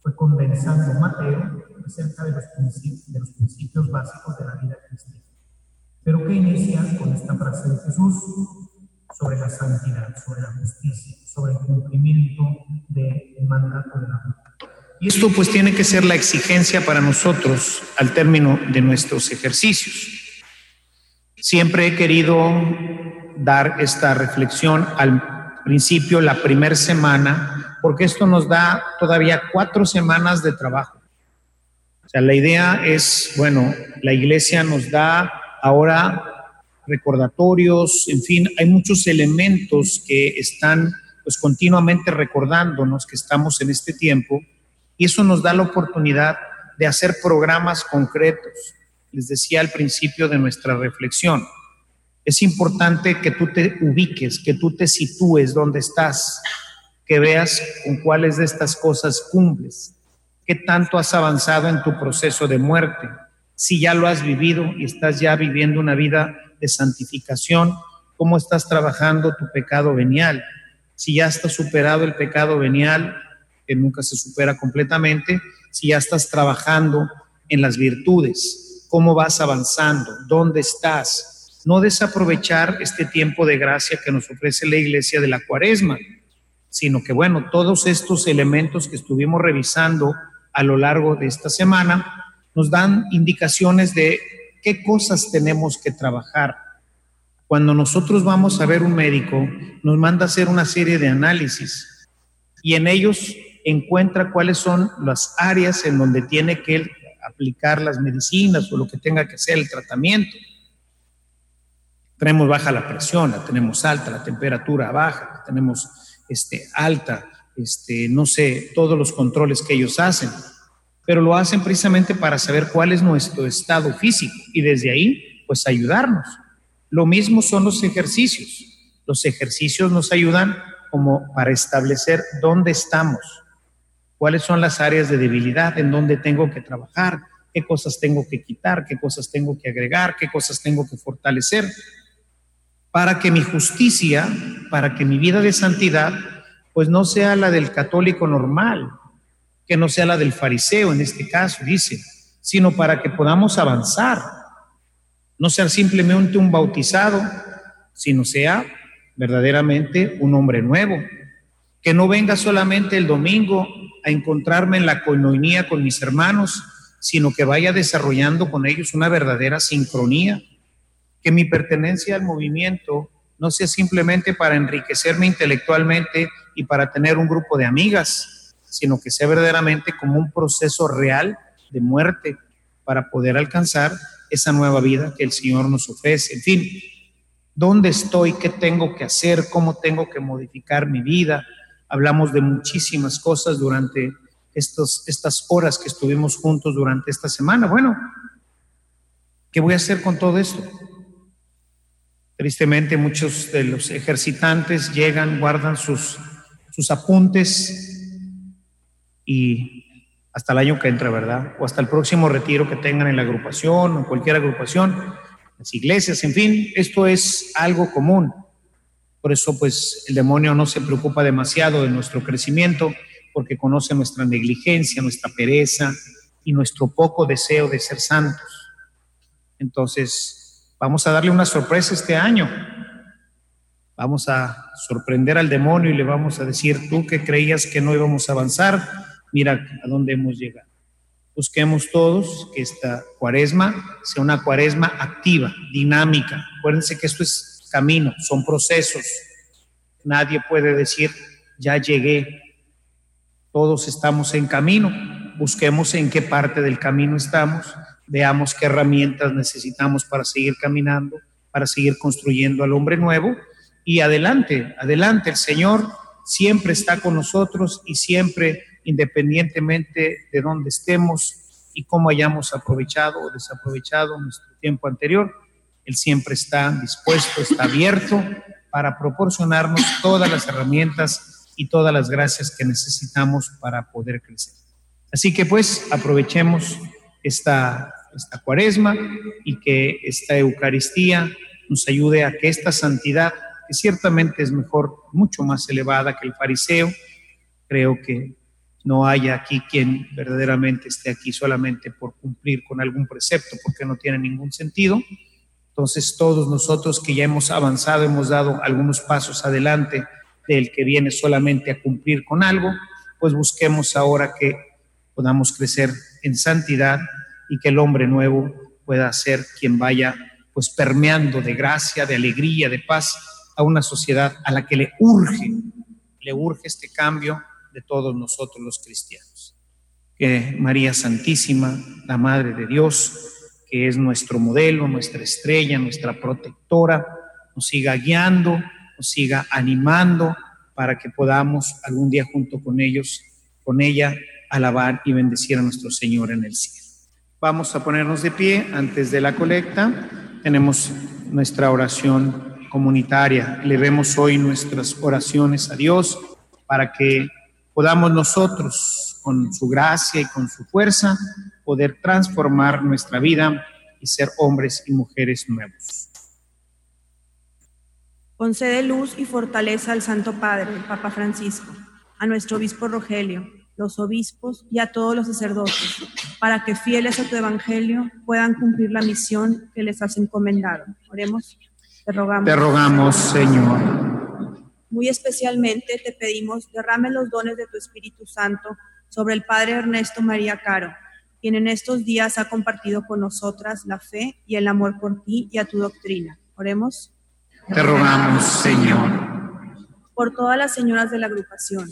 fue condensando Mateo acerca de los, principios, de los principios básicos de la vida cristiana, pero que inicia con esta frase de Jesús sobre la santidad, sobre la justicia, sobre el cumplimiento del mandato de la vida. Y esto pues tiene que ser la exigencia para nosotros al término de nuestros ejercicios. Siempre he querido dar esta reflexión al principio, la primera semana, porque esto nos da todavía cuatro semanas de trabajo. O sea, la idea es, bueno, la iglesia nos da ahora recordatorios, en fin, hay muchos elementos que están pues continuamente recordándonos que estamos en este tiempo y eso nos da la oportunidad de hacer programas concretos. Les decía al principio de nuestra reflexión, es importante que tú te ubiques, que tú te sitúes donde estás, que veas con cuáles de estas cosas cumples, qué tanto has avanzado en tu proceso de muerte, si ya lo has vivido y estás ya viviendo una vida de santificación, cómo estás trabajando tu pecado venial, si ya estás superado el pecado venial, que nunca se supera completamente, si ya estás trabajando en las virtudes, cómo vas avanzando, dónde estás. No desaprovechar este tiempo de gracia que nos ofrece la iglesia de la cuaresma, sino que, bueno, todos estos elementos que estuvimos revisando a lo largo de esta semana nos dan indicaciones de qué cosas tenemos que trabajar. Cuando nosotros vamos a ver un médico, nos manda hacer una serie de análisis y en ellos encuentra cuáles son las áreas en donde tiene que aplicar las medicinas o lo que tenga que ser el tratamiento. Tenemos baja la presión, la tenemos alta, la temperatura baja, la tenemos este, alta, este, no sé, todos los controles que ellos hacen, pero lo hacen precisamente para saber cuál es nuestro estado físico y desde ahí, pues ayudarnos. Lo mismo son los ejercicios. Los ejercicios nos ayudan como para establecer dónde estamos, cuáles son las áreas de debilidad, en dónde tengo que trabajar, qué cosas tengo que quitar, qué cosas tengo que agregar, qué cosas tengo que fortalecer. para que mi justicia, para que mi vida de santidad, pues no sea la del católico normal, que no sea la del fariseo en este caso, dice, sino para que podamos avanzar, no ser simplemente un bautizado, sino sea verdaderamente un hombre nuevo, que no venga solamente el domingo a encontrarme en la coinonía con mis hermanos, sino que vaya desarrollando con ellos una verdadera sincronía, que mi pertenencia al movimiento no sea simplemente para enriquecerme intelectualmente y para tener un grupo de amigas, sino que sea verdaderamente como un proceso real de muerte para poder alcanzar esa nueva vida que el Señor nos ofrece. En fin, ¿dónde estoy? ¿Qué tengo que hacer? ¿Cómo tengo que modificar mi vida? Hablamos de muchísimas cosas durante estas horas que estuvimos juntos durante esta semana. Bueno, ¿qué voy a hacer con todo esto? Tristemente muchos de los ejercitantes llegan, guardan sus, sus apuntes y hasta el año que entra, ¿verdad? O hasta el próximo retiro que tengan en la agrupación o cualquier agrupación, las iglesias, en fin, esto es algo común. Por eso, pues, el demonio no se preocupa demasiado de nuestro crecimiento porque conoce nuestra negligencia, nuestra pereza y nuestro poco deseo de ser santos. Entonces, Vamos a darle una sorpresa este año. Vamos a sorprender al demonio y le vamos a decir, tú que creías que no íbamos a avanzar, mira a dónde hemos llegado. Busquemos todos que esta cuaresma sea una cuaresma activa, dinámica. Acuérdense que esto es camino, son procesos. Nadie puede decir, ya llegué. Todos estamos en camino. Busquemos en qué parte del camino estamos veamos qué herramientas necesitamos para seguir caminando, para seguir construyendo al hombre nuevo. Y adelante, adelante, el Señor siempre está con nosotros y siempre, independientemente de dónde estemos y cómo hayamos aprovechado o desaprovechado nuestro tiempo anterior, Él siempre está dispuesto, está abierto para proporcionarnos todas las herramientas y todas las gracias que necesitamos para poder crecer. Así que pues aprovechemos esta esta cuaresma y que esta Eucaristía nos ayude a que esta santidad, que ciertamente es mejor, mucho más elevada que el fariseo, creo que no haya aquí quien verdaderamente esté aquí solamente por cumplir con algún precepto, porque no tiene ningún sentido. Entonces todos nosotros que ya hemos avanzado, hemos dado algunos pasos adelante del que viene solamente a cumplir con algo, pues busquemos ahora que podamos crecer en santidad y que el hombre nuevo pueda ser quien vaya pues permeando de gracia, de alegría, de paz a una sociedad a la que le urge, le urge este cambio de todos nosotros los cristianos. Que María Santísima, la Madre de Dios, que es nuestro modelo, nuestra estrella, nuestra protectora, nos siga guiando, nos siga animando para que podamos algún día junto con ellos, con ella, alabar y bendecir a nuestro Señor en el cielo. Vamos a ponernos de pie antes de la colecta. Tenemos nuestra oración comunitaria. Le vemos hoy nuestras oraciones a Dios para que podamos nosotros, con su gracia y con su fuerza, poder transformar nuestra vida y ser hombres y mujeres nuevos. Concede luz y fortaleza al Santo Padre, el Papa Francisco, a nuestro obispo Rogelio los obispos y a todos los sacerdotes, para que fieles a tu evangelio puedan cumplir la misión que les has encomendado. Oremos. Te rogamos. Te rogamos, Señor. Muy especialmente te pedimos derrame los dones de tu Espíritu Santo sobre el Padre Ernesto María Caro, quien en estos días ha compartido con nosotras la fe y el amor por ti y a tu doctrina. Oremos. Te rogamos, Señor. Por todas las señoras de la agrupación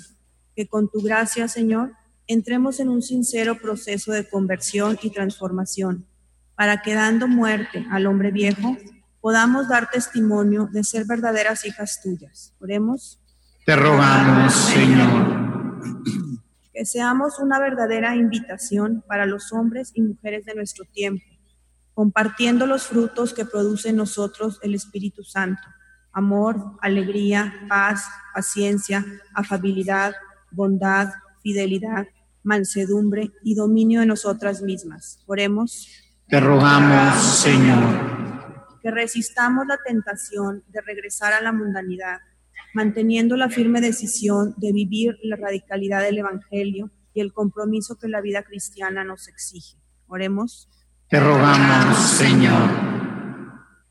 que con tu gracia, Señor, entremos en un sincero proceso de conversión y transformación, para que dando muerte al hombre viejo, podamos dar testimonio de ser verdaderas hijas tuyas. Oremos. Te rogamos, Señor. Que seamos una verdadera invitación para los hombres y mujeres de nuestro tiempo, compartiendo los frutos que produce en nosotros el Espíritu Santo, amor, alegría, paz, paciencia, afabilidad, bondad, fidelidad, mansedumbre y dominio de nosotras mismas. Oremos. Te rogamos, Señor. que resistamos la tentación de regresar a la mundanidad, manteniendo la firme decisión de vivir la radicalidad del Evangelio y el compromiso que la vida cristiana nos exige. Oremos. Te rogamos, Señor.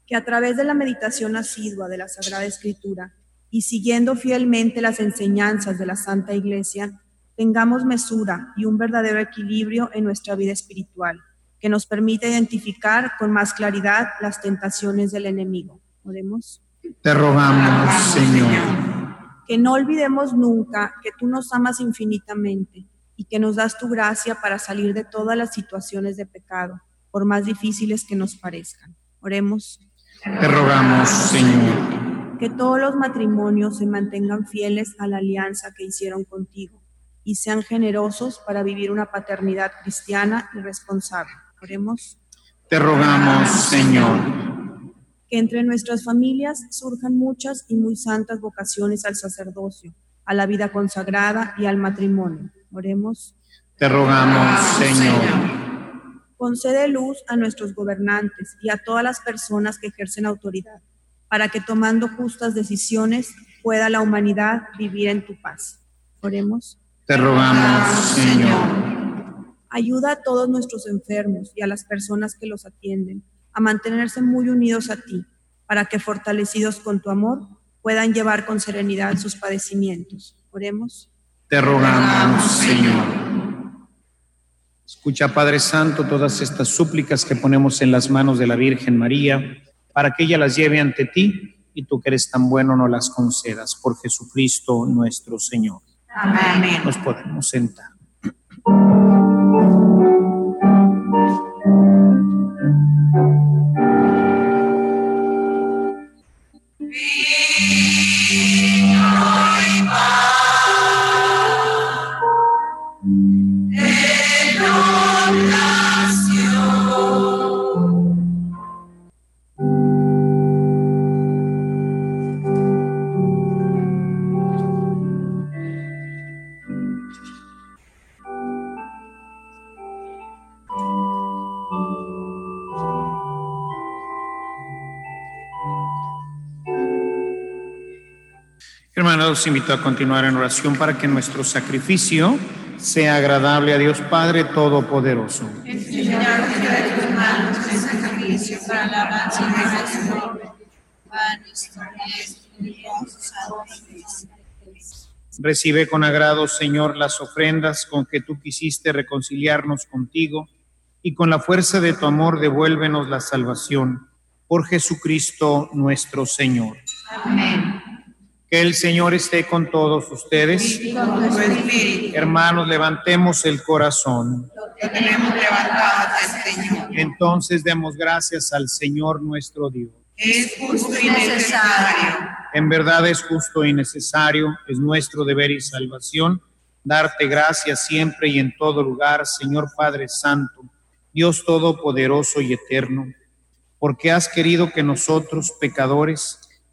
Que a través de la meditación asidua de la Sagrada Escritura y siguiendo fielmente las enseñanzas de la Santa Iglesia, tengamos mesura y un verdadero equilibrio en nuestra vida espiritual, que nos permita identificar con más claridad las tentaciones del enemigo. Oremos. Te rogamos, Señor. Que no olvidemos nunca que tú nos amas infinitamente y que nos das tu gracia para salir de todas las situaciones de pecado, por más difíciles que nos parezcan. Oremos. Te rogamos, Señor. Que todos los matrimonios se mantengan fieles a la alianza que hicieron contigo y sean generosos para vivir una paternidad cristiana y responsable. Oremos. Te rogamos, Señor. Que entre nuestras familias surjan muchas y muy santas vocaciones al sacerdocio, a la vida consagrada y al matrimonio. Oremos. Te rogamos, Señor. Concede luz a nuestros gobernantes y a todas las personas que ejercen autoridad, para que tomando justas decisiones pueda la humanidad vivir en tu paz. Oremos. Te rogamos, Señor. Ayuda a todos nuestros enfermos y a las personas que los atienden a mantenerse muy unidos a ti, para que fortalecidos con tu amor puedan llevar con serenidad sus padecimientos. Oremos. Te rogamos, Señor. Escucha, Padre Santo, todas estas súplicas que ponemos en las manos de la Virgen María, para que ella las lleve ante ti y tú que eres tan bueno no las concedas. Por Jesucristo nuestro Señor. Amén. Nos podemos sentar. Be my Hermanos, los invito a continuar en oración para que nuestro sacrificio sea agradable a Dios Padre Todopoderoso. Recibe con agrado, Señor, las ofrendas con que tú quisiste reconciliarnos contigo y con la fuerza de tu amor devuélvenos la salvación. Por Jesucristo nuestro Señor. Amén. Que el Señor esté con todos ustedes. Y con tu espíritu, Hermanos, levantemos el corazón. lo tenemos levantado ante el Señor. Entonces demos gracias al Señor nuestro Dios. Es justo y necesario. En verdad es justo y necesario, es nuestro deber y salvación, darte gracias siempre y en todo lugar, Señor Padre Santo, Dios Todopoderoso y Eterno, porque has querido que nosotros, pecadores,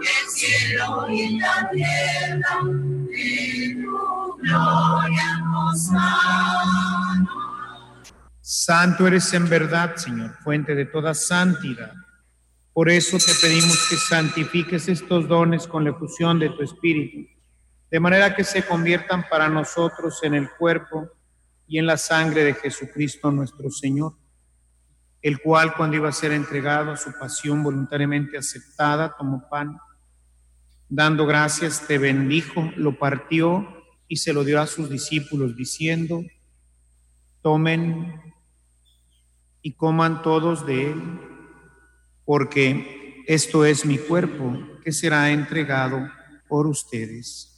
El cielo y la tierra, de tu gloria nos. Santo eres en verdad, Señor, fuente de toda santidad. Por eso te pedimos que santifiques estos dones con la efusión de tu Espíritu, de manera que se conviertan para nosotros en el cuerpo y en la sangre de Jesucristo nuestro Señor, el cual cuando iba a ser entregado a su pasión voluntariamente aceptada, tomó pan, dando gracias, te bendijo, lo partió y se lo dio a sus discípulos, diciendo, tomen y coman todos de él, porque esto es mi cuerpo que será entregado por ustedes.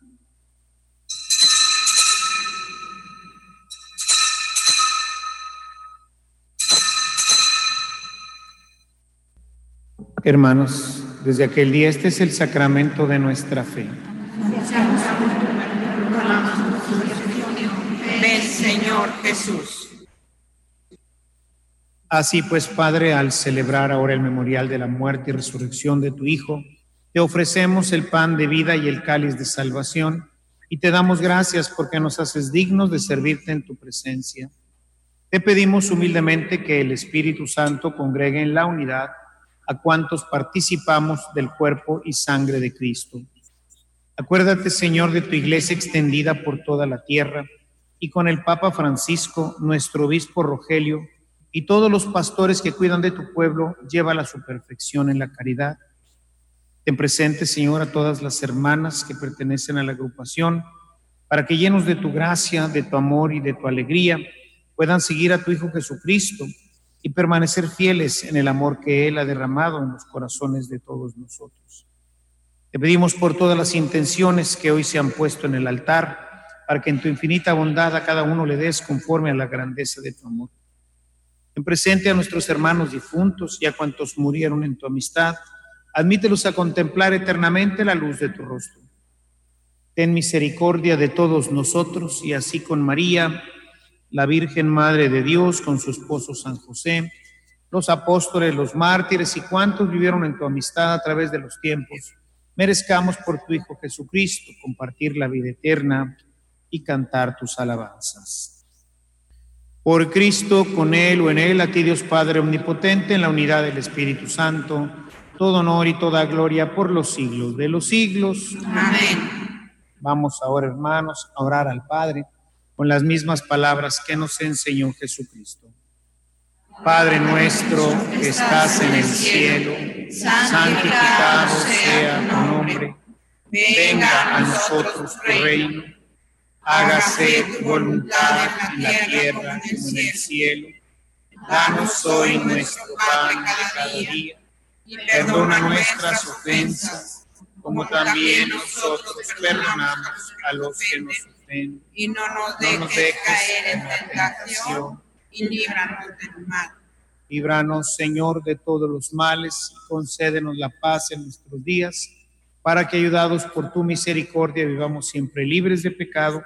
Hermanos, desde aquel día este es el sacramento de nuestra fe. Ven, Señor Jesús. Así pues, Padre, al celebrar ahora el memorial de la muerte y resurrección de tu Hijo, te ofrecemos el pan de vida y el cáliz de salvación, y te damos gracias porque nos haces dignos de servirte en tu presencia. Te pedimos humildemente que el Espíritu Santo congregue en la unidad a cuantos participamos del cuerpo y sangre de Cristo. Acuérdate, Señor, de tu iglesia extendida por toda la tierra y con el Papa Francisco, nuestro obispo Rogelio, y todos los pastores que cuidan de tu pueblo, lleva a su perfección en la caridad. Ten presente, Señor, a todas las hermanas que pertenecen a la agrupación, para que llenos de tu gracia, de tu amor y de tu alegría, puedan seguir a tu Hijo Jesucristo y permanecer fieles en el amor que Él ha derramado en los corazones de todos nosotros. Te pedimos por todas las intenciones que hoy se han puesto en el altar, para que en tu infinita bondad a cada uno le des conforme a la grandeza de tu amor. En presente a nuestros hermanos difuntos y a cuantos murieron en tu amistad, admítelos a contemplar eternamente la luz de tu rostro. Ten misericordia de todos nosotros y así con María, la Virgen Madre de Dios con su esposo San José, los apóstoles, los mártires y cuantos vivieron en tu amistad a través de los tiempos, merezcamos por tu Hijo Jesucristo compartir la vida eterna y cantar tus alabanzas. Por Cristo, con Él o en Él, a ti Dios Padre Omnipotente, en la unidad del Espíritu Santo, todo honor y toda gloria por los siglos de los siglos. Amén. Vamos ahora, hermanos, a orar al Padre con las mismas palabras que nos enseñó Jesucristo. Padre nuestro que estás en el cielo, santificado sea tu nombre. Venga a nosotros tu reino. Hágase tu voluntad en la tierra como en el cielo. Danos hoy nuestro pan de cada día. Perdona nuestras ofensas, como también nosotros perdonamos a los que nos y no nos dejes, caer en tentación, y líbranos del mal. Líbranos, Señor, de todos los males, y concédenos la paz en nuestros días, para que, ayudados por tu misericordia, vivamos siempre libres de pecado,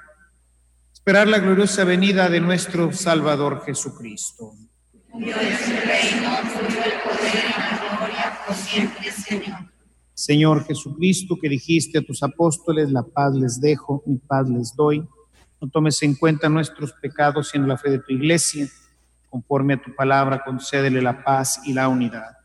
esperar la gloriosa venida de nuestro Salvador Jesucristo. Dios es el reino, tuyo el poder y la gloria por siempre, Señor. Señor Jesucristo, que dijiste a tus apóstoles, la paz les dejo, mi paz les doy. No tomes en cuenta nuestros pecados, sino la fe de tu iglesia. Conforme a tu palabra, concédele la paz y la unidad.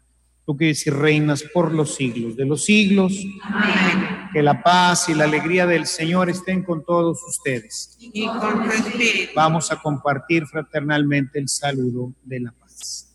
Tú que dices reinas por los siglos de los siglos. Amén. Que la paz y la alegría del Señor estén con todos ustedes. Y con tu espíritu. Vamos a compartir fraternalmente el saludo de la paz.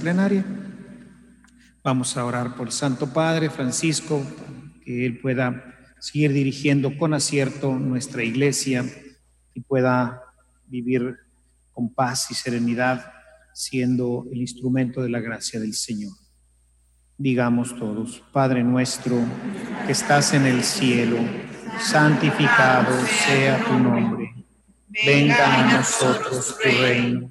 plenaria. Vamos a orar por el Santo Padre Francisco, que él pueda seguir dirigiendo con acierto nuestra iglesia y pueda vivir con paz y serenidad, siendo el instrumento de la gracia del Señor. Digamos todos, Padre nuestro que estás en el cielo, santificado sea tu nombre, venga a nosotros tu reino,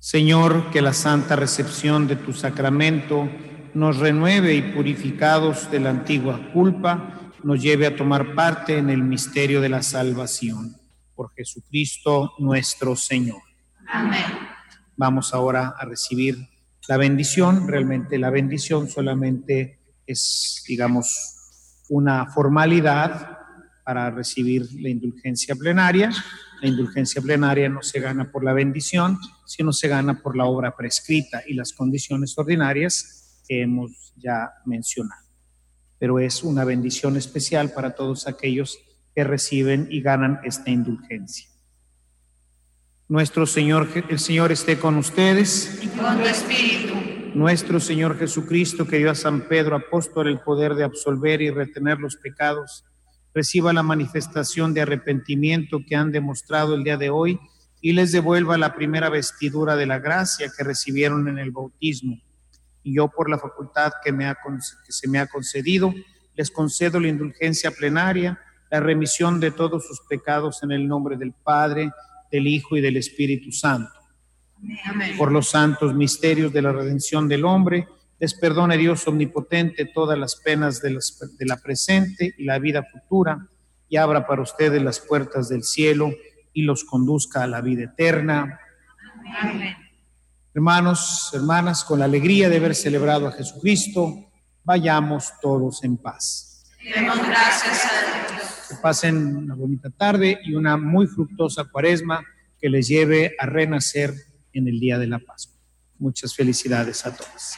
Señor, que la santa recepción de tu sacramento nos renueve y purificados de la antigua culpa, nos lleve a tomar parte en el misterio de la salvación. Por Jesucristo nuestro Señor. Amén. Vamos ahora a recibir la bendición, realmente la bendición solamente es, digamos, una formalidad para recibir la indulgencia plenaria. La indulgencia plenaria no se gana por la bendición, sino se gana por la obra prescrita y las condiciones ordinarias que hemos ya mencionado. Pero es una bendición especial para todos aquellos que reciben y ganan esta indulgencia. Nuestro Señor, el Señor esté con ustedes. Y con tu espíritu. Nuestro Señor Jesucristo, que dio a San Pedro apóstol el poder de absolver y retener los pecados, reciba la manifestación de arrepentimiento que han demostrado el día de hoy y les devuelva la primera vestidura de la gracia que recibieron en el bautismo. Y yo, por la facultad que, me ha, que se me ha concedido, les concedo la indulgencia plenaria, la remisión de todos sus pecados en el nombre del Padre, del Hijo y del Espíritu Santo. Amén. Por los santos misterios de la redención del hombre, les perdone Dios omnipotente todas las penas de, las- de la presente y la vida futura, y abra para ustedes las puertas del cielo y los conduzca a la vida eterna. Amén. Hermanos, hermanas, con la alegría de haber celebrado a Jesucristo, vayamos todos en paz. Demos gracias a Dios. Que pasen una bonita tarde y una muy fructuosa cuaresma que les lleve a renacer en el día de la Pascua. Muchas felicidades a todos.